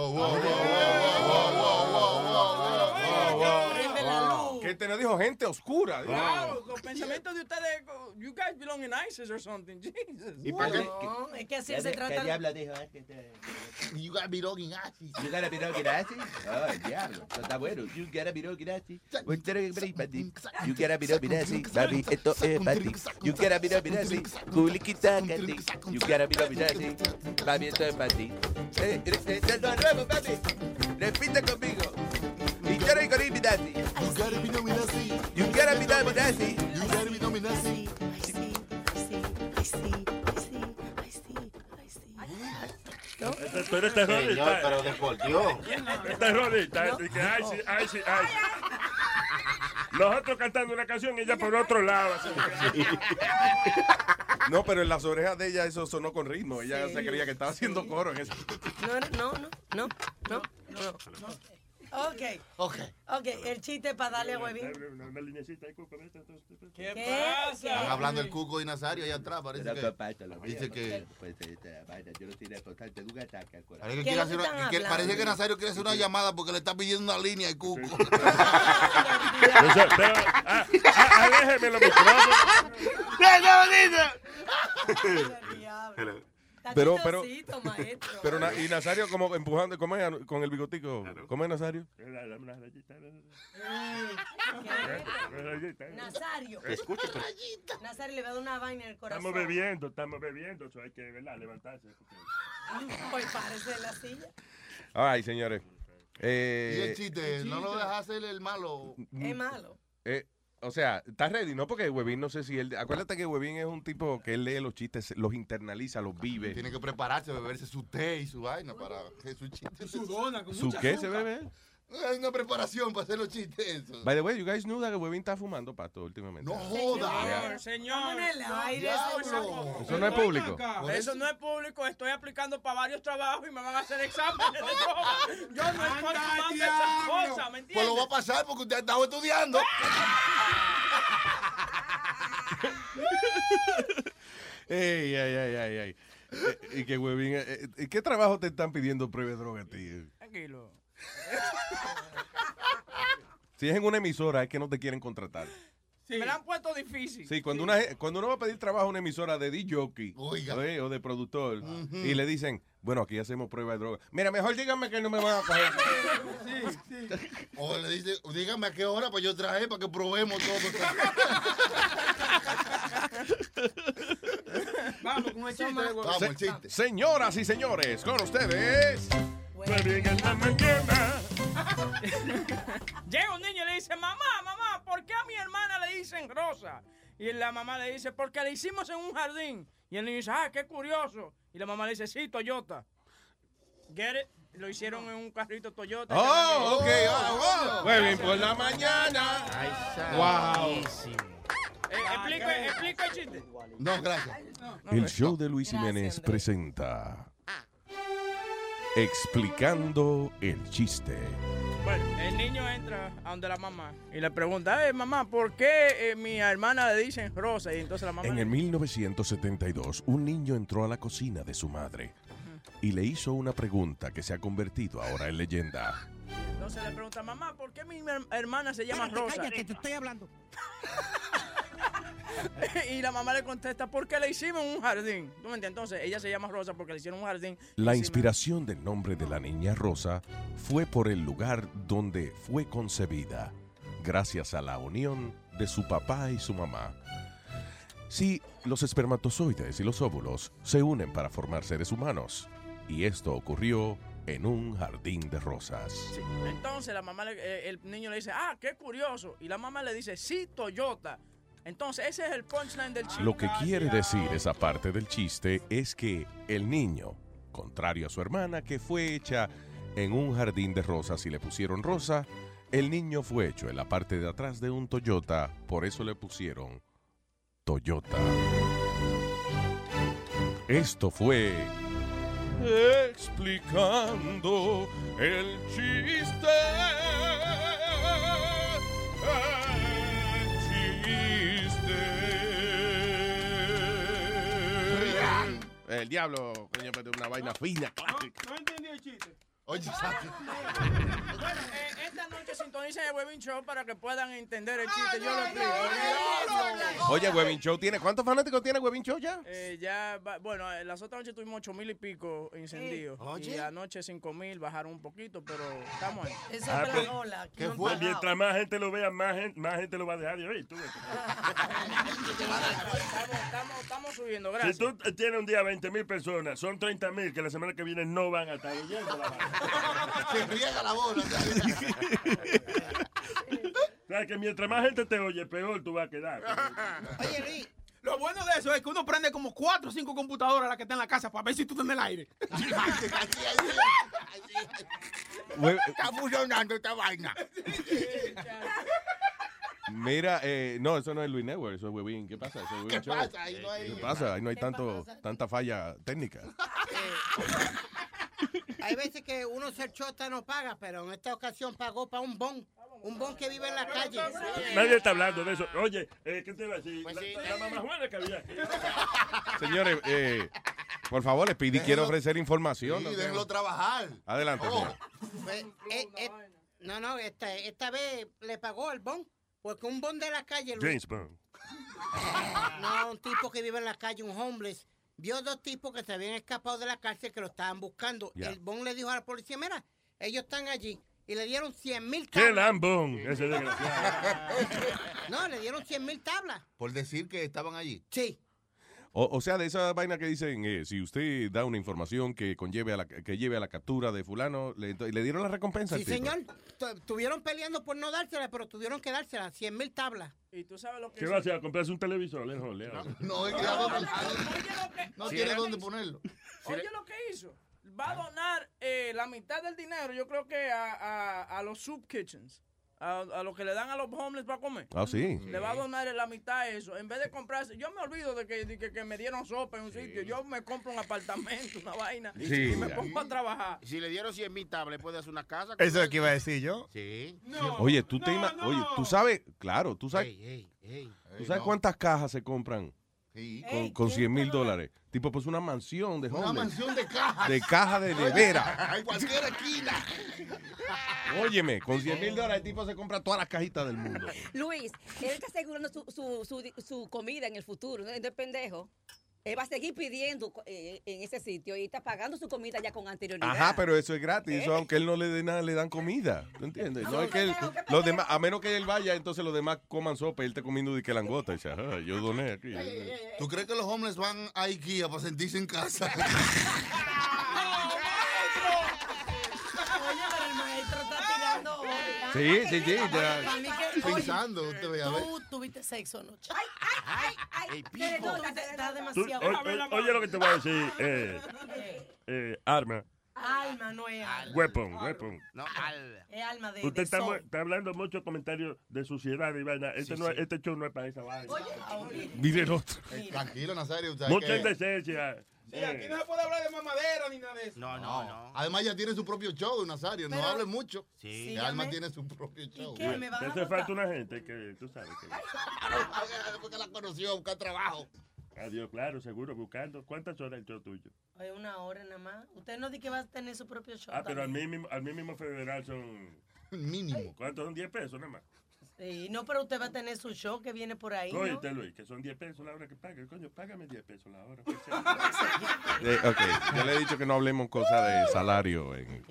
La luz. ¿Qué te lo dijo? Gente oscura. Wow, los pensamientos de ustedes, you guys belong in ISIS or something. Jesus. ¿Y para qué? Es que así ¿Qué se trata. ¿Qué diablo dijo? eh? ¿Qué te- You got me talking así. You gotta be looking at it. Oh, diablo. Eso está bueno. You gotta be looking at it. Tere, bre, pati. You gotta be looking at it. Baby, esto es para ti. You gotta be looking at it. Culiquita, cati. You gotta be looking at it. Baby, esto es para ti. Eh, eh, eh, nuevo, baby. Repite conmigo. No daddy. You gotta be no así. You gotta be at it. You gotta be no así. Este- Tú eres terrorista. Señor, pero deportivo. Es terrorista. Y que, ay, sí, ay, sí, ay. sí. Nosotros cantando una canción y ella por otro lado. así. No, pero en las orejas de ella eso sonó con ritmo. Ella se creía que estaba haciendo coro en eso. No, era- no, no, no, no, no. Ok. Ok. Ok, el chiste para darle a Huevín. Una, una linecita ahí, Cuco, ¿Qué ¿Qué? Están hablando el Cuco y Nazario allá atrás, parece que. Dice que. Pues, yo no responsable de un ataque al corazón. Parece que, Nazario quiere hacer una llamada porque le está pidiendo una línea al Cuco. Pero, ah, ah, aléjeme los micrófonos. Está Pero, pero, maestro. pero, na- y Nazario como empujando, ¿cómo es con el bigotico? ¿Cómo es Nazario? Nazario. Escucha, Nazario le va a dar una vaina en el corazón. Estamos bebiendo, estamos bebiendo. Eso hay que, ¿verdad? Levantarse. Pues parece la silla. Ay, señores. Eh, y el chiste, no lo dejas hacer el malo. Es malo. eh, o sea, ¿estás ready? No, porque Webin, no sé si él... Acuérdate que Webin es un tipo que él lee los chistes, los internaliza, los vive. Tiene que prepararse, beberse su té y su vaina para que su chiste. Su dona con ¿Su mucha qué se bebe? Hay una preparación para hacer los chistes. By the way, you guys knew that Webin está fumando pato últimamente. No joda. Señor, señor. en el aire. Diablo. Eso no es público. Eso no es público, estoy aplicando para varios trabajos y me van a hacer exámenes de droga. Yo no estoy tomando esas cosas, ¿me Pues lo va a pasar porque usted ha estado estudiando. Ey, ay, ay, ay, ay. Eh, y que Webin, eh, eh, ¿qué trabajo te están pidiendo prueba de droga a ti? Tranquilo. Si es en una emisora, es que no te quieren contratar. Me la han puesto difícil. Sí, cuando, una, cuando uno va a pedir trabajo a una emisora de DJ Oiga. o de productor y le dicen, bueno, aquí hacemos prueba de droga. Mira, mejor díganme que no me van a coger. O le dice, dígame a qué hora pues yo traje para que probemos todo. Vamos con el chiste. Vamos, el chiste. Señoras y señores, con ustedes. Huevín en la mañana. Llega un niño y le dice, mamá, mamá, ¿por qué a mi hermana le dicen Rosa? Y la mamá le dice, porque le hicimos en un jardín. Y el niño dice, ah, qué curioso. Y la mamá le dice, sí, Toyota. Get it? Lo hicieron en un carrito Toyota. Oh, ok. ah, wow. Webin por la mañana. Wow. Eh, explico, explico el chiste. No, gracias. El show de Luis Jiménez presenta Explicando el chiste. Bueno, el niño entra a donde la mamá y le pregunta, eh, mamá, ¿por qué eh, mi hermana le dicen Rosa? Y entonces la mamá... En el 1972, un niño entró a la cocina de su madre y le hizo una pregunta que se ha convertido ahora en leyenda. Entonces le pregunta, mamá, ¿por qué mi her- hermana se llama Rosa? Cállate, te estoy hablando. y la mamá le contesta, porque le hicimos un jardín. ¿Tú me entiendes? Entonces ella se llama Rosa porque le hicieron un jardín. La inspiración del nombre de la niña Rosa fue por el lugar donde fue concebida, gracias a la unión de su papá y su mamá. Sí, los espermatozoides y los óvulos se unen para formar seres humanos, y esto ocurrió en un jardín de rosas. Sí. Entonces la mamá, le- eh, el niño le dice, ah, qué curioso. Y la mamá le dice, sí, Toyota. Entonces ese es el punchline del chiste. Lo que quiere decir esa parte del chiste es que el niño, contrario a su hermana que fue hecha en un jardín de rosas y le pusieron rosa, el niño fue hecho en la parte de atrás de un Toyota, por eso le pusieron Toyota. Esto fue explicando el chiste. El chiste. Del diablo, coño, pero una vaina fina, clásica. No entendí el chiste. Oye, Bueno, eh, esta noche sintonicen el Webin Show para que puedan entender el chiste. Yo lo explico. Oye, Webin Show tiene, ¿cuántos fanáticos tiene Webin Show ya? Eh, ya, va- bueno, eh, las otras noches tuvimos ocho mil y pico encendidos. Oye. Y anoche cinco mil bajaron un poquito, pero estamos ahí. Eso Ah, es pues, Ola. Pues mientras más gente lo vea, más gente, más gente lo va a dejar de oír. tú ves. Estamos, estamos, estamos subiendo, Si gracias. tú eh, tienes un día 20 mil personas, son 30 mil que la semana que viene no van a estar oyendo la vaina. Se riega la bola. O sea, que mientras más gente te oye, peor tú vas a quedar. Oye, Luis, lo bueno de eso es que uno prende como cuatro o cinco computadoras las que están en la casa para ver si tú estás en el aire. Está funcionando esta vaina. Mira, eh, no, eso no es Luis Network, eso es Webin. ¿Qué pasa? Eso es Webin ¿Qué Show. pasa? Ahí no hay- ¿Qué pasa? Ahí no hay tanto, tanta falla técnica. Hay veces que uno se chota no paga, pero en esta ocasión pagó para un bon. Un bon que vive en la calle. Nadie está hablando de eso. Oye, eh, ¿qué te iba a decir? la, la mamá Juana que había aquí. Señores, eh, por favor, les Speedy quiere ofrecer información. Sí, déjenlo trabajar. Adelante. Oh. Pues, eh, eh, no, no, esta, esta vez le pagó el bon. Porque un bon de la calle. Luis, James Bond. No, un tipo que vive en la calle, un homeless. Vio dos tipos que se habían escapado de la cárcel que lo estaban buscando. Ya. El bon le dijo a la policía, mira, ellos están allí. Y le dieron 100 mil ¡Qué tablas. lambón! Ese desgraciado. No, le dieron 100 mil tablas. Por decir que estaban allí. Sí. O, o sea, de esa vaina que dicen, eh, si usted da una información que conlleve a la, que lleve a la captura de fulano, le, le dieron la recompensa Sí, al tipo. señor. Tu- Estuvieron peleando por no dársela, pero tuvieron que dársela. 100 mil tablas. Y tú sabes lo que ¿Qué va a hacer? ¿A comprarse un televisor? No, dónde- no Sí, tiene dónde ponerlo. Oye lo que hizo. Va a donar eh, la mitad del dinero, yo creo que a, a, a los soup kitchens. A, a lo que le dan a los homeless para comer. Ah, sí. Le va a donar la mitad de eso. En vez de comprarse, yo me olvido de que, de que, que me dieron sopa en un sitio. Yo me compro un apartamento, una vaina. Sí. Y me pongo a trabajar. Si le dieron 100 mil tablas, puede hacer una casa. Eso es lo que iba a decir yo. Sí. Oye, tú te ima- Oye, tú sabes, claro, tú sabes, Ey, ey. ¿tú sabes cuántas cajas se compran con, con 100 mil dólares. Tipo, pues una mansión de Una homeless. mansión de cajas. De caja de nevera. En cualquier esquina. Óyeme, con 100 mil dólares el tipo se compra todas las cajitas del mundo. Luis, él está asegurando su, su, su, su comida en el futuro, ¿no? Entonces, pendejo. Él va a seguir pidiendo eh, en ese sitio y está pagando su comida ya con anterioridad. Ajá, pero eso es gratis. Eso aunque él no le dé nada, le dan comida. ¿Tú entiendes? No es que él- los demás, a menos que él vaya, entonces los demás coman sopa y él esté comiendo de que langota. Y dice, "Ajá, yo doné aquí. ¿Tú crees que los homeless van a IKEA para sentirse en casa? Sí, sí, sí, Pensando, usted ve, a ver. Tú tuviste sexo anoche. Ay, ay, Pero tú estás Tú- demasiado. oye, oye lo que te voy a decir. Eh, eh, arma. Alma, no es alma. Weapon, weapon. No, al. Es alma de, Usted de está, está hablando muchos comentarios de suciedad y vaina. Este, no es- este show no es para esa vaina. Mire el otro. Eh, Tranquilo, Nazario. usted Mucha que- indecencia. Sí, aquí no se puede hablar de mamadera ni nada de eso. No, no, no. Además, ya tiene su propio show, Nazario. No hable mucho. Sí. Que Alma tiene su propio show. qué? ¿Me Te hace falta una gente que tú sabes que. Porque la conoció a buscar trabajo. Adiós, claro, seguro, buscando. ¿Cuántas horas el show tuyo? Oye, una hora nada más. Usted no dice que va a tener su propio show. Ah, pero al mínimo, al mínimo federal son. Mínimo. ¿Cuántos son 10 pesos nada más? Sí, no, pero usted va a tener su show que viene por ahí. ¿no? Oíste, Luis, que son 10 pesos la hora que pague. Coño, págame 10 pesos la hora. pues, Eh, ok, yo le he dicho que no hablemos cosas de salario. en-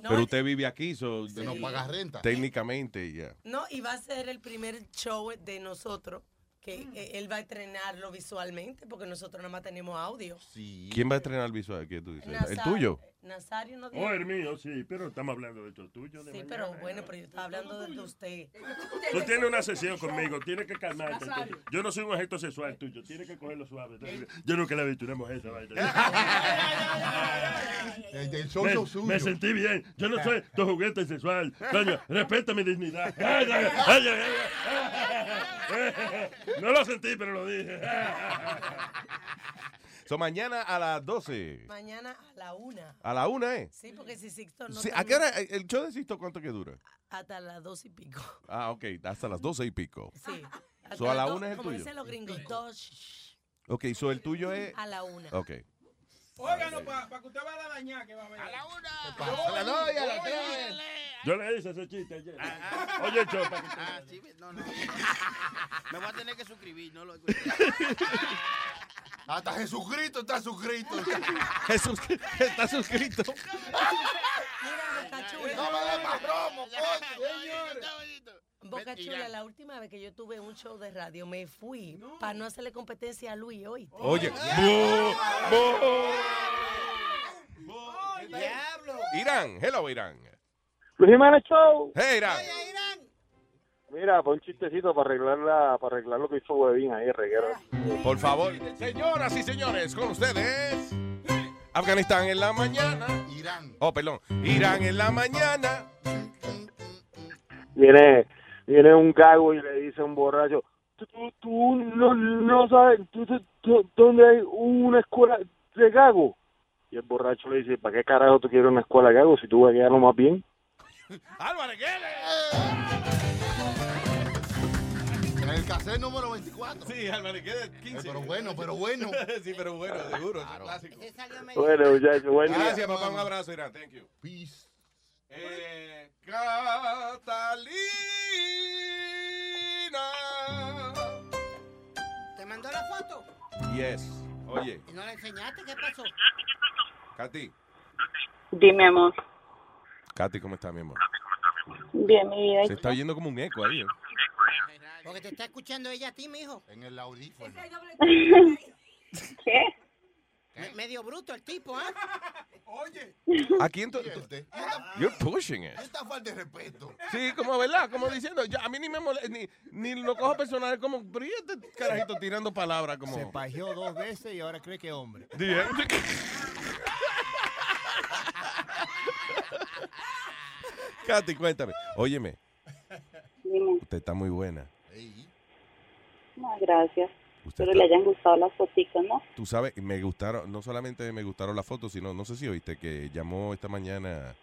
No, pero usted vive aquí, so, Usted no paga renta. técnicamente ya. No, y va a ser el primer show de nosotros que eh, él va a estrenarlo visualmente porque nosotros nada más tenemos audio. Sí. ¿Quién va a estrenar el visual? ¿Qué tú dices? ¿El tuyo? Nazario no Oh, dijo. el mío, sí, pero estamos hablando de show tuyo. De Sí, mañana, pero ¿eh? bueno, pero yo estaba hablando de, de usted. Tú tienes una sesión conmigo, tienes que calmarte. Yo no soy un objeto sexual tuyo, tienes que cogerlo suave. Yo nunca le he visto una mujer esa vaina. Me, show suyo. me sentí bien. Yo no soy tu juguete sexual. Coño, respeta mi dignidad. Ay, ay, ay, ay, ay. No lo sentí, pero lo dije. So, mañana a las 12. Mañana a la una. A la una, ¿eh? Sí, porque si Sixto no Sí, ¿A qué hora? ¿El show de Sisto cuánto que dura? Hasta las dos y pico. Ah, ok, hasta las 12 y pico. Sí. So, a la Hasta una es el como tuyo. dicen los gringos, dos Ok, so el tuyo es... a la una. Ok. Óiganos, para que usted vaya a dañar, que va a ver. A la una. A las dos y a las tres. Yo le hice ese chiste ayer. Oye, el show, para que Ah, sí, no, no. Me voy a tener que suscribir, no lo Hasta Jesucristo está suscrito. Jesús está suscrito. No me des más romo, coño. Boca Chula, la última vez que yo tuve un show de radio, me fui para no hacerle competencia a Luis hoy. Oye, Diablo. Irán, hello Irán. Luis Jiménez Show. Hey Irán. Mira, pon un chistecito para arreglar, la, para arreglar lo que hizo Huevín ahí, reguero. Por favor, señoras y señores, con ustedes. Afganistán en la mañana. Irán. Oh, perdón. Irán en la mañana. Viene, viene un gago y le dice a un borracho, tú, tú, tú no, no sabes tú, tú- tú- dónde hay una escuela de gago. Y el borracho le dice, ¿para qué carajo tú quieres una escuela de gago si tú vas a quedarlo más bien? Álvarez, el cassette número 24. Sí, Álvarez, quede 15. pero bueno, pero bueno. sí, pero bueno, seguro. es un clásico. Bueno, muchachos, buen día. Gracias, papá. Un abrazo, Irán. Thank you. Peace. Eh, Catalina. ¿Te mandó la foto? Yes. Oye, ¿Y no la enseñaste? ¿Qué pasó? Katy. Dime, amor. Katy, ¿cómo está, mi amor? Bien, mi vida. ¿y Se está oyendo como un eco ahí. ¿eh? Porque te está escuchando ella a ti, mijo. En el audífono. ¿Qué? Me- Medio bruto el tipo, ¿ah? Oye. ¿A quién tú? You're pushing it. Esta falta de respeto. Sí, como verdad, como diciendo, ya, a mí ni me molesta, ni, ni lo cojo personal, como, pero ¿y este carajito tirando palabras como... Se pajeó dos veces y ahora cree que es hombre. ¿eh? Katy, cuéntame. Óyeme, usted está muy buena. No, gracias. Usted Pero está- le hayan gustado las fotitos, ¿no? Tú sabes, me gustaron, no solamente me gustaron las fotos, sino, no sé si oíste que llamó esta mañana,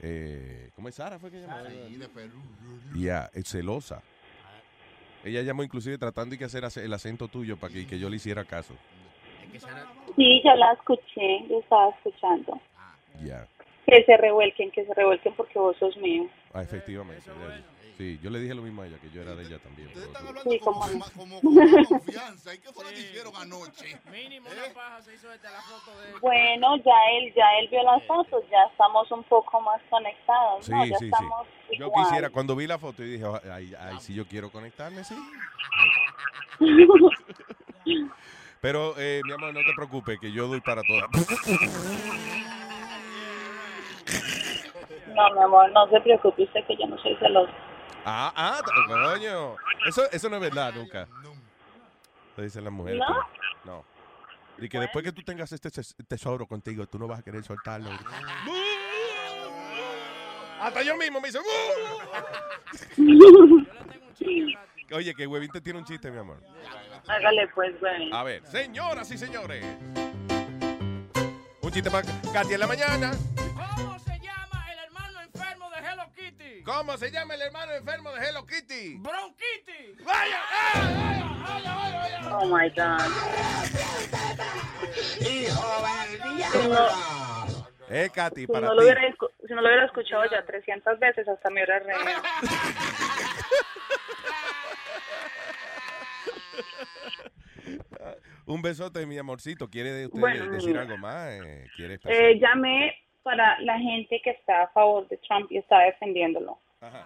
eh, ¿cómo es Sara? Fue que llamó. Sí, de Perú. Ya, es celosa. Ella llamó inclusive tratando de que hacer ace- el acento tuyo para que, que yo le hiciera caso. Sí, yo la escuché, yo estaba escuchando. Ya, Que se revuelquen, que se revuelquen porque vos sos mío. ah, efectivamente. ella- Sí, yo le dije lo mismo a ella, que yo era de ella también. pero- Sí, como... Como con más confianza. ¿Y qué fue lo que hicieron anoche? Mínimo una paja se hizo desde la foto de Bueno, ya él, ya él vio las fotos, ya estamos un poco más conectados, Sí, ¿no? Ya sí, sí. estamos Yo igual. quisiera, cuando vi la foto, y dije, "Ah, ay, ay, sí, yo quiero conectarme, sí. Pero, eh, mi amor, no te preocupes, que yo doy para todas. No, mi amor, no se preocupe usted que yo no soy celosa. Ah, ah, t- coño. Eso, eso no es verdad nunca. Lo dicen las mujeres. ¿No? pero No. Y que después que tú tengas este tes- tesoro contigo, tú no vas a querer soltarlo. Hasta yo mismo me hice. Oye, que Huevín te tiene un chiste, mi amor. Hágale pues, güey. A ver, señoras y señores. Un chiste para Katy en la mañana. ¿Cómo se llama el hermano enfermo de Hello Kitty? Bronquitis. ¡Vaya! Oh my God. Si no, Eh, Katy, si para no ti. lo hubiera, si no lo hubiera escuchado ya 300 veces, hasta me hubiera reído. Un besote, mi amorcito. ¿Quiere de usted Bueno, decir algo más? Eh, ¿Quiere Eh, llamé para la gente que está a favor de Trump y está defendiéndolo.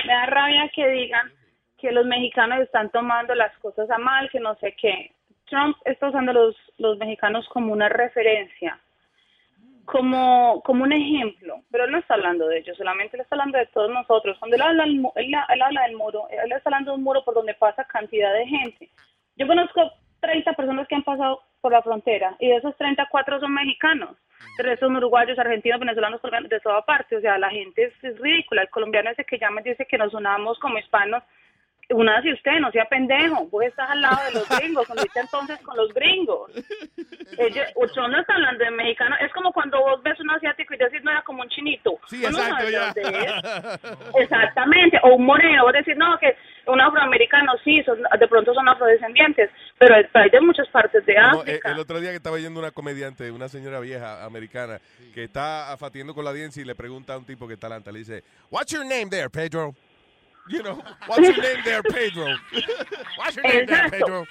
Me da rabia que digan que los mexicanos están tomando las cosas a mal, que no sé qué. Trump está usando a los, los mexicanos como una referencia, como, como un ejemplo, pero él no está hablando de ellos, solamente él está hablando de todos nosotros. Cuando él habla, él, él habla del muro, él está hablando de un muro por donde pasa cantidad de gente. Yo conozco 30 personas que han pasado por la frontera y de esos 34 son mexicanos. El resto son uruguayos, argentinos, venezolanos, de toda parte. O sea, la gente es, es ridícula. El colombiano ese que llama y dice que nos unamos como hispanos una si usted no sea pendejo, vos estás al lado de los gringos, convite entonces con los gringos. Ellos, usted no está hablando de mexicano, es como cuando vos ves un asiático y decís, no era como un chinito. Sí, exacto, ya. dónde es. Exactamente, o un moreno, vos decís, no, que un afroamericano sí, son, de pronto son afrodescendientes, pero hay, de muchas partes de eh, África. el otro día que estaba yendo una comediante, una señora vieja americana, que está afatiendo con la audiencia y le pregunta a un tipo que está le dice, What's your name there, Pedro? You know, what's your name there, Pedro? What's your name there. Pedro?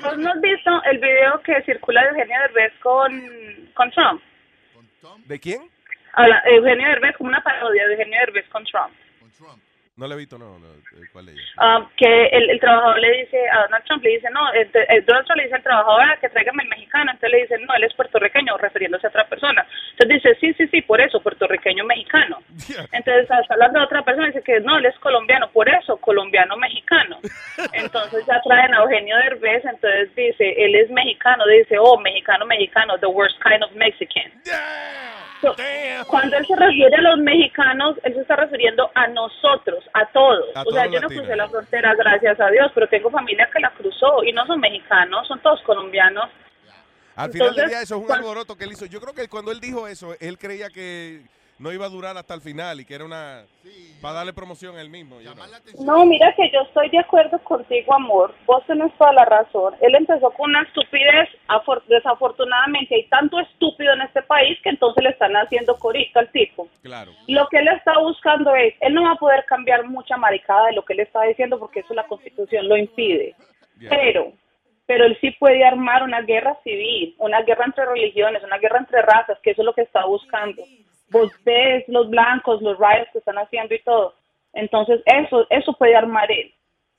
¿Vos no has visto el video que circula de Eugenio Derbez con, con Trump? ¿De quién? Habla, Eugenio Derbez como una parodia de Eugenio Derbez con Trump. No le he visto, no, no. eh, ¿Cuál es ella? Ah, que el, el trabajador le dice a Donald Trump, le dice, no, el, el Donald Trump le dice al trabajador "Ah, que tráigame el mexicano, entonces le dice, no, él es puertorriqueño, refiriéndose a otra persona. Entonces dice, sí, sí, sí, por eso, puertorriqueño mexicano. Entonces está hablando de otra persona, dice que no, él es colombiano, por eso, colombiano mexicano. Entonces ya traen a Eugenio Derbez, entonces dice, él es mexicano, dice, oh, mexicano, mexicano, the worst kind of Mexican. So, Cuando él se refiere a los mexicanos, él se está refiriendo a nosotros, a todos. A o sea, yo no latinos. crucé la frontera, gracias a Dios, pero tengo familia que la cruzó y no son mexicanos, son todos colombianos. Al final del día eso es un alboroto que él hizo. Yo creo que cuando él dijo eso, él creía que no iba a durar hasta el final y que era una... para darle promoción él mismo. you know. No, mira que yo estoy de acuerdo contigo, amor. Vos tenés toda la razón. Él empezó con una estupidez. afor- Desafortunadamente hay tanto estúpido en este país que entonces le están haciendo corito al tipo. Claro. Lo que él está buscando es, él no va a poder cambiar mucha maricada de lo que él está diciendo porque eso la constitución lo impide. Pero, pero él sí puede armar una guerra civil, una guerra entre religiones, una guerra entre razas, que eso es lo que está buscando. Vos ves los blancos, los riots que están haciendo y todo. Entonces, eso, eso puede armar él.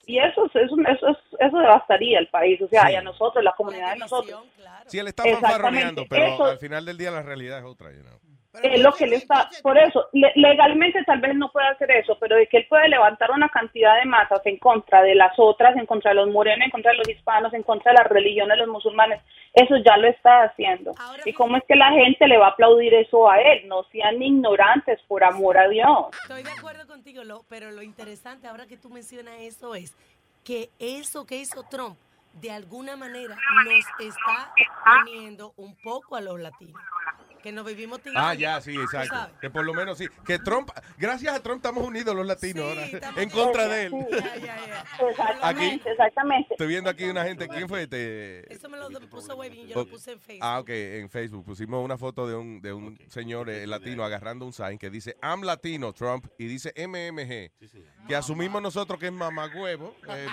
Y eso, es- eso, eso, es- eso devastaría el país, o sea, y a nosotros, la comunidad de nosotros. Sí, él está fanfarroneando, pero Eso- al final del día la realidad es otra. you know. Es lo que él está, por eso, le- legalmente tal vez no puede hacer eso, pero de que él puede levantar una cantidad de masas en contra de las otras, en contra de los morenos, en contra de los hispanos, en contra de la religión de los musulmanes, eso ya lo está haciendo. ¿Y cómo es que la gente le va a aplaudir eso a él? No sean ignorantes, por amor a Dios. Estoy de acuerdo contigo, lo- pero lo interesante ahora que tú mencionas eso es que eso que hizo Trump de alguna manera nos está uniendo un poco a los latinos. Que nos vivimos Ah, tirando, ya, sí, exacto. sabes. Que por lo menos sí. Que Trump, gracias a Trump estamos unidos los latinos ahora, en contra de él. Exactamente, exactamente. Estoy viendo aquí una gente, ¿quién fue? Este, Eso me lo puso Webin, yo lo puse en Facebook. Ah, ok, en Facebook pusimos una foto de un, de un señor eh, latino agarrando un sign que dice I'm latino, Trump, y dice MMG, que asumimos nosotros que es mamagüevo. Eh.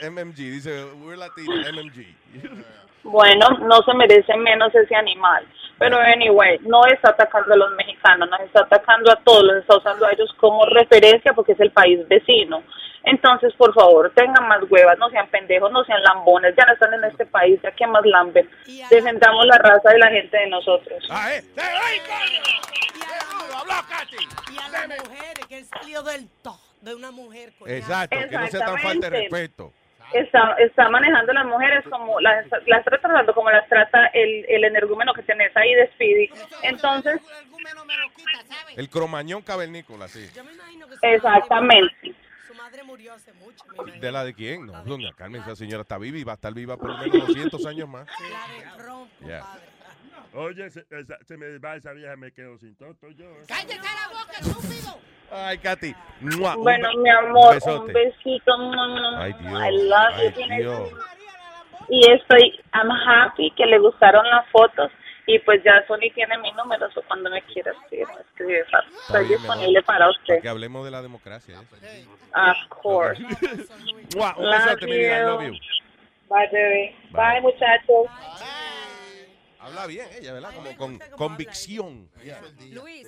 Eh, MMG, dice we're latino, MMG. Bueno, no se merece menos ese animal. Pero anyway, no está atacando a los mexicanos, nos está atacando a todos, los está usando a ellos como referencia porque es el país vecino. Entonces, por favor, tengan más huevas, no sean pendejos, no sean lambones, ya no están en este país, ya que más lamben. Defendamos la raza de la gente de nosotros. Ah, eh. Y a las mujeres, que él salió del to, de una mujer. Exacto, que no sea tan falta de Exactamente. respeto. Está, está manejando a las mujeres como las, las está tratando como las trata el, el energúmeno que tenés ahí de Speedy. Entonces, El cromañón cavernícola, sí. exactamente. Su madre murió hace mucho. ¿De la de quién? No, doña Carmen, esa señora está viva y va a estar viva por lo menos 200 años más. Ya. Oye, se, esa- se me va esa vieja, me quedo sin toto yo. ¿eh? ¡Cállate la boca, estúpido! Ay, Katy. ¡mua! Un Bueno, be- mi amor, un besote. besito. mua, mua, Ay. Dios. I love you. Ay, Tienes- Dios. Y estoy, I'm happy que le gustaron las fotos. Y pues ya Sony tiene mi número, o cuando me quiera escribir, me escribe. Está Estoy amor. disponible para usted. que hablemos de la democracia. ¿eh? Of course. Mua, Un Love besote, mi vida. I love you. you. Bye, baby. Bye. Bye, muchachos. Habla bien ella, ¿verdad? Como con convicción. Luis.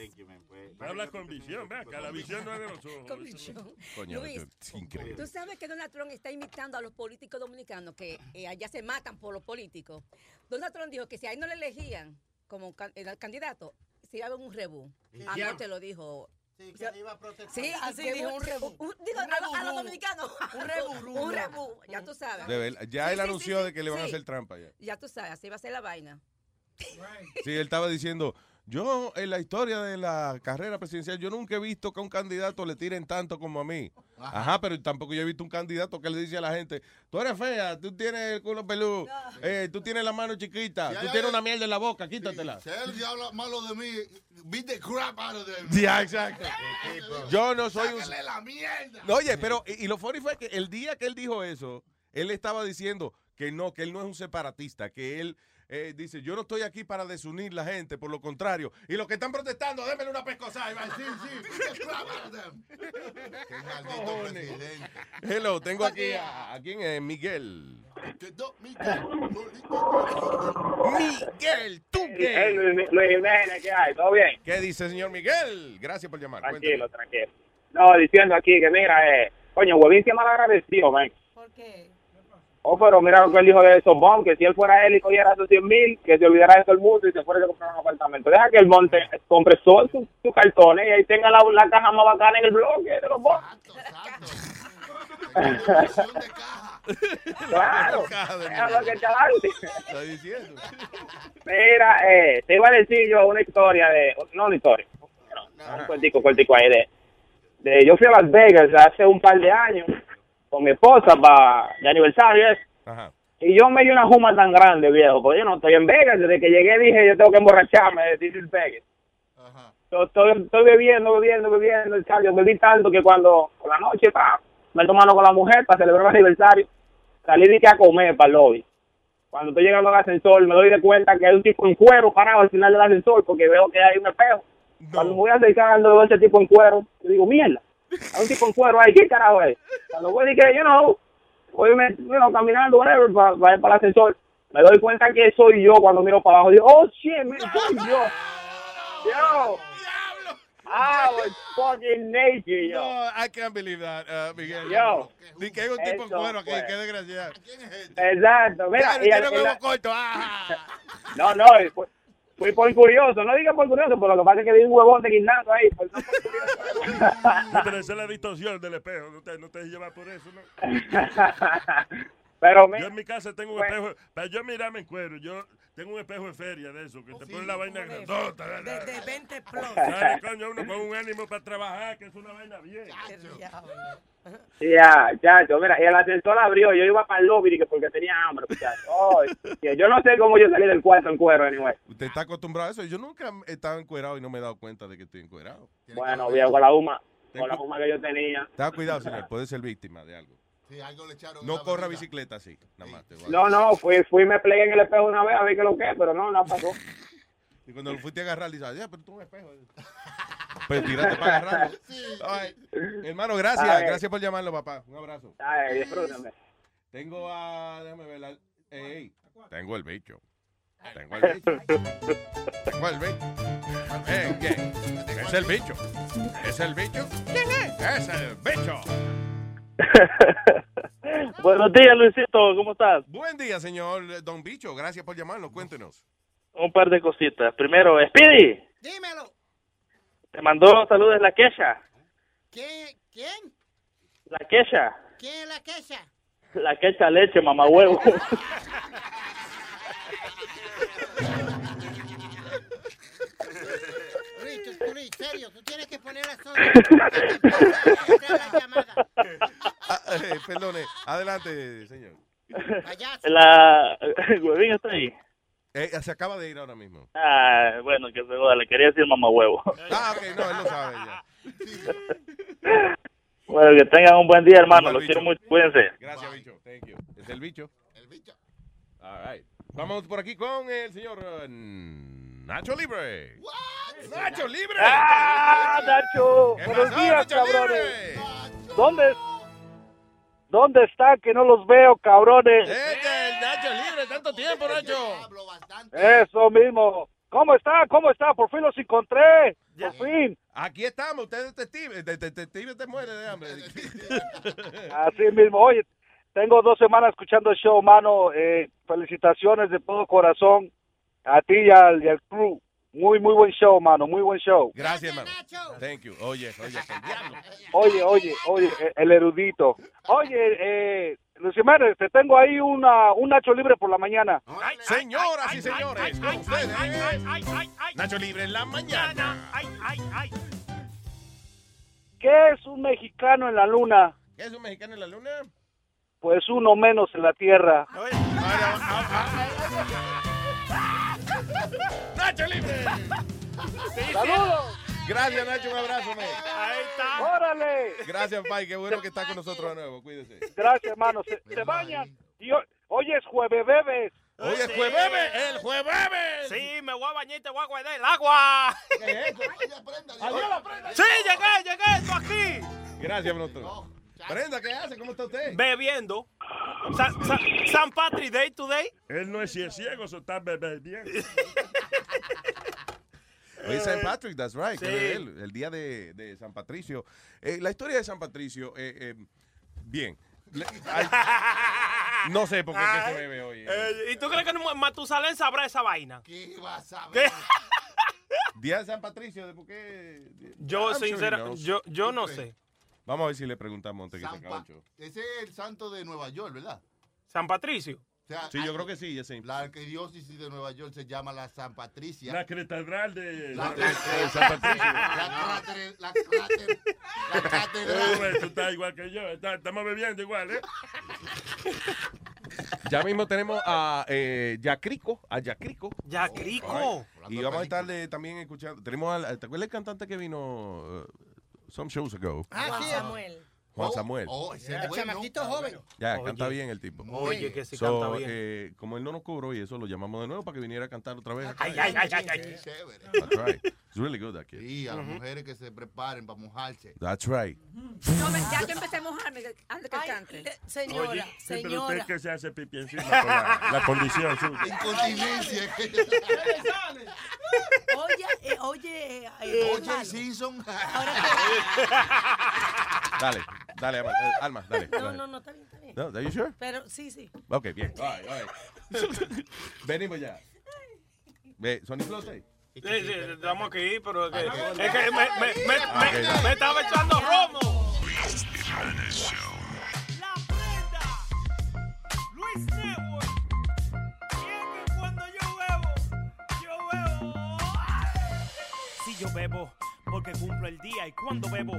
Habla con visión, ve acá, la visión no es de los ojos. Con visión. Coño, Luis, esto es increíble. Tú sabes que Donald Trump está imitando a los políticos dominicanos que eh, allá se matan por los políticos. Donald Trump dijo que si a él no le elegían como can- el candidato, se iba a haber un rebú. A Ya. no te lo dijo. Sí, que le iba a protestar. Sí, Así que dijo, un rebú. un- digo, Un a, los- a los dominicanos. Un reburú. un rebú, ya tú sabes. Ya Sí, él sí, anunció sí, de que le van a hacer trampa ya. Ya tú sabes, así va a ser la vaina. Sí, él estaba diciendo, Yo, en la historia de la carrera presidencial, yo nunca he visto que a un candidato le tiren tanto como a mí. Ajá, pero tampoco yo he visto un candidato que le dice a la gente, tú eres fea, tú tienes el culo peludo, eh, tú tienes la mano chiquita, Si tú tienes una mierda en la boca, quítatela. Si él ya habla malo de mí, beat the crap out of them. Ya, exacto. Yo no soy un... Sácale la mierda. No, Oye, pero, y, y lo funny fue que el día que él dijo eso, él estaba diciendo que no, que él no es un separatista, que él eh, dice, yo no estoy aquí para desunir la gente, por lo contrario. Y los que están protestando, démenle una pescosa. Y va, sí, sí. Qué maldito presidente. Hello, tengo aquí a, ¿a quién es? Miguel. Miguel, tú qué? Hey, Luis, Luis Jiménez, ¿qué hay? ¿Todo bien? ¿Qué dice, señor Miguel? Gracias por llamar. Tranquilo, tranquilo. No, diciendo aquí que mira, eh, coño, Huevín se mal agradecido, man. ¿Por qué? Oh, pero mira lo que él dijo de esos bombs, que si él fuera él y cogiera esos 100 mil, que se olvidara de todo el mundo y se fuera a comprar un apartamento. Deja que el monte compre sus sus cartones y ahí tenga la, la caja más bacana en el bloque de los bombs. claro, que está diciendo. Mira, eh, te iba a decir yo una historia de, no una historia, no, un cuentico, cuentico ahí de, de, yo fui a Las Vegas hace un par de años con mi esposa para de aniversario eso. Ajá. y yo me di una juma tan grande, viejo, porque yo no estoy en Vegas, desde que llegué dije yo tengo que emborracharme de This is Vegas. Yo estoy, estoy bebiendo, bebiendo, bebiendo, y tal, yo bebí tanto que cuando, por la noche, pa, me tomando con la mujer para celebrar el aniversario, salí de que a comer para el lobby. Cuando estoy llegando al ascensor, me doy de cuenta que hay un tipo en cuero parado al final del ascensor porque veo que hay un espejo. Cuando me voy acercando, veo ese tipo en cuero. Digo, mierda, hay un tipo en cuero ahí, ¿qué carajo es? Cuando voy, dije, yo no, voy me, you know, caminando, whatever, para, para, para el ascensor. Me doy cuenta que soy yo cuando miro para abajo. Digo, oh, shit, man, soy yo. Yo. I was fucking naked, yo. No, I can't believe that, uh, Miguel. Yo. Ni que hay un tipo en cuero aquí, qué desgraciado. Exacto, mira. Claro, y tiene huevo corto, ah. No, no, fui, fui por curioso. No diga por curioso, pero lo que pasa es que vi un huevón de guindando ahí. pues, no por curioso. Pero esa es la distorsión del espejo. No te, no te llevas por eso, ¿no? Pero yo en mi casa tengo un espejo. Para yo mirarme en cuero, yo tengo un espejo de feria de eso, que te pone la vaina grandota. De, de 20 plus. Sale, coño, uno con un ánimo para trabajar, que es una vaina bien. Ya, ya, yo, mira, y el ascensor abrió, yo iba para el lobby porque tenía hambre, yo no sé cómo yo salí del cuarto en cuero, anyway. Usted está acostumbrado a eso. Yo nunca he estado encuerado y no me he dado cuenta de que estoy encuerado. Bueno, viejo, con la huma, con la huma que yo tenía. Tenga cuidado, señor. Puede ser víctima de algo. No corra bicicleta así. Nada más. te No, no, fui, fui, me plegué en el espejo una vez a ver qué lo que es, pero no, no pasó. Y cuando lo fuiste a agarrar, dice, ya, pero tú un espejo. Pues tírate para agarrarlo. Ay, hermano, gracias. Ay. Gracias por llamarlo, papá. Un abrazo. Ay, disfrútame. Tengo a. Déjame ver. la- Ey, tengo el bicho. Tengo el bicho. Tengo el bicho. Eh, ¿qué? Es el bicho. ¿Es el bicho? ¿Quién es? Es el bicho. Buenos días, Luisito, ¿cómo estás? Buen día, señor Don Bicho. Gracias por llamarnos. Cuéntenos. Un par de cositas. Primero, Speedy, Dímelo. te mandó saludos la quecha. ¿Quién? ¿Quién? La quecha. ¿Quién es la quecha? La quecha leche, mamá huevo. tú, tú, Luis, serio, tú tienes que poner la Ah, eh, perdone. Adelante, señor. La huevín está ahí. Eh, se acaba de ir ahora mismo. Ah, bueno, que se joda, le quería decir mamá huevo. Ah, ok, no, él lo sabe ya. Bueno, que tengan un buen día, hermano. Los quiero mucho. Cuídense. Gracias, bicho. Thank you. Es el bicho. El bicho. All right. Vamos por aquí con el señor eh, Nacho Libre. Nacho Libre. ¡Ah, Nacho! ¿Qué Buenos pasó, días, Nacho cabrones. ¿Dónde, ¿Dónde están que no los veo, cabrones? Este, el Nacho Libre, tanto tiempo, Nacho. Eso mismo. ¿Cómo está? ¿Cómo está? Por fin los encontré. Por fin. Aquí estamos, usted es detective. De- de- Detective te muere de hambre. Así mismo. Oye, tengo dos semanas escuchando el show, mano. Eh, felicitaciones de todo corazón a ti y al, y al crew. Muy, muy buen show, mano. Muy buen show. Gracias, hermano. Thank you. Oye, oye. Oye, oye, oye, el erudito. Oye, eh, Luis Jiménez, te tengo ahí una, un Nacho libre por la mañana. Señoras y señores, con ustedes, Nacho Libre en la mañana. ¿Qué es un mexicano en la luna? ¿Qué es un mexicano en la luna? Pues uno menos en la tierra. Nacho Libre. ¡Saludos! Gracias, Nacho, un abrazo, me. Ahí está. ¡Órale! Gracias, Pai, qué bueno que está con nosotros de nuevo, cuídese. Gracias, hermano. Se, se bañan. Hoy, es jueves bebes. Hoy es juebebe, el juebebe. Sí, me voy a bañar y te voy a guardar el agua. ¿Qué es eso? Adiós, la prenda. Sí, llegué, llegué, esto aquí. Gracias, Bruto. Brenda, ¿qué hace? ¿Cómo está usted? Bebiendo. Sa- Sa- San Patrick Day today. Él no es si es ciego, eso está bebiendo. Hoy es San Patrick, that's right. Sí. que es El, el día de, de San Patricio. Eh, la historia de San Patricio, eh, eh, bien. No sé por qué que se bebe hoy. ¿Y tú crees que Matusalén sabrá esa vaina? ¿Qué vas a ¿Qué? Día de San Patricio, ¿de por qué? Yo, I'm sure sincera, knows. yo, yo no sé. Vamos a ver si le preguntamos antes que se San acabe el Pa- show. Ese es el santo de Nueva York, ¿verdad? San Patricio. O sea, Sí, yo creo que sí, ese. La arquidiócesis de Nueva York se llama la San Patricia. La catedral de, La- de- de San Patricio. La cráter- la cráter- la catedral. Eh, tú estás igual que yo. está- estamos bebiendo igual, ¿eh? Ya mismo tenemos a eh, Yacrico, a Yacrico. Yacrico. Y vamos a estarle también escuchando. Tenemos al, ¿te acuerdas el cantante que vino uh, some shows ago? Ah, sí. Samuel. Juan Samuel. Oh, ese bueno. chamaquito joven. Ya, Oye. canta bien el tipo. Oye, que sí So, canta bien. eh, como él no nos cobró y eso, lo llamamos de nuevo para que viniera a cantar otra vez. Ay, ay, ay, ay, ay. Chévere. That's right. It's really good, that kid. Sí, a las mujeres que se preparen para mojarse. That's right. No, me- ya yo empecé a mojarme antes que cante. eh, señora, Oye, sí, pero usted señora. que se hace pipi encima por la, la condición suya. Incontinencia. Oye, eh, oye, eh, Oye, Simpson. Dale, dale, Alma, eh, Alma, dale. No, no, no, está bien, está bien. No, are you sure? Pero sí, sí. Ok, bien. All right, all right. Venimos ya. Ve, Sony Flote. Sí, sí, estamos aquí, pero es que, es que me, me, me, me, dale. me estaba echando romo. La prenda. Luis Network. Y es que cuando yo bebo, yo bebo. Si yo bebo, porque cumplo el día. Y cuando bebo,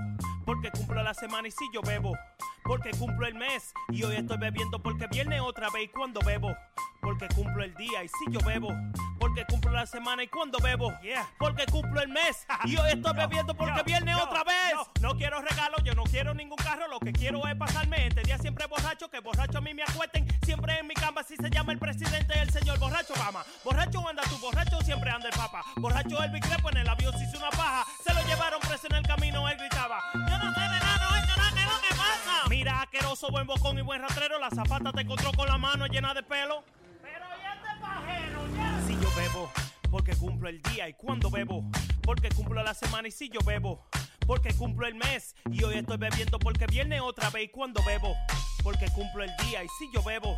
porque cumplo la semana. Y si yo bebo, porque cumplo el mes. Y hoy estoy bebiendo porque viene otra vez. Y cuando bebo, porque cumplo el día. Y si yo bebo, porque cumplo la semana. Y cuando bebo, porque cumplo el mes. Y hoy estoy bebiendo porque viene otra vez. No quiero regalos, yo no quiero ningún carro. Lo que quiero es pasarme este día siempre borracho. Que borracho a mí me acuesten. Siempre en mi cama, si se llama el presidente, el señor borracho Obama. Borracho anda tú, borracho siempre anda el papa. Borracho el Crepo en el avión se hizo una paja. Se lo llevaron preso en el camino, él gritaba. Yo no sé de nada, no, esto no, ¿qué es lo que pasa? Mira, asqueroso, buen bocón y buen rastrero. La zapata te encontró con la mano llena de pelo. Pero ya este pajero, ya. Si yo bebo, porque cumplo el día. Y cuando bebo, porque cumplo la semana. Y si yo bebo, porque cumplo el mes. Y hoy estoy bebiendo porque viene otra vez. Y cuando bebo, porque cumplo el día. Y si yo bebo,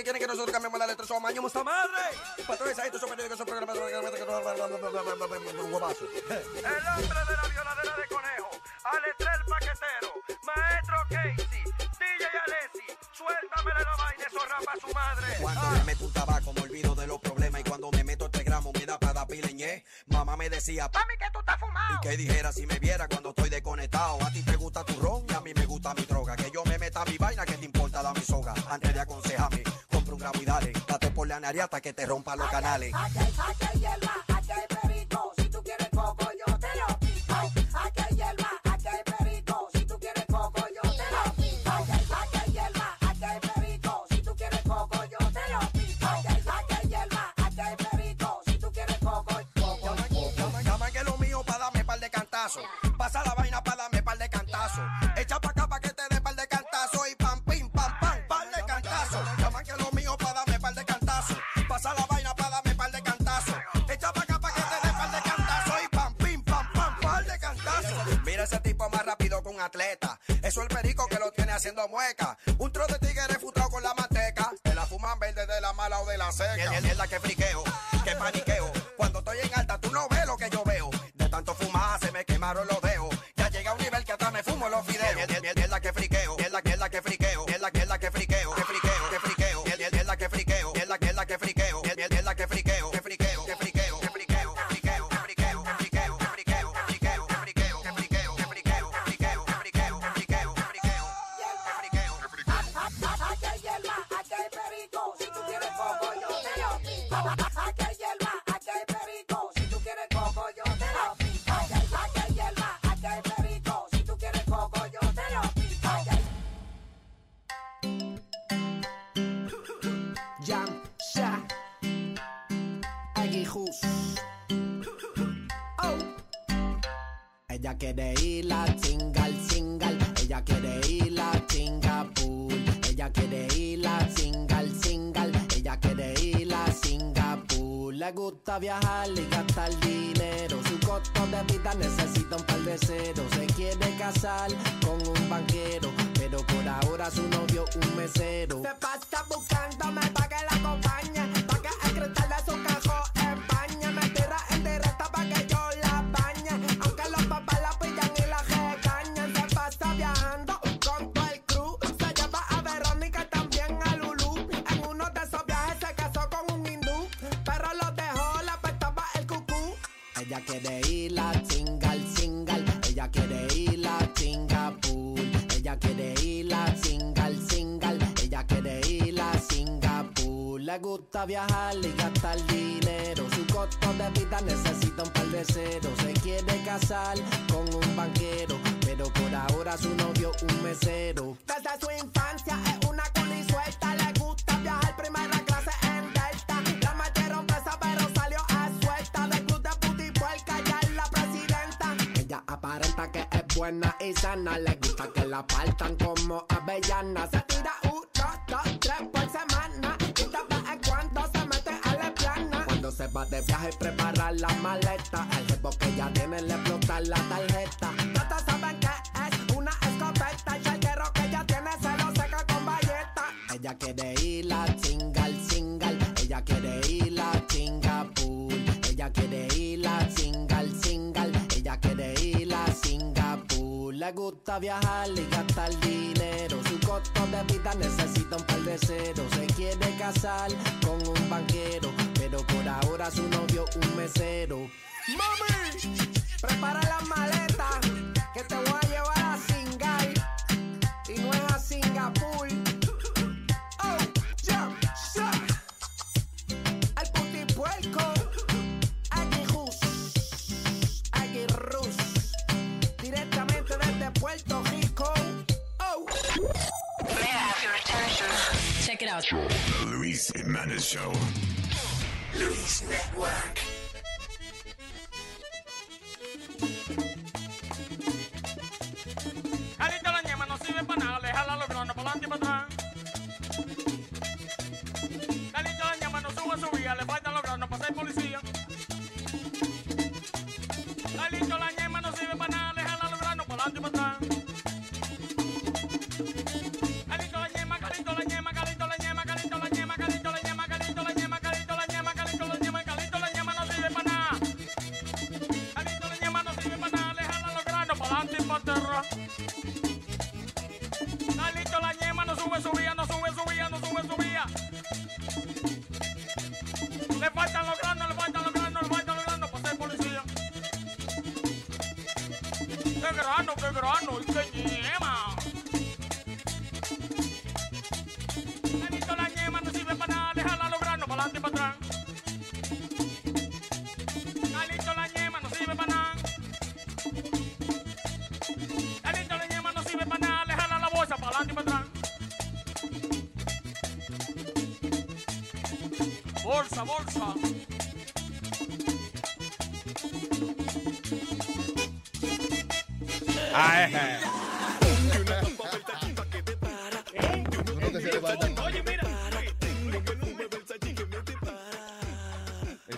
porque quieren que nosotros cambiemos la letra. Somos años, mucha madre. Patrones, ahí, son periódicos, son programas. El hombre de la violadera de conejo, Alestrel el paquetero, Maestro Casey, DJ Alessi, suéltamele la vaina, eso rapa a su madre. Cuando ah. me meto un tabaco, me olvido de los problemas. Y cuando me meto este gramo, me da para dar pileñé. Mamá me decía, mami, que tú estás fumado. Y que dije, que te rompa los canales. viajar bajarle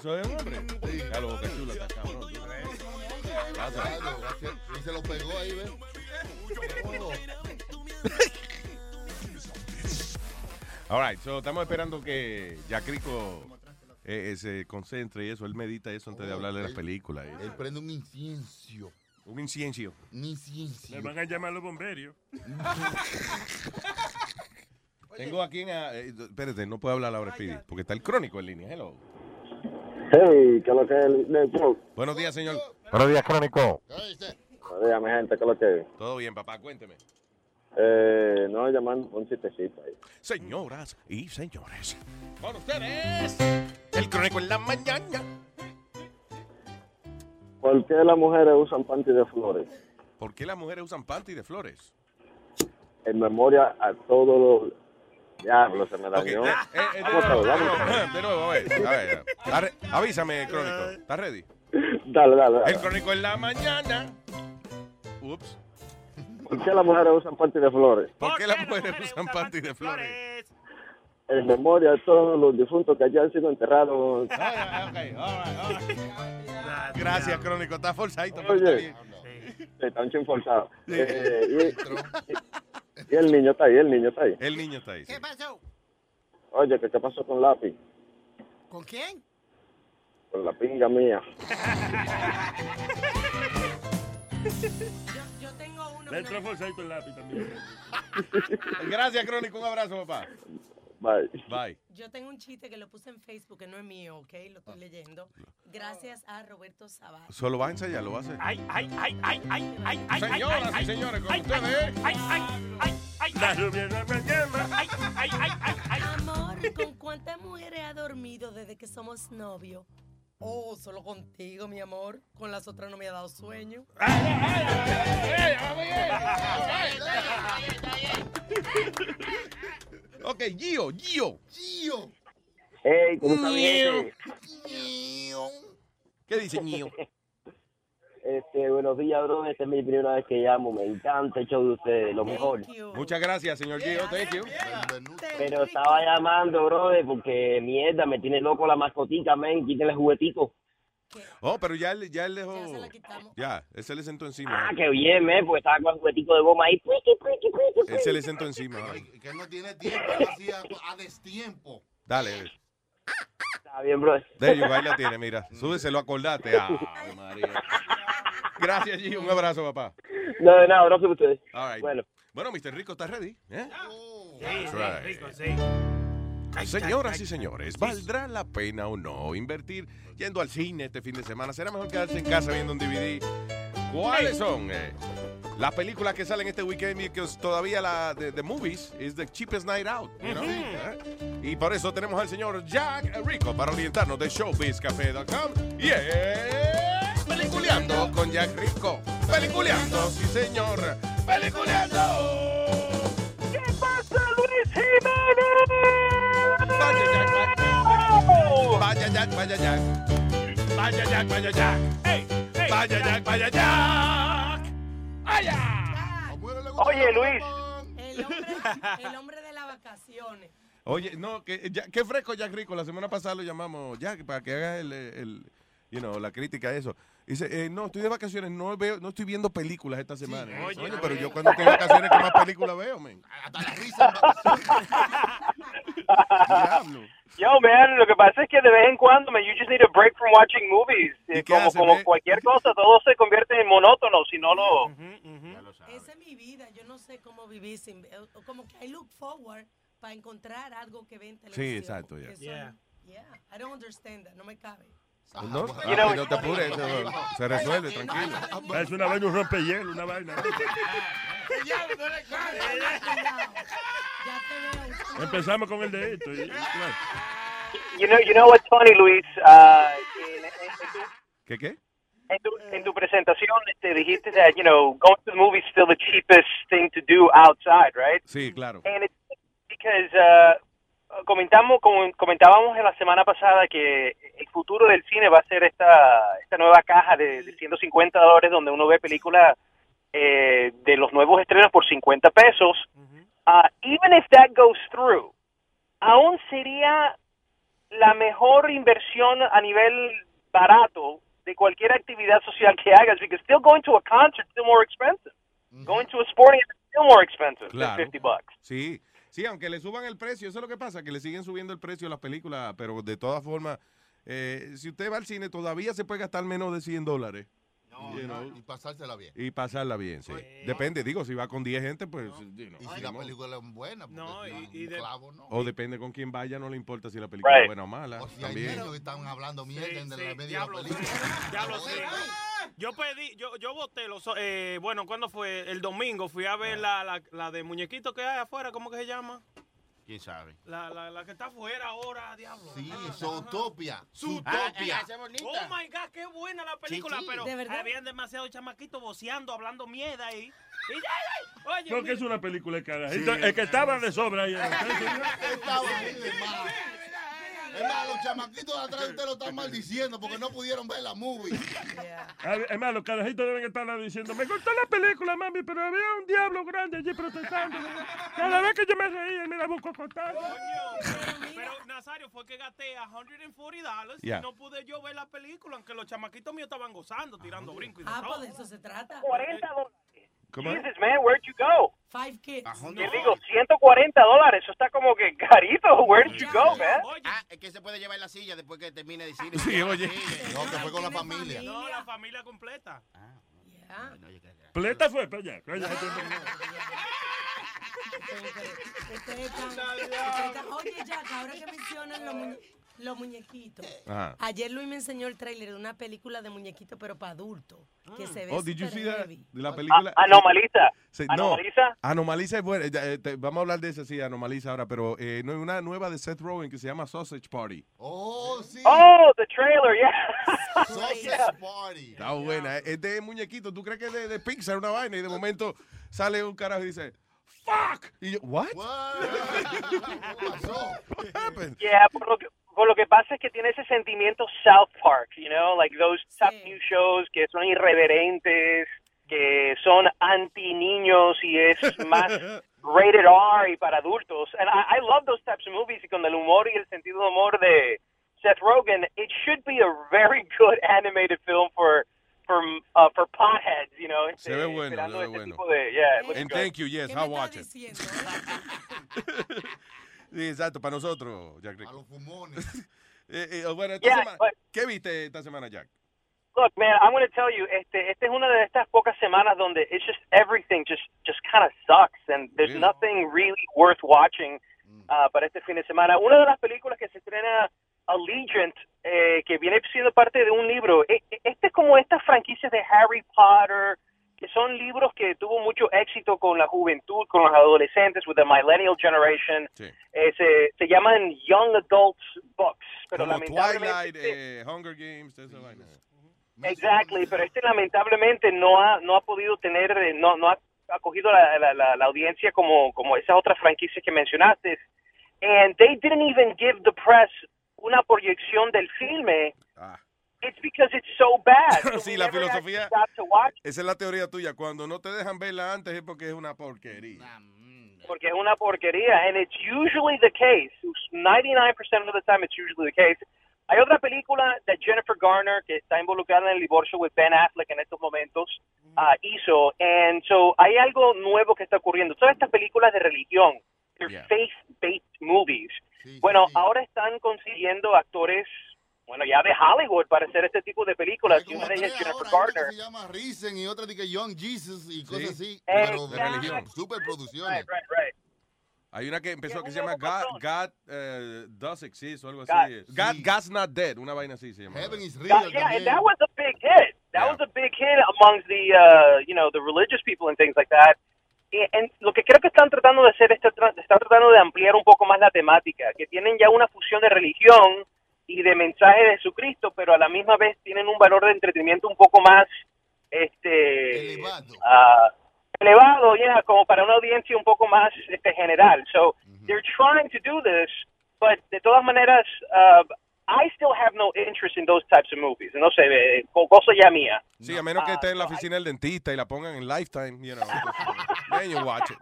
¿Eso es un hombre? Ya lo boca chula, está cabrón. Y se lo pegó ahí, ¿ves? All right, so estamos esperando que Jack Rico eh, eh, se concentre y eso. Él medita eso antes de hablar de las películas. y- Él prende un incienso. Un incienso. Un incienso. Me van a llamar los bomberos. Tengo aquí en... ah, eh, espérate, no puedo hablar ahora, Speedy, porque está el crónico en línea. Hello. Hey, ¿qué es lo que es el? Buenos días, señor. Buenos días, Crónico. Buenos días, mi gente, ¿qué es lo que es? Todo bien, papá, cuénteme. Eh, no, llamando un chistecito ahí. Señoras y señores, con ustedes, el crónico en la mañana. ¿Por qué las mujeres usan panty de flores? ¿Por qué las mujeres usan panty de flores? En memoria a todos los... Diablo, se me dañó. Eh, eh, de, Vamos a nuevo, de a ver. de a ver, a ver. Avísame, crónico. ¿Estás ready? Dale, dale, dale. El crónico en la mañana. Ups. ¿Por qué las mujeres usan panty de flores? ¿Por qué las mujeres usan panty de flores? En memoria a todos los difuntos que hayan sido enterrados. Gracias, crónico. Está forzadito, pero está Oye, bien. sí, está un forzado. Eh, y, y el niño está ahí, el niño está ahí. El niño está ahí. ¿Qué pasó? Oye, ¿qué, qué pasó con Lápiz? ¿Con quién? Con la pinga mía. Le entró forzadito el lápiz también. Gracias, crónico. Un abrazo, papá. Bye. Bye. Yo tengo un chiste que lo puse en Facebook, que no es mío, ¿ok? Lo estoy leyendo. Gracias a Roberto Zavala. Solo va a ensayar, lo va a hacer. Ay, ay, ay, ay, ay, ay, ay. Señoras ay, y señores, con ay, ustedes. Ay, ay, ay, ay, La ay. rubia no me llama. Ay, ay, ay, ay, ay. Amor, ¿con cuántas mujeres ha dormido desde que somos novios? Oh, solo contigo, mi amor. Con las otras no me ha dado sueño. Ok, Gio, Gio. Gio. Hey, ¿cómo está mi gente? ¿Qué dice Gio? Este, buenos días, bro. Esta es mi primera vez que llamo. Me encanta el show de ustedes, lo mejor. Muchas gracias, señor Gio. Thank you. Pero estaba llamando, bro, porque mierda, me tiene loco la mascotica, men. Quítale el juguetico. Oh, pero ya él, ya él dejó. Ya, él se le sentó encima. Ah, qué bien, men, porque estaba con el juguetico de goma ahí. Puiqui, puiqui, puiqui, Él se le sentó encima. Que él no tiene tiempo, hacía a destiempo. Dale. Está bien, bro. De ellos, ahí la tiene, mira. Súbeselo, acordate. Ave María. Gracias, Gio. Un abrazo, papá. No, de nada, gracias a ustedes. All right. Bueno. Bueno, Mr. Rico, ¿estás ready? ¿Eh? Sí, That's right. rico, sí. Señoras y señores, ¿valdrá la pena o no invertir yendo al cine este fin de semana? ¿Será mejor quedarse en casa viendo un DVD? ¿Cuáles son eh, las películas que salen este weekend? Y que todavía la de, de movies is the cheapest night out. you know? ¿Eh? Y por eso tenemos al señor Jack Rico para orientarnos de showbizcafé.com. Yeah, peliculeando con Jack Rico. Peliculeando, sí señor. Peliculeando. ¿Qué pasa, Luis Jiménez? Jack, vaya Jack. Vaya Jack, vaya Jack. Ey, ey. Vaya Jack, vaya Jack. ¡Vaya! Oye, Luis. El hombre, el hombre de las vacaciones. Oye, no, que, ya- qué fresco Jack Rico. La semana pasada lo llamamos Jack para que haga el, el you know, la crítica a eso. Dice, eh, no, estoy de vacaciones, no veo, no estoy viendo películas esta semana. oye, Oye, a pero ver. yo cuando estoy de vacaciones, ¿qué más películas veo, men? Hasta la risa. Diablo. Yo, man, lo que pasa es que de vez en cuando, man, you just need a break from watching movies. ¿Y Eh, como hace, como cualquier cosa, todo se convierte en monótono si no lo, vida. Yo no sé cómo vivir sin ver. o- Como que I look forward para encontrar algo que ve en Sí, televisión. exacto, ya. son- Yeah. yeah, I don't understand that. No me cabe. No, You ah, know, no te apures, eso se resuelve, tranquilo. Es una vaina, un rompehielo, una vaina. Empezamos con el de esto. You know, you know what's funny, Luis? Uh, en, en- en tu, ¿Qué qué? en tu, en tu presentación te dijiste that, you know, going to the movies is still the cheapest thing to do outside, right? Sí, claro. And it's because uh, comentamos, como comentábamos en la semana pasada que el futuro del cine va a ser esta, esta nueva caja de, de 150 dólares donde uno ve películas eh, de los nuevos estrenos por 50 pesos. Uh, even if that goes through, aún sería la mejor inversión a nivel barato de cualquier actividad social que hagas, because still going to a concert is still more expensive. Going to a sporting event is still more expensive Claro. than 50 bucks. Sí, sí, aunque le suban el precio, eso es lo que pasa, que le siguen subiendo el precio a las películas, pero de todas formas, eh, si usted va al cine, todavía se puede gastar menos de 100 dólares. You know, Y pasársela bien. y pasarla bien, sí. Depende, digo, si va con 10 gente, pues... you know, Y si la película es buena, No, y- no, y de- clavo, ¿no? O depende con quién vaya, no le importa si la película es Right. buena o mala. O si hay también. que están hablando mierda en Sí, la sí, medio diablo, de la película. Diablo, sí. Yo pedí, yo, yo voté los, eh, bueno, ¿cuándo fue? El domingo fui a ver la, la, la de muñequito que hay afuera, ¿cómo que se llama? ¿Quién sabe? La, la, la que está afuera ahora, diablo. Sí, Zootopia. Zootopia. Ah, Oh my God, qué buena la película, sí. pero ¿De verdad? habían demasiados chamaquitos voceando, hablando mierda ahí. Y ya, ya, oye, Porque mira. es una película de carajito. el que estaba de sobra ahí. Estaba ahí de más. Es más, los chamaquitos de atrás de usted lo están maldiciendo porque no pudieron ver la movie. Es más, los carajitos deben estar diciendo, me gustó la película, mami, pero había un diablo grande allí protestando. Cada vez que yo me reía, él me la busco cortar. Pero Nazario fue que gasté a 140 dólares y no pude yo ver la película, aunque los chamaquitos míos estaban gozando, tirando brincos y de Ah, todo. pues de eso se trata. 40 dólares. ¿Cómo? Jesus, man, where'd you go? Five kids. Yo digo, 140 dólares, eso está como que carito. Where did you go, man? Ah, es que se puede llevar la silla después que termine de decir. Sí, oye. No, que fue con la familia. No, la familia completa. Ya. Pleta fue para allá. Coño, Ustedes están- ustedes están- Oye, Jack, ahora que mencionan los, muñe- los muñequitos. Ajá. Ayer Luis me enseñó el tráiler de una película de muñequitos, pero para adultos. Que se ve Oh, did you see that? la película. Ah, Anomaliza. Sí, no, Anomaliza. Anomaliza es buena. Eh, te- vamos a hablar de esa, sí, Anomaliza ahora, pero eh, no hay una nueva de Seth Rogen que se llama Sausage Party. Oh, sí. Oh, the trailer, yeah. Sausage Party. Está buena. Es de muñequito. ¿Tú crees que es de, de Pixar una vaina? Y de momento sale un carajo y dice, ¡Fuck! Y yo, ¿What? What happened? Yeah, por lo, que, por lo que pasa es que tiene ese sentimiento South Park, you know, like those top new shows que son irreverentes, que son anti niños y es más rated R y para adultos. And I, I love those types of movies y con el humor y el sentido de humor de Seth Rogen, it should be a very good animated film for for uh, for potheads, you know. Se ve bueno, esperando se ve ese bueno. de, yeah, it looks And good. thank you, yes, I'll watch it. Sí, exacto, para nosotros, Jack Rick. A los fumones. Eh, eh, bueno, esta Yeah, semana- but- ¿qué viste esta semana, Jack? Look, man, I'm going to tell you, este, esta es una de estas pocas semanas donde it's just everything just just kind of sucks and there's Really? nothing really worth watching uh, para este fin de semana. Una de las películas que se estrena Allegiant, eh, que viene siendo parte de un libro. E- e- Este es como estas franquicias de Harry Potter, son libros que tuvo mucho éxito con la juventud, con los adolescentes, with the millennial generation. Eh, se, se llaman Young Adults Books, pero Como lamentablemente... Twilight, eh, Hunger Games, toda esa vaina. Exactly, pero este lamentablemente no ha no ha podido tener eh, no no ha acogido la, la, la, la audiencia como como esas otras franquicias que mencionaste. And they didn't even give the press una proyección del filme it's because it's so bad. So sí, la filosofía. Esa es la teoría tuya. Cuando no te dejan verla antes es porque es una porquería. porque es una porquería and it's usually the case. 99% of the time it's usually the case. Hay otra película de Jennifer Garner que está involucrada en el divorcio with Ben Affleck en estos momentos ah, hizo and so hay algo nuevo que está ocurriendo. Todas estas películas de religión they're faith based movies. Bueno ahora están consiguiendo actores bueno, ya de Hollywood para hacer este tipo de películas. Y una de ellas Jennifer Gardner. Se llama Risen y otra de que Young Jesus y cosas así. Eh, Pero de religión. Superproducciones. Right, right. Hay una que empezó que se llama God, God eh, Does Exist o algo God, así. God, God's Not Dead, una vaina así se llama. Heaven is Yeah, yeah, and that was a big hit. That was a big hit amongst the, uh, you know, the religious people and things like that. Y en lo que creo que están tratando de hacer es están tratando de ampliar un poco más la temática, que tienen ya una fusión de religión y de mensaje de Jesucristo, pero a la misma vez tienen un valor de entretenimiento un poco más, este, ah, elevado, ya, como para una audiencia un poco más este, general. So, they're trying to do this, but de todas maneras, uh, I still have no interest in those types of movies. No sé, eh, co- cosa ya mía. Sí, a menos que Ah, esté en la oficina del dentista y la pongan en Lifetime, you know. Then you watch it.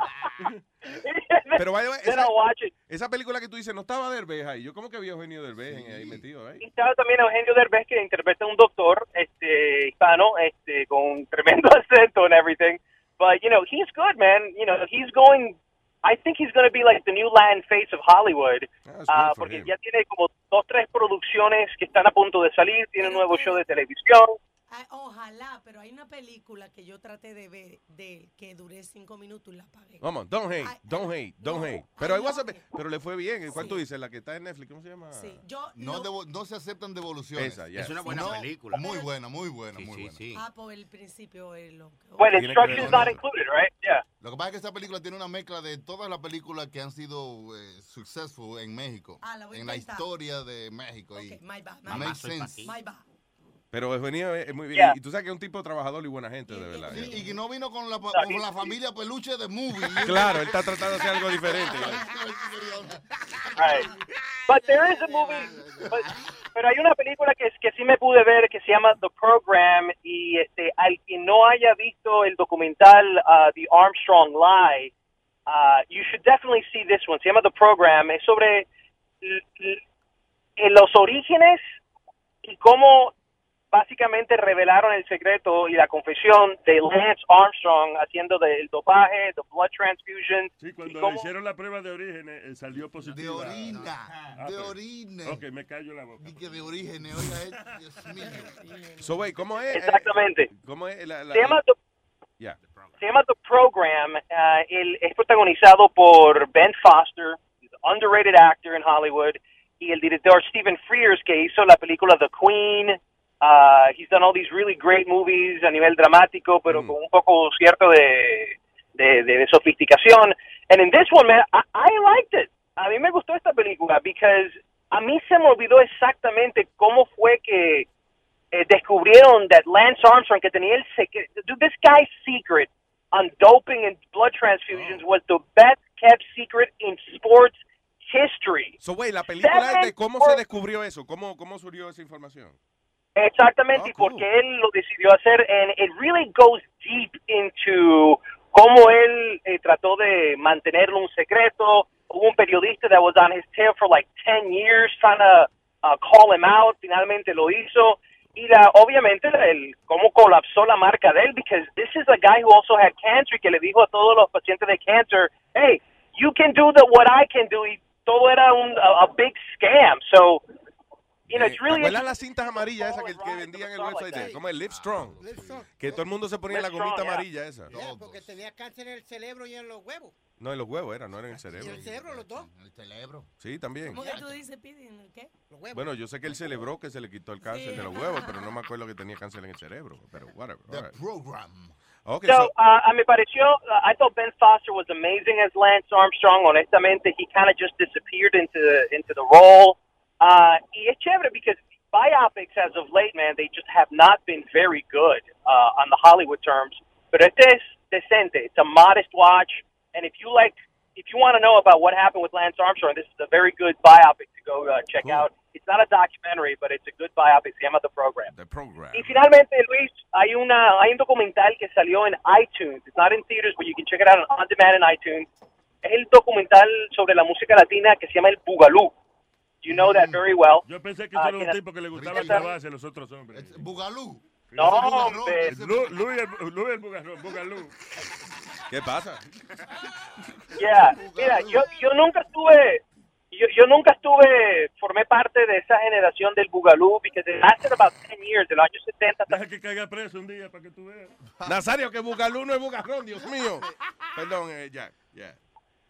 Pero Then esa, esa película que tú dices no estaba Derbez ahí. Yo como que vi a Eugenio Derbez en- ahí metido, ¿eh? Y estaba también Eugenio Derbez, que interpreta a un doctor este, hispano este, con un tremendo acento and everything. But, you know, he's good, man. You know, he's going... I think he's going to be like the new Latin face of Hollywood. For porque him. ya tiene como dos, tres producciones que están a punto de salir. Tiene un nuevo show de televisión. Ay, ojalá, pero hay una película que yo traté de ver de él que duré cinco minutos y la pagué. Vamos, don't hate, don't hate, don't hate. Pero, a- pero le fue bien. ¿Cuál tú dices? La que está en Netflix, ¿cómo se llama? No, devo- no se aceptan devoluciones. Esa. Es una buena película. Muy buena, muy buena, muy buena. Ah, por el principio que... Well, instructions not included, right? Yeah. Lo que pasa es que esta película tiene una mezcla de todas las películas que han sido eh, successful en México. Ah, la voy a en la intentar. historia de México. y my bad, my makes bad. sense. My bad. Pero es es muy bien. Yeah. Y tú sabes que es un tipo trabajador y buena gente, de verdad. Sí, y que no vino con la, con la familia peluche de movie. Claro, él está tratando de hacer algo diferente. Right. But there is a movie. but- pero hay una película que, que sí me pude ver que se llama The Program y este al que no haya visto el documental uh, The Armstrong Lie, uh, you should definitely see this one. Se llama The Program. Es sobre l- l- en los orígenes y cómo básicamente revelaron el secreto y la confesión de Lance Armstrong haciendo del dopaje, the blood transfusion. Sí, cuando le cómo- hicieron la prueba de origen, eh, salió positivo. De orina, Ah, de pero- orine. Ok, me callo la boca. Y que de origen, oiga, eh, Dios mío. So, wait, ¿cómo es? Exactamente. ¿Cómo es la, la- Se llama The, Ya. se llama The Program. ah, él es protagonizado por Ben Foster, underrated actor in Hollywood, y el director Stephen Frears, que hizo la película The Queen. Ah, he's done all these really great movies a nivel dramático, pero con un poco cierto de, de, de- de sofisticación. And in this one, man, I, I liked it. A mí me gustó esta película because a mí se me olvidó exactamente cómo fue que eh, descubrieron that Lance Armstrong que tenía el secreto. Dude, this guy's secret on doping and blood transfusions was the best kept secret in sports history. So, wait, la película es de cómo se descubrió eso, cómo, cómo surgió esa información. Exactamente, y porque él lo decidió hacer, and it really goes deep into cómo él eh, trató de mantenerlo un secreto. Hubo un periodista that was on his tail for like 10 years trying to uh, call him out, finalmente lo hizo. Y la, obviamente el cómo colapsó la marca de él, because this is a guy who also had cancer y que le dijo a todos los pacientes de cáncer, hey, you can do the, what I can do, y todo era un, a, a big scam. So, you know, Eh, it's really ¿Te acuerdas las cintas amarillas esas que, que vendían en el website? de- Como el Live Strong. Que todo el mundo se ponía la gomita Strong, yeah. amarilla esa. Yeah, porque tenía cáncer en el cerebro y en los huevos. No, en los huevos era, no era en el Y cerebro. en el cerebro, los dos. El cerebro. Sí, también. ¿Cómo que tú dices, Pidi? ¿Qué? Los huevos. Bueno, yo sé que él celebró que se le quitó el cáncer de los huevos, pero no me acuerdo que tenía cáncer en el cerebro. Pero whatever. all right. Program. Okay, so, so, uh, a me pareció, uh, I thought Ben Foster was amazing as Lance Armstrong. Honestamente, he kind of just disappeared into the, into the role. Uh, y es because biopics as of late, man, they just have not been very good uh, on the Hollywood terms. Pero este es decente. It's a modest watch. And if you like, if you want to know about what happened with Lance Armstrong, this is a very good biopic to go uh, check out. It's not a documentary, but it's a good biopic. Se llama The Program. The Program. Y finalmente, Luis, hay una hay un documental que salió en iTunes. It's not in theaters, but you can check it out on demand in iTunes. Es el documental sobre la música latina que se llama el Bugalú. You know that very well. Yo pensé que Ah, eso era un que- tipo que le gustaba grabarse a los otros hombres. Bugalú. No, hombre. Lu- Luis el, Bugalú. ¿Qué pasa? Yeah. Mira, yo, yo nunca tuve yo, yo nunca estuve, formé parte de esa generación del Boogaloo, because it lasted about 10 years, de los años 70 Deja que caiga preso un día para que tú veas. Nazario, que Bugalú no es Bugarrón, Dios mío. Perdón, eh, Jack. Yeah.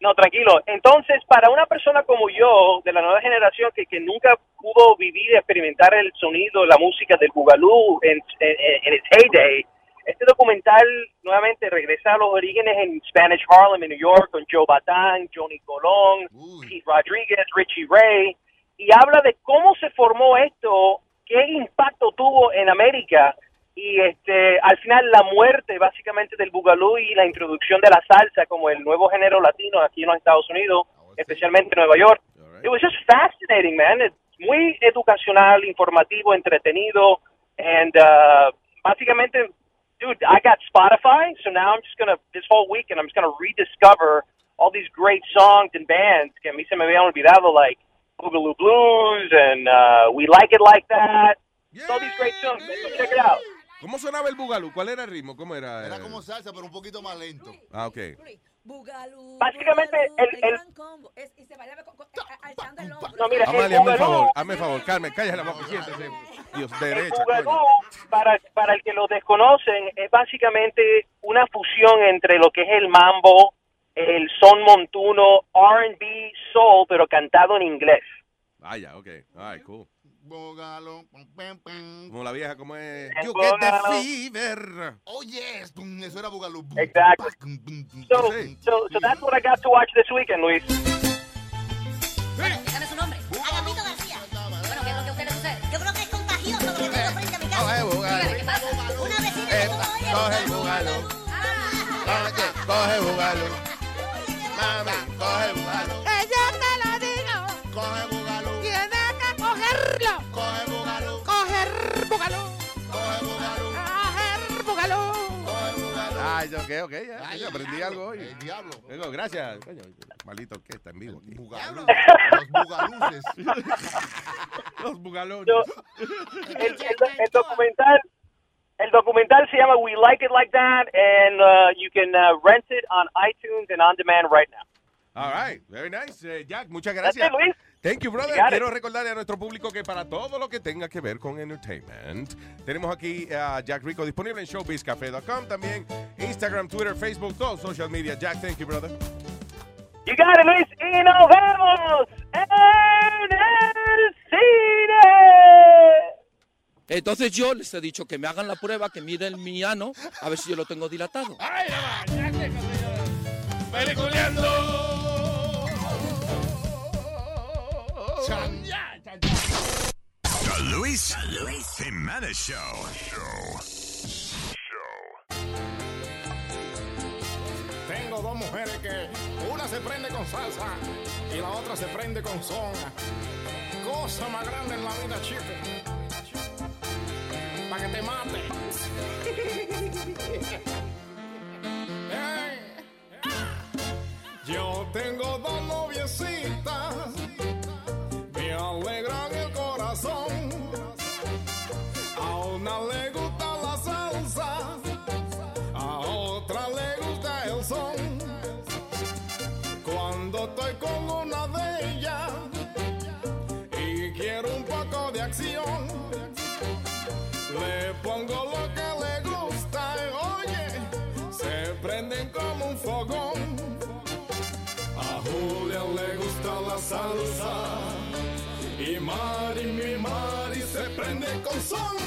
No, tranquilo. Entonces, para una persona como yo, de la nueva generación, que, que nunca pudo vivir y experimentar el sonido, la música del Boogaloo en, en, en its heyday, este documental nuevamente regresa a los orígenes en Spanish Harlem, en New York, con Joe Batán, Johnny Colón, Keith Rodriguez, Richie Ray, y habla de cómo se formó esto, qué impacto tuvo en América y este al final la muerte básicamente del Boogaloo y la introducción de la salsa como el nuevo género latino aquí en los Estados Unidos, especialmente en Nueva York. It was just fascinating, man. It's muy educacional, informativo, entretenido, and uh, básicamente, dude, I got Spotify, so now I'm just gonna this whole weekend I'm just gonna rediscover all these great songs and bands que a mí se me habían olvidado, like Boogaloo Blues and uh, We Like It Like That. All these great songs. man, so check it out. ¿Cómo sonaba el Bugalú? ¿Cuál era el ritmo? ¿Cómo era? Era eh? como salsa, pero un poquito más lento. Ah, ok. Básicamente, el, el, no, mira, el Amalia, hazme el favor, hazme el favor. Carmen, cállate la boca, siéntese. Dios, derecha, Boogaloo, coño. para, para el que lo desconocen, es básicamente una fusión entre lo que es el mambo, el son montuno, R&B, soul, pero cantado en inglés. Ah, ya, ok. All right, cool. Búgalo, pum, pum, pum. Como la vieja, como es. El You get the fever. Oh, yes. Eso era Bugalú. Exactly. So, so, so that's what I got to watch this weekend, Luis. Dígame su nombre. Agapito García. Bueno, ¿qué es lo que a usted le sucede? Yo creo que es contagioso lo que tengo frente a mi casa. Coge. Dígame, ¿qué pasa? Una vecina oyes. Coge el Búgalo. Coge, Búgalo. Mami, coge el Búgalo. Que yo te lo digo. Coge Búgalo. Cogerlo. Coge Búgalo. Coger búgalo. Coge Búgalo. Coger búgalo. Ah, ok, ok, ya. Ay, aprendí algo hoy. El diablo. Digo, gracias. Coño, maldita orquesta en vivo aquí. Bugalú. Los bugaluces. Los bugalones. el, el- el documental el documental se llama We Like It Like That and uh, you can uh, rent it on iTunes and on demand right now. All right, very nice. Eh, Jack, muchas That's gracias. it, Luis. Thank you, brother. Quiero recordarle a nuestro público que para todo lo que tenga que ver con entertainment, tenemos aquí a Jack Rico disponible en showbizcafe.com, también Instagram, Twitter, Facebook, todo social media. Jack, thank you, brother. You got it, Luis. Y nos vemos en el cine. Entonces yo les he dicho que me hagan la prueba, que miren mi ano, a ver si yo lo tengo dilatado. The Luis, Jimenez Show. Tengo dos mujeres que una se prende con salsa y la otra se prende con son. Cosa más grande en la vida, chico. Para que te mate. Yo tengo dos noviecitas, A una le gusta la salsa, a otra le gusta el son. Cuando estoy con una de ellas y quiero un poco de acción, le pongo lo que le gusta oye, se prenden como un fogón. A Julia le gusta la salsa Mari, mi Mari se prende con son.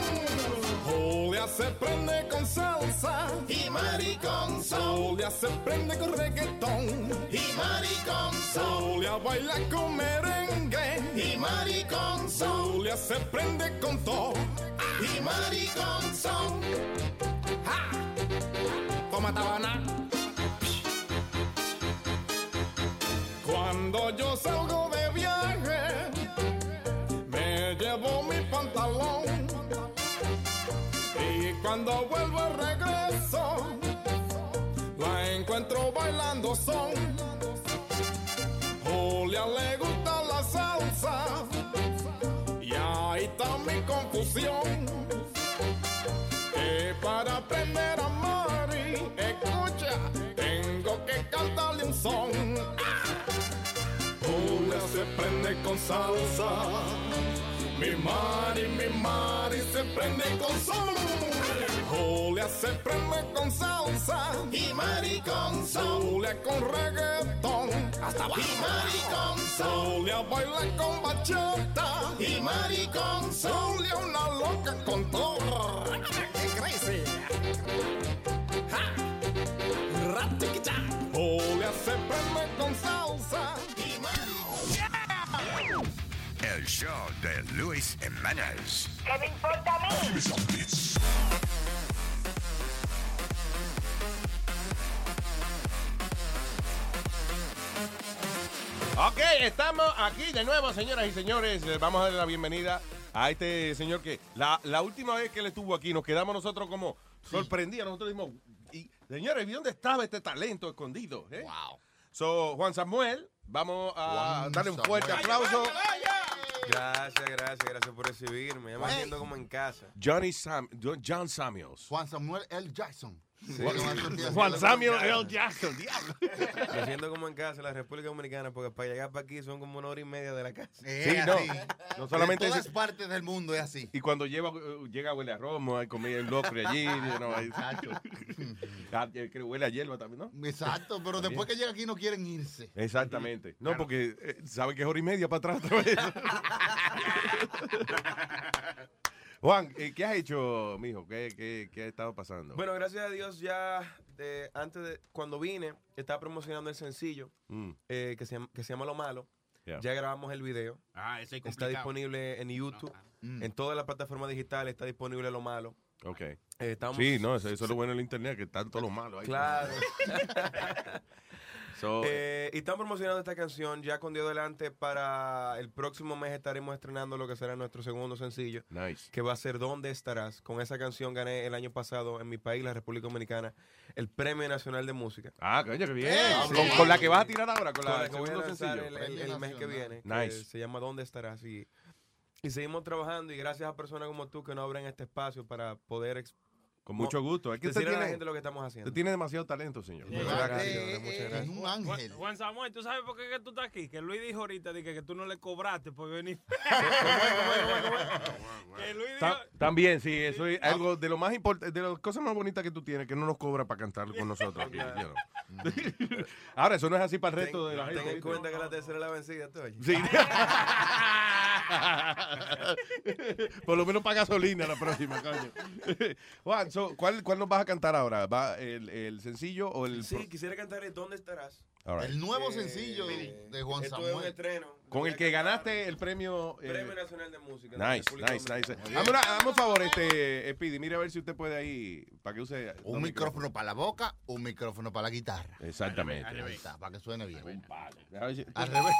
Julia se prende con salsa y Mari con son. Julia se prende con reggaetón y Mari con son. Julia baila con merengue y Mari con son. Julia se prende con todo y Mari con son. ¡Ja! Toma tabana. Cuando yo salgo de viaje, cuando vuelvo al regreso, la encuentro bailando son. Julia le gusta la salsa, y ahí está mi confusión. Que para aprender a Mari, escucha, tengo que cantarle un son. Julia se prende con salsa. Mi Mari, mi Mari se prende con sol. Julia se prende con salsa. Y Mari con sol. Julia con reggaetón. Hasta abajo. Y Mari con sol. Julia baila con bachata. Y Mari con sol. Julia una loca con todo. ¡Qué crazy! ¡Ja! Ratiquita. Julia se prende con salsa. El show de Luis Jiménez. ¿Qué me importa a mí? Ok, estamos aquí de nuevo, señoras y señores. Les Vamos a darle la bienvenida a este señor que la, la última vez que él estuvo aquí nos quedamos nosotros como sorprendidos. Nosotros dijimos, y, señores, ¿y dónde estaba este talento escondido? Wow. So, Juan Samuel, vamos a darle un Samuel. fuerte aplauso. Gracias, gracias, gracias por recibirme. Ya me siento como en casa. Johnny Sam, John Samuels. Juan Samuel L. Jackson. Juan Samuel L. Jackson, diablo. Me siento como en casa en la República Dominicana porque para llegar para aquí son como una hora y media de la casa. Sí, no. No solamente En todas ese- partes del mundo es así. Y cuando lleva, eh, llega huele a romo, hay comida en locre allí. know, hay- creo que huele a hierba también, ¿no? Exacto, pero después que llega aquí no quieren irse. Exactamente. No, porque eh, saben que es hora y media para atrás otra vez. Juan, eh, ¿qué has hecho, mijo? ¿Qué, qué, qué ha estado pasando? Bueno, gracias a Dios ya de, antes de cuando vine estaba promocionando el sencillo Mm. eh, que, se, llama- que se llama Lo Malo. Yeah. Ya grabamos el video. Ah, ese es Está disponible en YouTube. En todas las plataformas digitales está disponible Lo Malo. Ok. Eh, estamos- sí, no, eso, eso es lo bueno del internet, que están todos los malos ahí. Claro. So, Eh, y están promocionando esta canción ya con Dios delante para el próximo mes estaremos estrenando lo que será nuestro segundo sencillo. Nice. Que va a ser ¿Dónde estarás? Con esa canción gané el año pasado en mi país, la República Dominicana, el Premio Nacional de Música. Ah, coño, qué bien. Eh, Con, sí. con la que vas a tirar ahora, con, Con la, que voy a sencillo. el, el- el mes que viene. que Nice. se llama ¿Dónde estarás? Y, y seguimos trabajando y gracias a personas como tú que nos abren este espacio para poder... Con mucho gusto. Es que usted a la tiene- gente lo que estamos haciendo. Usted tiene demasiado talento, señor. Muchas gracias, señores, muchas gracias. un ángel. Juan, Juan Samuel, ¿tú sabes por qué que tú estás aquí? Que Luis dijo ahorita dije, que tú no le cobraste por venir. que También, sí, eso es algo de lo más importante, de las cosas más bonitas que tú tienes, que no nos cobra para cantar con nosotros. aquí. Ahora, eso no es así para el resto de la gente. Ten en cuenta que la tercera es la vencida, tú. Sí. Por lo menos para gasolina la próxima, coño. Juan, so, ¿cuál, ¿cuál nos vas a cantar ahora? ¿Va el, el sencillo o el...? Sí, quisiera cantarle ¿Dónde estarás? Right. El nuevo Eh, sencillo mire, de Juan esto es un Samuel. estreno. Con el que ganaste el premio... eh, Premio Nacional de Música. de Nice, República nice, nice. Dame, una- dame un favor, este, Speedy, mire a ver si usted puede ahí, para que use... Un micrófono para la boca, un micrófono para la guitarra. Exactamente. Ahí está, para que suene bien. Al revés.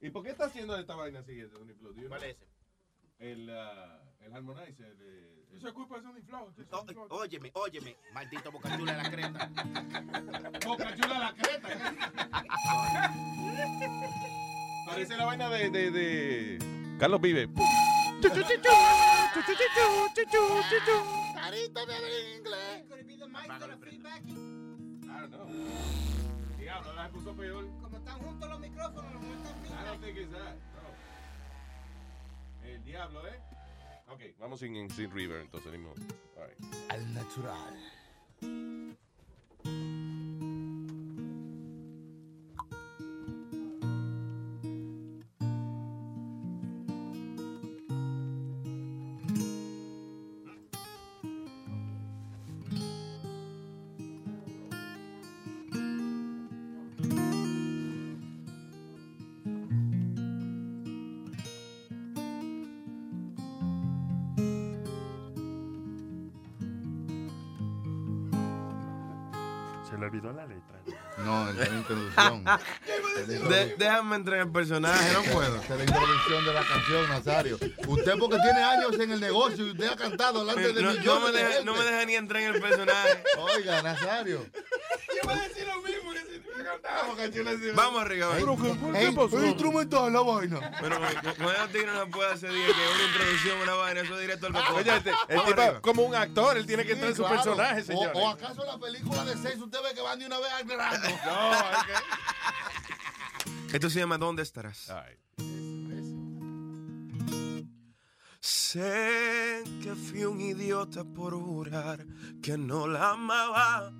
¿Y por qué está haciendo esta vaina así, know? ¿Cuál es ese? El, ah, el harmonizer. eh, Eso es culpa de Sony Flow. Óyeme, óyeme, maldito bocachula de la creta. Boca chula la creta. Parece la vaina de, de, de Carlos Vive. Carita de inglés. Diablo, la puso peor. Como están juntos los micrófonos, los están I don't think it's that. No. El diablo, ¿eh? Ok, vamos sin, sin River, entonces. right. Al natural. De- déjame entrar en el personaje, no puedo. Es la introducción de la canción, Nazario. Usted porque tiene años en el negocio y usted ha cantado delante de No, millones no me de deja, gente. no me deja ni entrar en el personaje. Oiga, Nazario. Yo voy a decir lo mismo que si te Vamos arriba, Ey, ven. ey, ey, instrumental la vaina. Bueno, con- con esos tigres no puede hacer que una introducción, una vaina, eso es directo al Oye, este, el tipo, arriba. como un actor, él tiene que entrar en su personaje, señor. O, acaso la película de seis usted ve que van de una vez al grano. No, esto se llama ¿Dónde estarás? Sé que fui un idiota por jurar que no la amaba,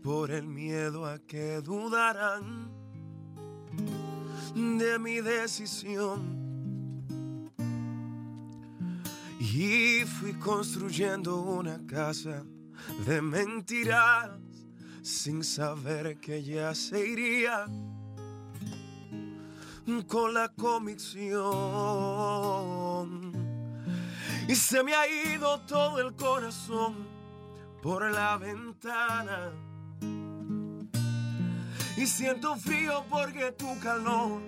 por el miedo a que dudaran de mi decisión. Y fui construyendo una casa de mentiras sin saber que ya se iría con la convicción. Y se me ha ido todo el corazón por la ventana. Y siento frío porque tu calor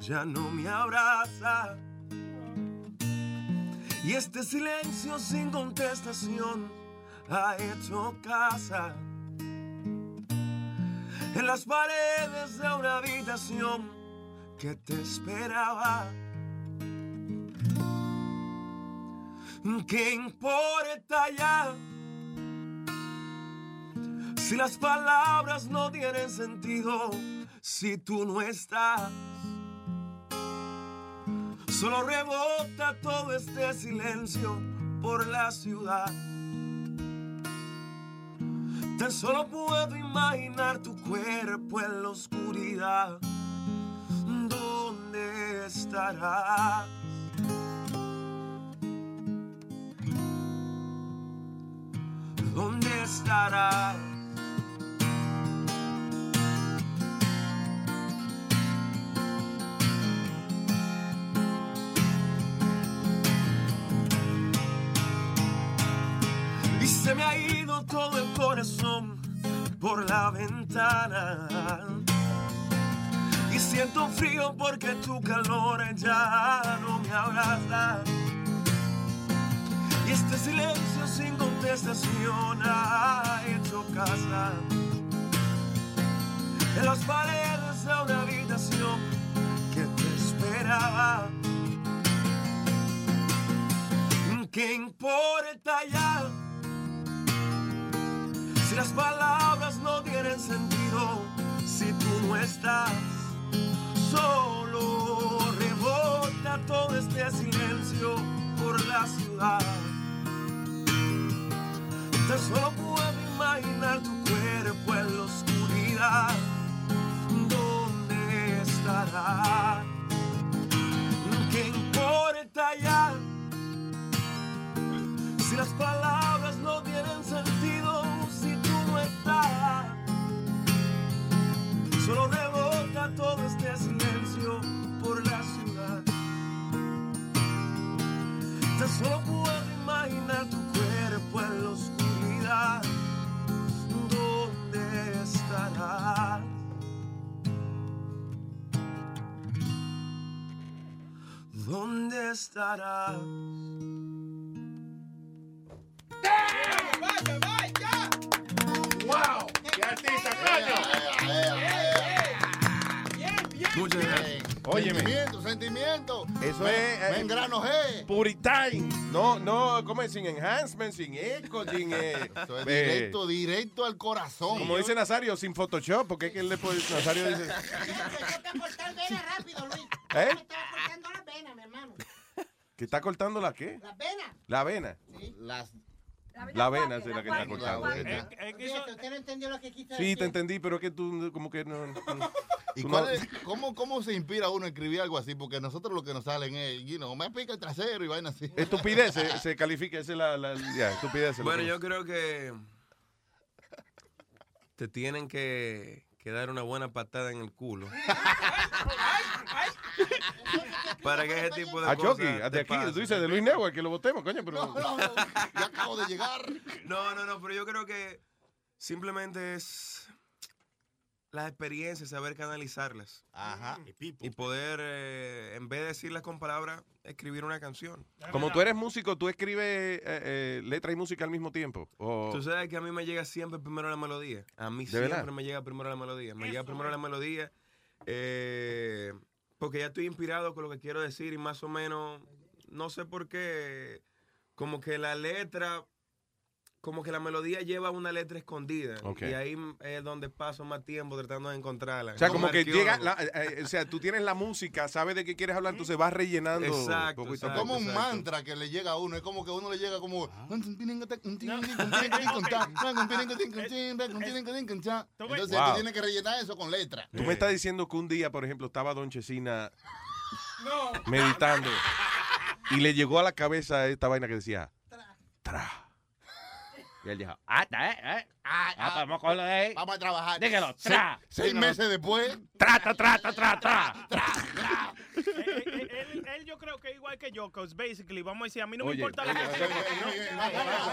ya no me abraza. Y este silencio sin contestación ha hecho casa en las paredes de una habitación que te esperaba. ¿Qué importa ya? Si las palabras no tienen sentido, si tú no estás, solo rebota todo este silencio por la ciudad. Tan solo puedo imaginar tu cuerpo en la oscuridad. ¿Dónde estarás? ¿Dónde estarás? Y se me ha ido todo el corazón por la ventana. Siento frío porque tu calor ya no me abraza. Y este silencio sin contestación ha hecho casa. En las paredes de una habitación que te esperaba. ¿Qué importa ya? Si las palabras no tienen sentido, si tú no estás, solo rebota todo este silencio por la ciudad. Tan solo puedo imaginar tu cuerpo en la oscuridad. ¿Dónde estará? ¿Qué importa ya? Si las palabras no tienen sentido, si tú no estás, solo rebota todo este silencio por la ciudad. Tan solo puedo imaginar tu cuerpo en la oscuridad. ¿Dónde estarás? ¿Dónde estarás? ¡Vaya, vaya! ¡Wow! ¡Qué artista, Muchas gracias. Óyeme. Sentimiento, sentimiento. Eso Me- es. me engrano G. Puritime. No, no, ¿cómo es? Sin enhancement, sin eco, sin. Eh, Eso es eh, directo, directo al corazón. Como dice Nazario, sin Photoshop, porque es que él le puede. Nazario dice. rápido, Luis. ¿Eh? Estaba cortando las venas, mi hermano. ¿Que está cortando la qué? Las venas. La avena. Las. La avena es la que está cortando. Fíjate, usted no entendió lo que quise Sí, te entendí, pero es que tú como que no. no- ¿Y cuál es- cómo, cómo se inspira uno a escribir algo así? Porque nosotros lo que nos salen es, you know, me pica el trasero y vaina así. Estupidez se, se califica, esa es la, la ya, estupidez. Bueno, yo creo que te tienen que, que dar una buena patada en el culo. Para que ese tipo de A cosas Chucky, de aquí, pasen. tú dices de Luis Network, que lo votemos, coño, pero. ya acabo de llegar. No, no, no, pero yo creo que simplemente es las experiencias, saber canalizarlas. Ajá. Y poder, eh, en vez de decirlas con palabras, escribir una canción. Como tú eres músico, tú escribes eh, eh, letra y música al mismo tiempo. O... Tú sabes que a mí me llega siempre primero la melodía. A mí ¿De siempre verdad? me llega primero la melodía. Me llega primero la melodía. eh, porque ya estoy inspirado con lo que quiero decir y más o menos, no sé por qué, como que la letra como que la melodía lleva una letra escondida. Y ahí es donde paso más tiempo tratando de encontrarla. O sea, como que llega, la- eh, eh, o sea, tú tienes la música, sabes de qué quieres hablar, entonces vas rellenando. Exacto, poquito a exacto, poco. como un mantra que le llega a uno. Es como que uno le llega como. Entonces Wow. tú tienes que rellenar eso con letra. Tú me estás diciendo que un día, por ejemplo, estaba Don Chesina No. meditando y le llegó a la cabeza esta vaina que decía, tra. Y él dijo, ah, eh, eh. Ah, Ah, vamos con lo de- Vamos a trabajar. Dígalo, Seis- tra. Seis Dígalo. meses después. Trata, trata, trata. él, él- él yo creo que es igual que yo, because basically, vamos a decir, a mí no me Oye, importa la oye, canción. oye, No,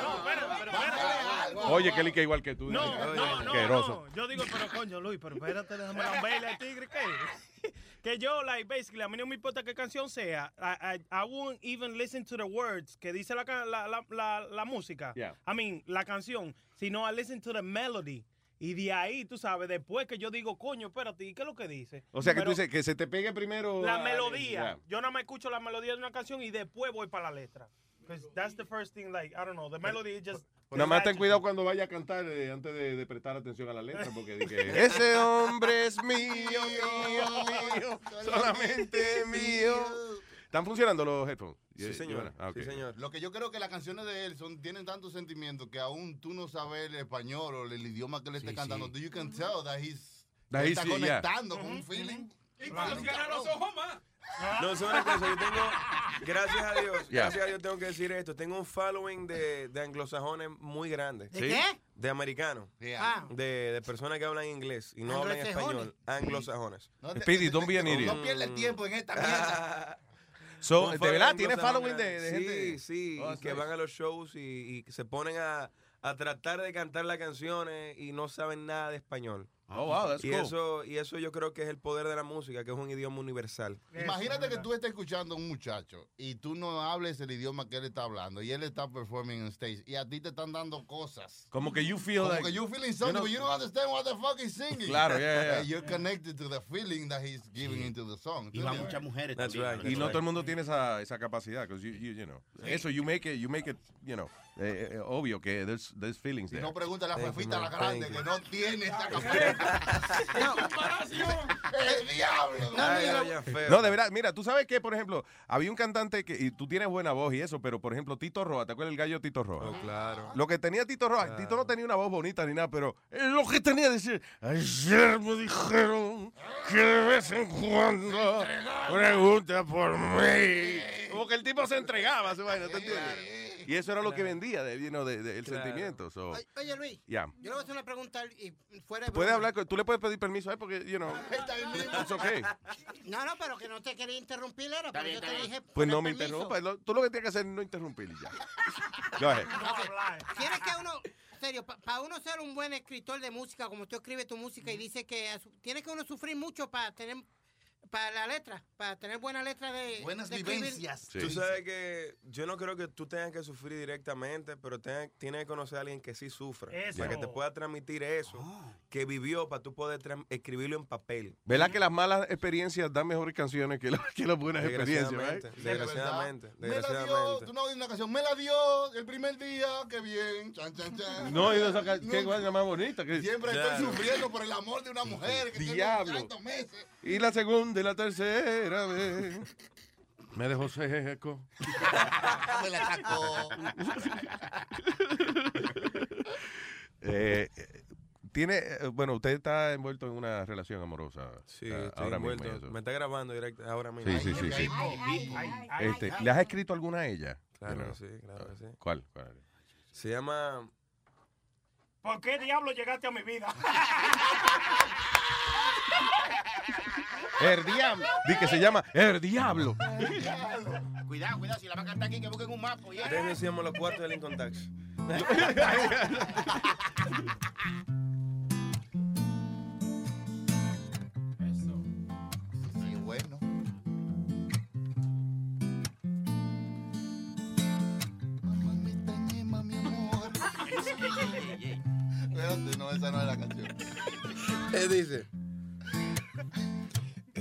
no, espérate, pero espérate. Oye, que lica igual que tú. No, no, no. Yo digo, pero coño, Luis, pero espérate, déjame lamberle al tigre, ¿qué? Que yo, like, basically, a mí no me importa qué canción sea. I, I, I won't even listen to the words que dice la, la, la, la, la música. Yeah. I mean, la canción. Sino I listen to the melody. Y de ahí, tú sabes, después que yo digo, coño, espérate, ¿y qué es lo que dice? O sea, que Pero tú dices que se te pegue primero. La melodía. yeah. Yo nada más escucho la melodía de una canción y después voy para la letra. Because that's the first thing, like, I don't know, the melody is just... Nada más ten cuidado cuando vaya a cantar eh, antes de, de prestar atención a la letra, porque di que, ese hombre es mío, mío, mío, solamente mío. ¿Están funcionando los headphones? Sí, Yeah, señor. Ah, ok. Lo que yo creo que las canciones de él son, tienen tanto sentimiento que aún tú no sabes el español o el idioma que le esté cantando. You can tell that he's, That he's- está yeah. conectando con un feeling. los ojos más. No, es una cosa, yo tengo, gracias a Dios, Yeah. gracias a Dios tengo que decir esto, tengo un following de, de anglosajones muy grande. ¿De ¿Sí? qué? De americanos. Yeah. De, de personas que hablan inglés y no hablan Anglosajones. español. Anglosajones. No te- Speedy, don't be an idiot. No pierdas el tiempo en esta mierda. So, ¿de verdad tiene following de- de sí, gente? Sí, Oh, que nice. van a los shows y, y se ponen a, a tratar de cantar las canciones y no saben nada de español. Oh, wow, that's y cool. Eso, y eso yo creo que es el poder de la música, que es un idioma universal. Imagínate que tú estés escuchando a un muchacho y tú no hables el idioma que él está hablando y él está performing on stage y a ti te están dando cosas. Como que you feel Como like- que you feeling you something, know- but you don't understand what the fuck he's singing. Claro, yeah, yeah. And You're connected to the feeling that he's giving into the song. Y ¿Entiendes? muchas mujeres That's también. right. Y no todo el mundo tiene esa, esa capacidad, 'cause you, you, you know. Eso, you make it, you make it, you know, eh, eh, obvio que there's, there's feelings Y there. no pregúntale a la you, fefita la grande que you. no tiene esa capacidad. ¡El diablo! Ay, oye, No, de verdad, mira, tú sabes que, por ejemplo, había un cantante que, y tú tienes buena voz y eso, pero por ejemplo, Tito Roa, ¿te acuerdas del gallo Tito Roa? Oh, claro. Lo que tenía Tito Roa, Tito no tenía una voz bonita ni nada, pero eh, lo que tenía decir, ayer me dijeron que de vez en cuando pregunta por mí. Como que el tipo se entregaba su vaina, ¿te entiendes? Y eso era lo que vendía, de, you know, de- de- el Claro. sentimiento. so, Oye, Luis, Yeah. yo le voy a hacer una pregunta y fuera de Puedes hablar, con- tú le puedes pedir permiso a él porque, you know, it's okay. No, no, pero que no te quería interrumpir, era, pero yo te dije. Pues no me permiso. interrumpa. lo- Tú lo que tienes que hacer es no interrumpir y ya. Go ahead. Ok, Tienes que uno, serio, para uno ser un buen escritor de música, como tú escribes tu música y dice que a su- tiene que uno sufrir mucho para tener para la letra, para tener buena letra de Buenas de vivencias. Tú sabes que yo no creo que tú tengas que sufrir directamente, pero tienes que conocer a alguien que sí sufra. Eso. Para que te pueda transmitir eso, que vivió, para tú poder escribirlo en papel. ¿Verdad que las malas experiencias dan mejores canciones que, la- que las buenas experiencias? Desgraciadamente, right? desgraciadamente, Me la dio, desgraciadamente. tú no oyes una canción, me la dio el primer día, qué bien, chan, chan, chan. No, y esa qué cosa más bonita. Que, Siempre Claro. estoy sufriendo por el amor de una mujer que Diablo. tiene tantos meses. Y la segunda y la tercera vez. Me dejó seco. Me la sacó. Eh, tiene, eh, bueno, usted está envuelto en una relación amorosa Sí, estoy ahora mismo. envuelto. eso. Me está grabando directo ahora mismo. Sí, sí, sí, sí. Este, ¿Le has escrito alguna a ella? Claro que sí, claro que sí. ¿Cuál? ¿Cuál? Se llama ¿Por qué diablo llegaste a mi vida? El diablo. Di que se llama El diablo. Cuidado, cuidado, si la va a cantar aquí, que busquen un mapa. ya. Déjenme decirme los cuartos del Income Tax. Sí, bueno. Mamá, me extrañé, mami, amor. Espérate, no, esa no es la canción. ¿Qué dice?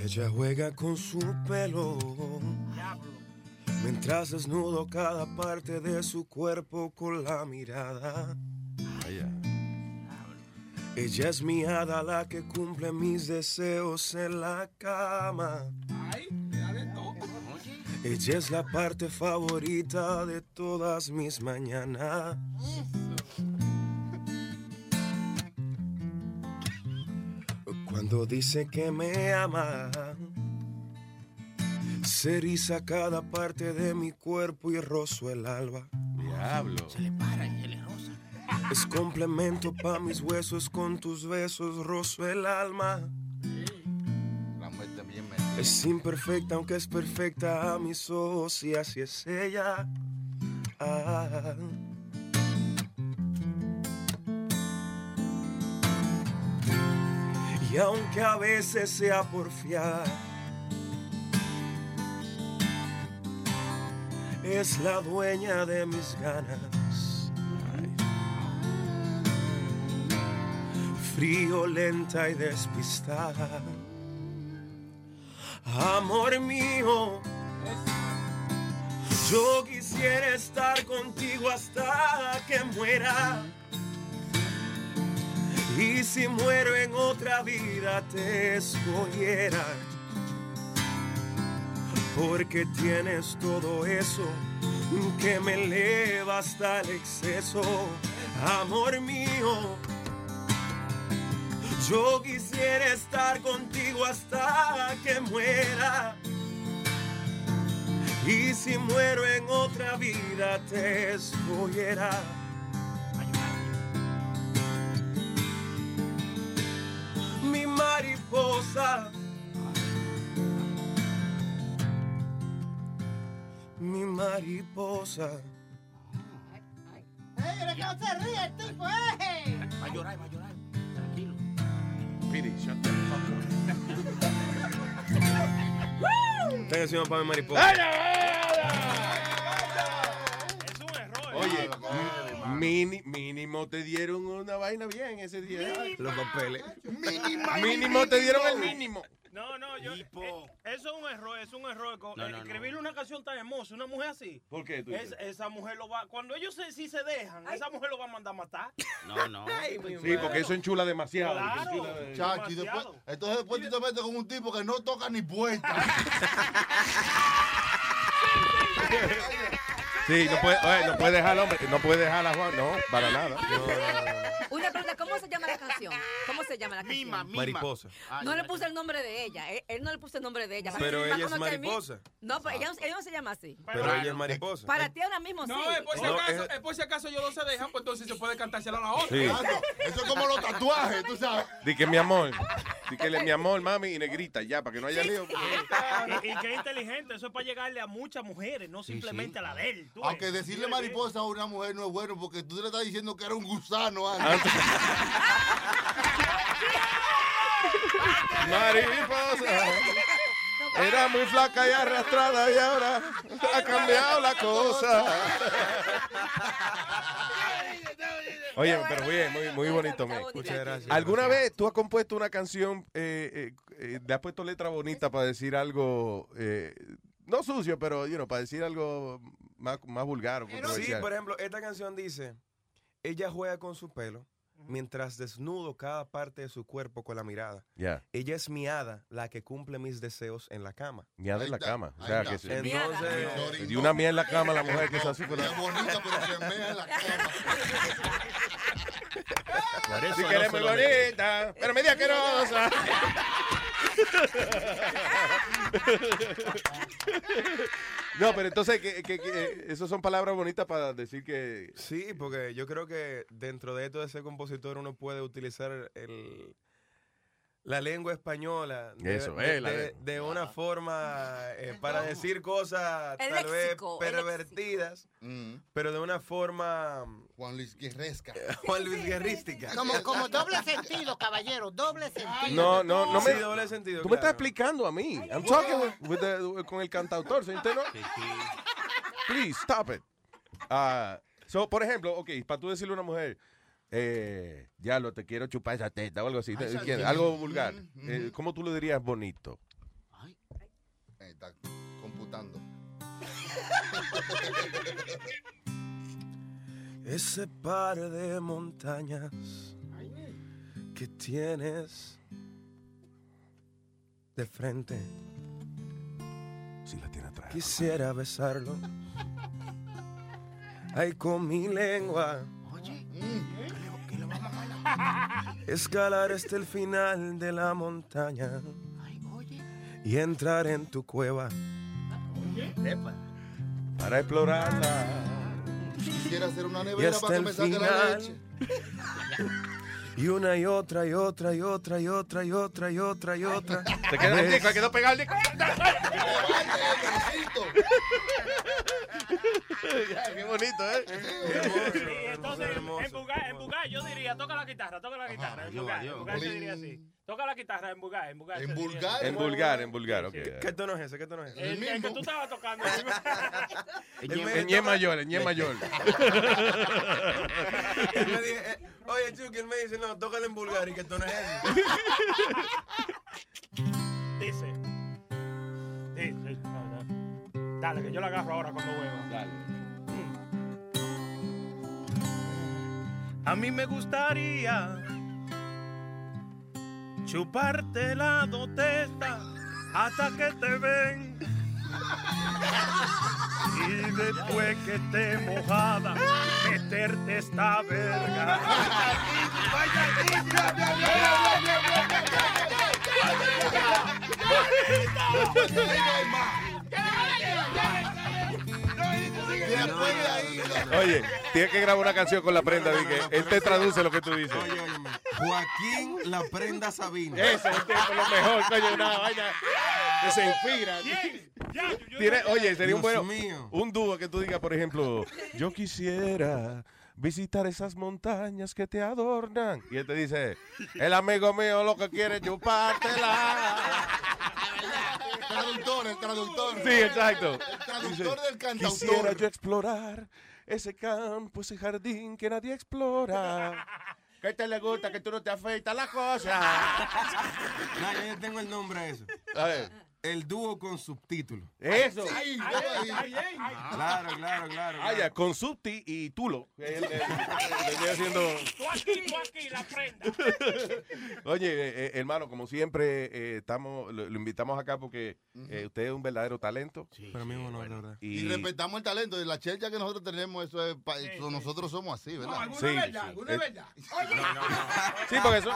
Ella juega con su pelo Mientras desnudo cada parte de su cuerpo con la mirada. Ella es mi hada la que cumple mis deseos en la cama. Ella es la parte favorita de todas mis mañanas. Cuando dice que me ama, se eriza cada parte de mi cuerpo y rozo el alba. Diablo. Se le para y se le rosa. Es complemento pa' mis huesos con tus besos, rozo el alma. La muerte bien metida. Es imperfecta aunque es perfecta a mis ojos y así es ella. Ah. Y aunque a veces sea porfiada, es la dueña de mis ganas. Frío, lenta y despistada. Amor mío, yo quisiera estar contigo hasta que muera. Y si muero en otra vida te escogiera. Porque tienes todo eso que me eleva hasta el exceso. Amor mío, yo quisiera estar contigo hasta que muera. Y si muero en otra vida te escogiera. Mi mariposa. Mi mariposa. ¡Ey, de que no se ríe el tipo, eh! Va a llorar, va a llorar. Tranquilo. Piri, shut the para mi mariposa. Oye, mini- mínimo te dieron una vaina bien ese día. Los papeles. Mínimo te dieron el mínimo. No, no, yo. eh, eso es un error, es un error. No, eh, no, una canción tan hermosa, una mujer así. ¿Por qué tú Es- esa mujer lo va. Cuando ellos se, si se dejan, esa mujer lo va a mandar a matar. No, no. Sí, porque eso enchula demasiado. Claro. enchula de- Chacho, y después, entonces después tú te metes con un tipo que no toca ni puerta. Sí, no puede, oye, no puede dejar al hombre, no puede dejar a Juan, no, para nada. Una pregunta, ¿cómo se llama la canción? ¿Cómo se llama la canción? Mima, mima. Mariposa. No le puse el nombre de ella. Él, él no le puso el nombre de ella. Pero ella es mariposa. No, pero ella, ella no se llama así. Pero ella es mariposa. Para ti ahora mismo sí. No, es por si No, acaso, es- es por si acaso ellos dos se dejan, pues entonces se puede cantárselo a la otra. Sí. Eso es como los tatuajes, tú sabes. Di que mi amor, di que le mi amor, mami, y negrita, ya, para que no haya lío. Y, y que inteligente, eso es para llegarle a muchas mujeres, no simplemente a la de él. ves. Aunque decirle mariposa a una mujer no es bueno porque tú le estás diciendo que era un gusano Ah, antes. Mariposa. Era muy flaca y arrastrada y ahora ha cambiado la cosa. Oye, pero bien, muy, muy bonito, me. Muchas gracias. ¿Alguna vez tú has compuesto una canción, eh, eh, eh, le has puesto letra bonita para decir algo, eh, no sucio, pero you know, para decir algo más, más vulgar Sí, por ejemplo, esta canción dice, ella juega con su pelo mientras desnudo cada parte de su cuerpo con la mirada. Ya. Ella es mi hada, la que cumple mis deseos en la cama. Miada en la cama. O sea, que se, Entonces, dio una mía en la cama la mujer que está así Es bonita, pero se mea en la cama. Por eso Si no que eres se muy bonita, pero media asquerosa. No, pero entonces, que, que, que, esas son palabras bonitas para decir que... Sí, porque yo creo que dentro de esto de ser compositor uno puede utilizar el, la lengua española de, Eso, de, eh, la de- de- de una forma eh, para decir cosas El tal vez léxico, pervertidas, pero de una forma... Juan Luis Guerresca. Juan Luis Guerrística. Como, como doble sentido, caballero, doble sentido. No, no, no me... Sí, doble sentido, Tú me estás explicando a mí. I'm talking with- with the- con el cantautor, ¿sí? ¿Usted no? Please, stop it. Ah, so, por ejemplo, ok, para tú decirle a una mujer, eh, ya lo te quiero chupar esa teta o algo así, Ay, ¿te esa- entiendes? algo vulgar. Eh, ¿Cómo tú le dirías bonito? Eh, Está computando. Ese par de montañas que tienes de frente. Si la tiene atrás. Quisiera besarlo. Ay, con mi lengua. Escalar hasta el final de la montaña. Y entrar en tu cueva. Para explorarla. Quisiera hacer una Y nevera hasta para que el me saque la final. leche. Y una y otra y otra y otra y otra y otra y otra y otra. Se quedó disco, quedó pegado el disco. Qué bonito, ¿eh? Entonces, en Bugar yo diría, toca la guitarra, toca la guitarra. En Bugar, en Bugar se diría así. Toca la guitarra en Bugar, en Bugar. En vulgar. En vulgar, en vulgar, ok. ¿Qué tono es ese? ¿Qué tono es ese? El, el que tú estabas tocando. En ñe mayor, en ñe mayor. Él me dice, eh, oye, Chucky, él me dice, no, tócale en vulgar y que tono es ese. Dice. Dice. Dale, que yo la agarro ahora cuando vuelva. Dale. A mí me gustaría chuparte la dotesta hasta que te ven. Y después que esté mojada, meterte esta verga. Oye, tienes que grabar una canción con la prenda de que él te traduce lo que tú dices. Oye, óyeme, Joaquín La Prenda Sabina. Eso es lo mejor, coño, una vaina que se inspira. Tiene- oye, sería un bueno mío. un dúo que tú digas, por ejemplo, yo quisiera visitar esas montañas que te adornan. Y él te dice, el amigo mío lo que quiere es chupártela. Traductor, el traductor. Sí, exacto. El traductor Dice, del cantautor. Quisiera yo explorar ese campo, ese jardín que nadie explora. ¿Qué te le gusta que tú no te afeitas la cosa? No, yo ya tengo el nombre a eso. A ver. El dúo con subtítulos. Eso. Ay, ay, ay, ay. Claro, claro, claro. Ah, ya, con Subti y Tulo. Él- él- él haciendo... Tú aquí, tú aquí, la prenda. Oye, eh, eh, hermano, como siempre, eh, estamos, lo, lo invitamos acá porque eh, usted es un verdadero talento. Para mí es un honor, verdad. Y, Y, respetamos el talento. Y la chelcha que nosotros tenemos, eso es. pa- eso nosotros somos así, ¿verdad? alguna Sí, verdad, sí. alguna Eh, verdad. sí, porque eso,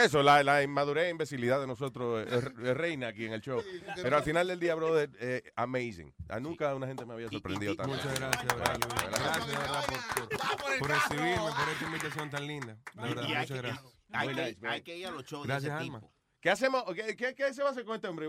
eso la, la inmadurez e imbecilidad de nosotros es, es reina aquí en el show. Pero al final del día, brother, eh, amazing. A nunca una gente me había sorprendido tanto. Muchas gracias, verdad, Luis. Gracias, de verdad, por, por- por recibirme, por esta invitación tan linda. De verdad, muchas que- gracias. Hay que, hay que ir a los shows Gracias, de ese Alma. tipo. ¿Qué hacemos? ¿Qué, qué, qué se va a hacer con este hombre?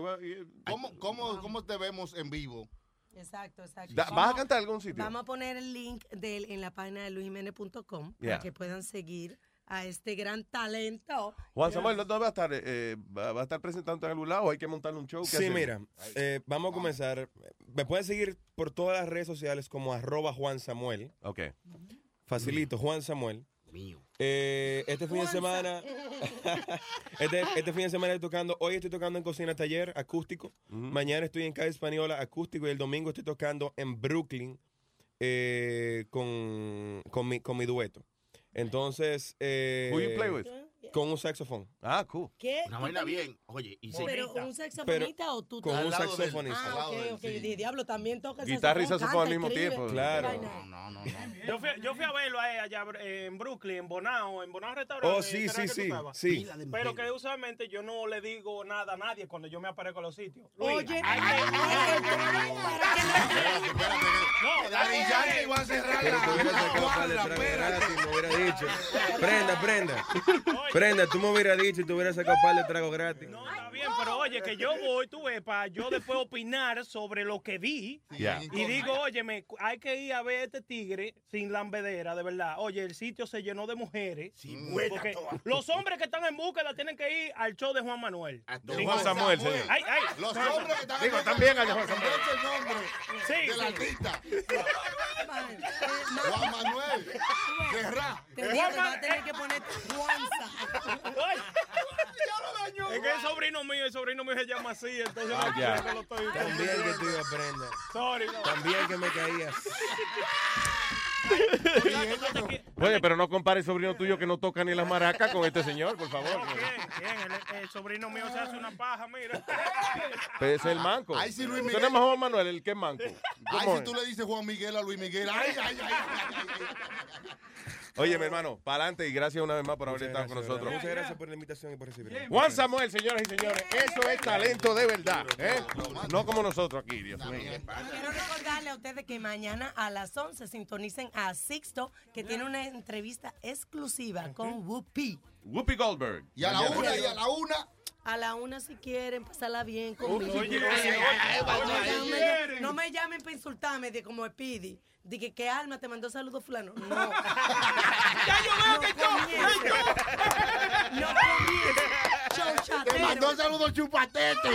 ¿Cómo, cómo, ¿Cómo te vemos en vivo? Exacto, exacto. Da- ¿Vas a cantar algún sitio? Vamos a poner el link en la página de luisjiménez.com Yeah. para que puedan seguir a este gran talento. Juan Samuel, ¿dónde va a estar? Eh, ¿va, a estar presentando en algún lado o hay que montarle un show? ¿Qué Sí, mira, eh, vamos a comenzar. Me pueden seguir por todas las redes sociales como arroba Juan Samuel. Ok. Facilito, Juan Samuel. Eh, este fin de semana, este, este fin de semana estoy tocando, hoy estoy tocando en Cocina Taller, acústico. Mañana estoy en Calle Española, acústico. Y el domingo estoy tocando en Brooklyn eh, con, con, mi, con mi dueto. Entonces, eh, Who you play with? Con un saxofón. Ah, cool. ¿Qué? Una vaina bien. Oye, y se ¿Pero un saxofonista o tú con un saxofonista. Ah, ok, ok. Di- Diablo, también toca Guitarra y saxofón al mismo tiempo. Claro. Qué vaina. Yo fui, yo fui a verlo a allá eh, en Brooklyn, en Bonao, en Bonao Restaurante. Oh, sí, ¿qué era sí, sí, sí. Pero que usualmente yo no le digo nada a nadie cuando yo me aparezco a los sitios. Luis, Oye, No, Daddy Yankee va a cerrar la- cuadra, espérate. Prenda, prenda. Prenda, tú me hubieras dicho y te hubieras sacado un par de tragos gratis. No, está bien, pero oye, que yo voy, tú ves, para yo después opinar sobre lo que vi. Ya. Y digo, oye, me, hay que ir a ver este tigre sin lambedera, de verdad. Oye, el sitio se llenó de mujeres. porque los hombres que están en búsqueda tienen que ir al show de Juan Manuel. De Sí. Juan Samuel, señor. Ay, ay. Los hombres que están Digo, en también a Juan Samuel. El nombre Sí, de la sí. artista. Juan Manuel. Te digo, te vas a tener que poner Juanza. Es que es sobrino mío, el sobrino mío se llama así, entonces Ah, no, ya. no lo estoy También que tú aprendas. Sorry, no. También que me caías. Oye, pero no compare el sobrino tuyo que no toca ni las maracas con este señor, por favor. Bien, bien, el, el sobrino mío se hace una paja, mira. Pues ese es el manco. Ay, sí, Luis Miguel. Tenemos a Juan Manuel, el que es manco. Ay, ¿Cómo si es? tú le dices Juan Miguel a Luis Miguel. Ay, ay, ay. ay, Oye, mi hermano, para adelante y gracias una vez más por haber Muchas estado con nosotros. Muchas gracias por la invitación y por recibirme. Juan Samuel, señoras y señores, eso es talento de verdad. ¿eh? No como nosotros aquí, Dios mío. Quiero recordarle a ustedes que mañana a las 11 sintonicen a Sixto, que tiene una entrevista exclusiva con Whoopi. Whoopi Goldberg. Y a la una, y a la una. A la una si quieren, pasarla bien conmigo. Oye, no me llamen para insultarme de como Speedy. De que, que Alma te mandó saludos fulano. No. Ya yo veo que yo, No comiences. Show Te mandó saludos chupatete.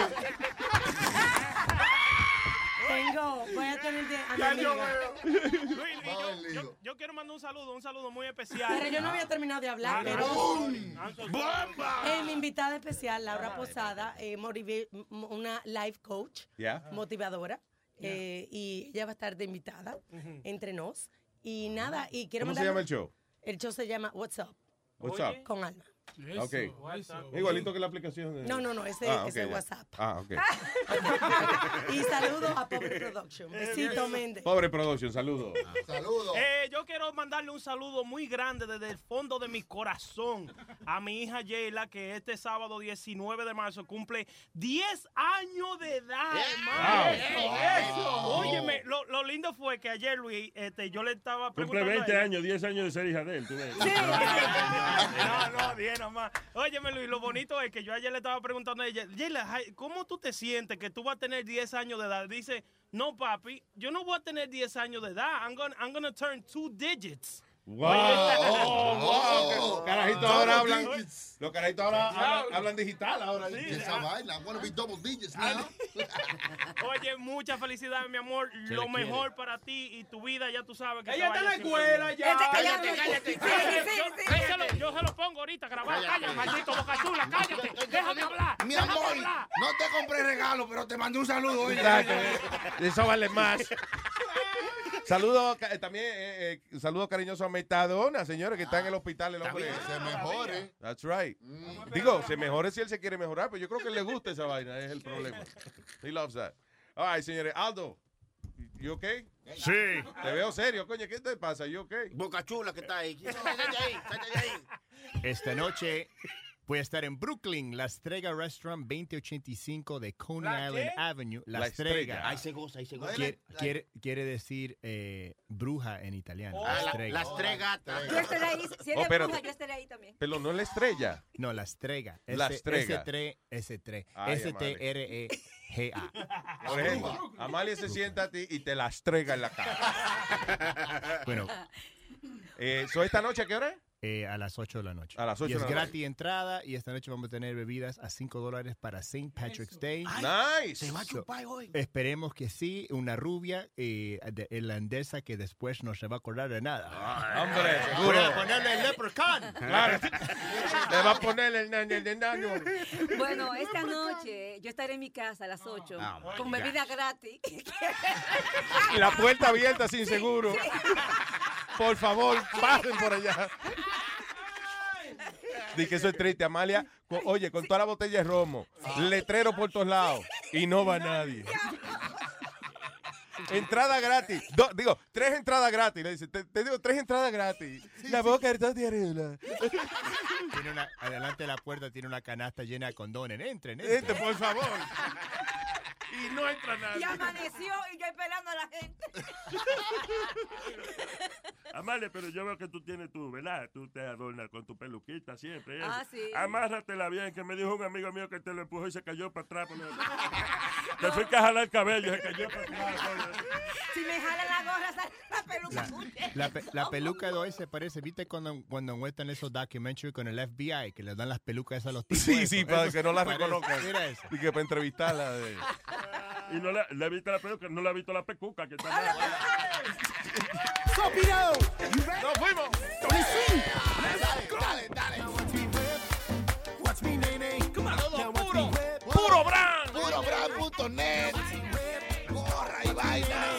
Tengo, voy a tener mi Ya yo amiga. veo. Luis, yo, yo, yo quiero mandar un saludo, un saludo muy especial. Pero yo no había terminado de hablar, Ah, pero ¡Bum! ¡Bomba! Eh, mi invitada especial, Laura Posada, eh, una life coach, motivadora, eh, y ella va a estar de invitada entre nos. Y nada, y quiero ¿Cómo se mandarle- llama el show? El show se llama What's Up. What's Up? Con Alma. Ok. Igualito que la aplicación de... No, no, no, ese- Ah, es ya. WhatsApp. Ah, ok. Y saludo a Pobre Production. Besito, Méndez. Pobre Production, saludos. Saludos. Eh, yo quiero mandarle un saludo muy grande desde el fondo de mi corazón a mi hija Yela, que este sábado 19 de marzo cumple 10 años de edad, hermano. Wow. Eso. Óyeme, lo, lo lindo fue que ayer, Luis, este, yo le estaba Cumple preguntando. a 20 ella- años, 10 años de ser hija de él. tú ves. No, no, 10 nomás. Óyeme, Luis, lo bonito es que yo ayer le estaba preguntando a ella, Yela, ¿cómo tú te sientes que tú vas a tener 10 años de edad? Dice, no, papi, yo no voy a tener 10 años de edad. I'm gonna, I'm gonna turn two digits. Wow. Oye, Oh, wow. Carajitos ahora Double hablan. digits. Los carajitos ahora hablan, hablan digital ahora. Y esa vaina, I wanna be double digits now. Oye, muchas felicidades, mi amor. Se Lo mejor para ti y tu vida, ya tú sabes que Ella está en la escuela ya. Cállate, cállate. Sí, Cállate. yo- Sí, yo se lo- Yo se lo pongo ahorita grabado. Cállate. Maldito boca chula, cállate. Déjame hablar. Mi amor, hablar. no te compré regalo, pero te mandé un saludo. Eso vale más. Saludos eh, también, eh, eh, saludos cariñosos a Metadona, señores, que está en el hospital. El hombre. Se mejore. That's right. Digo, se mejore si él se quiere mejorar, pero yo creo que le gusta esa vaina, es el problema. He loves that. All right, señores. Aldo, you okay? Sí. Te veo serio, coño, ¿qué te pasa? You okay? Boca chula que está ahí. Esta noche voy a estar en Brooklyn, La Estrega Restaurant 2085 de Coney ¿La Island qué? Avenue. La, La Estrega. Estrega. Ahí se goza, ahí se goza. Quiere, La- quiere, quiere decir eh, bruja en italiano. Oh, la Estrega. la Estregata. Yo estaré ahí. Si Oh, eres espérate. bruja, yo estaré ahí también. Pero no la estrella. No, La Estrega. La S- Estrega. S3, S3. Ay, S-T-R-E-G-A. Por ejemplo, Amalia se sienta a ti y te la estrega en la cara. Bueno, Eh, ¿so esta noche a qué hora es? Eh, a las 8 de la noche. A las 8 y de es la noche. gratis entrada y esta noche vamos a tener bebidas a 5 dólares para St. Patrick's Day. Nice. Se va a chupar hoy. Esperemos que sí, una rubia eh, de irlandesa que después no se va a acordar de nada. Hombre, Voy seguro. a ponerle el leprechaun. Claro. Le va a poner el nano, el nano. Bueno, esta noche yo estaré en mi casa a las 8 Ah, my con bebida gratis. Y la puerta abierta sin seguro. Por favor, pasen por allá. Di que eso es triste, Amalia. Oye, con toda la botella de romo, letrero por todos lados y no va nadie. Entrada gratis. Do- digo, tres entradas gratis. Le dice, te, te digo, tres entradas gratis. La boca está terrible. Tiene una, adelante de la puerta tiene una canasta llena de condones. Entren, entren. Este, por favor. Y no entra Y nadie. amaneció y yo esperando a la gente. Amale, pero yo veo que tú tienes tu, ¿verdad? Tú te adornas con tu peluquita siempre. y eso. Ah, sí. Amárratela bien, que me dijo un amigo mío que te lo empujó y se cayó para atrás. Te fui a jalar el cabello y se cayó para atrás. Si me jalan la gorra, sale la peluca. La, la pe- la peluca de hoy se parece, ¿viste cuando, cuando muestran esos documentaries con el FBI que les dan las pelucas esas a los tipos? Sí, sí, para que no la parece. reconozcan. Mira eso. Y que para entrevistarla. de- y no le, le viste la peluca, no le ha visto la pecuca que está allá. ¡So, Pino! ¡Nos fuimos! ¡Tony ¡Dale, dale! Watch me, Todo puro. Puro brand. Puro brand.net. Corra y vaina.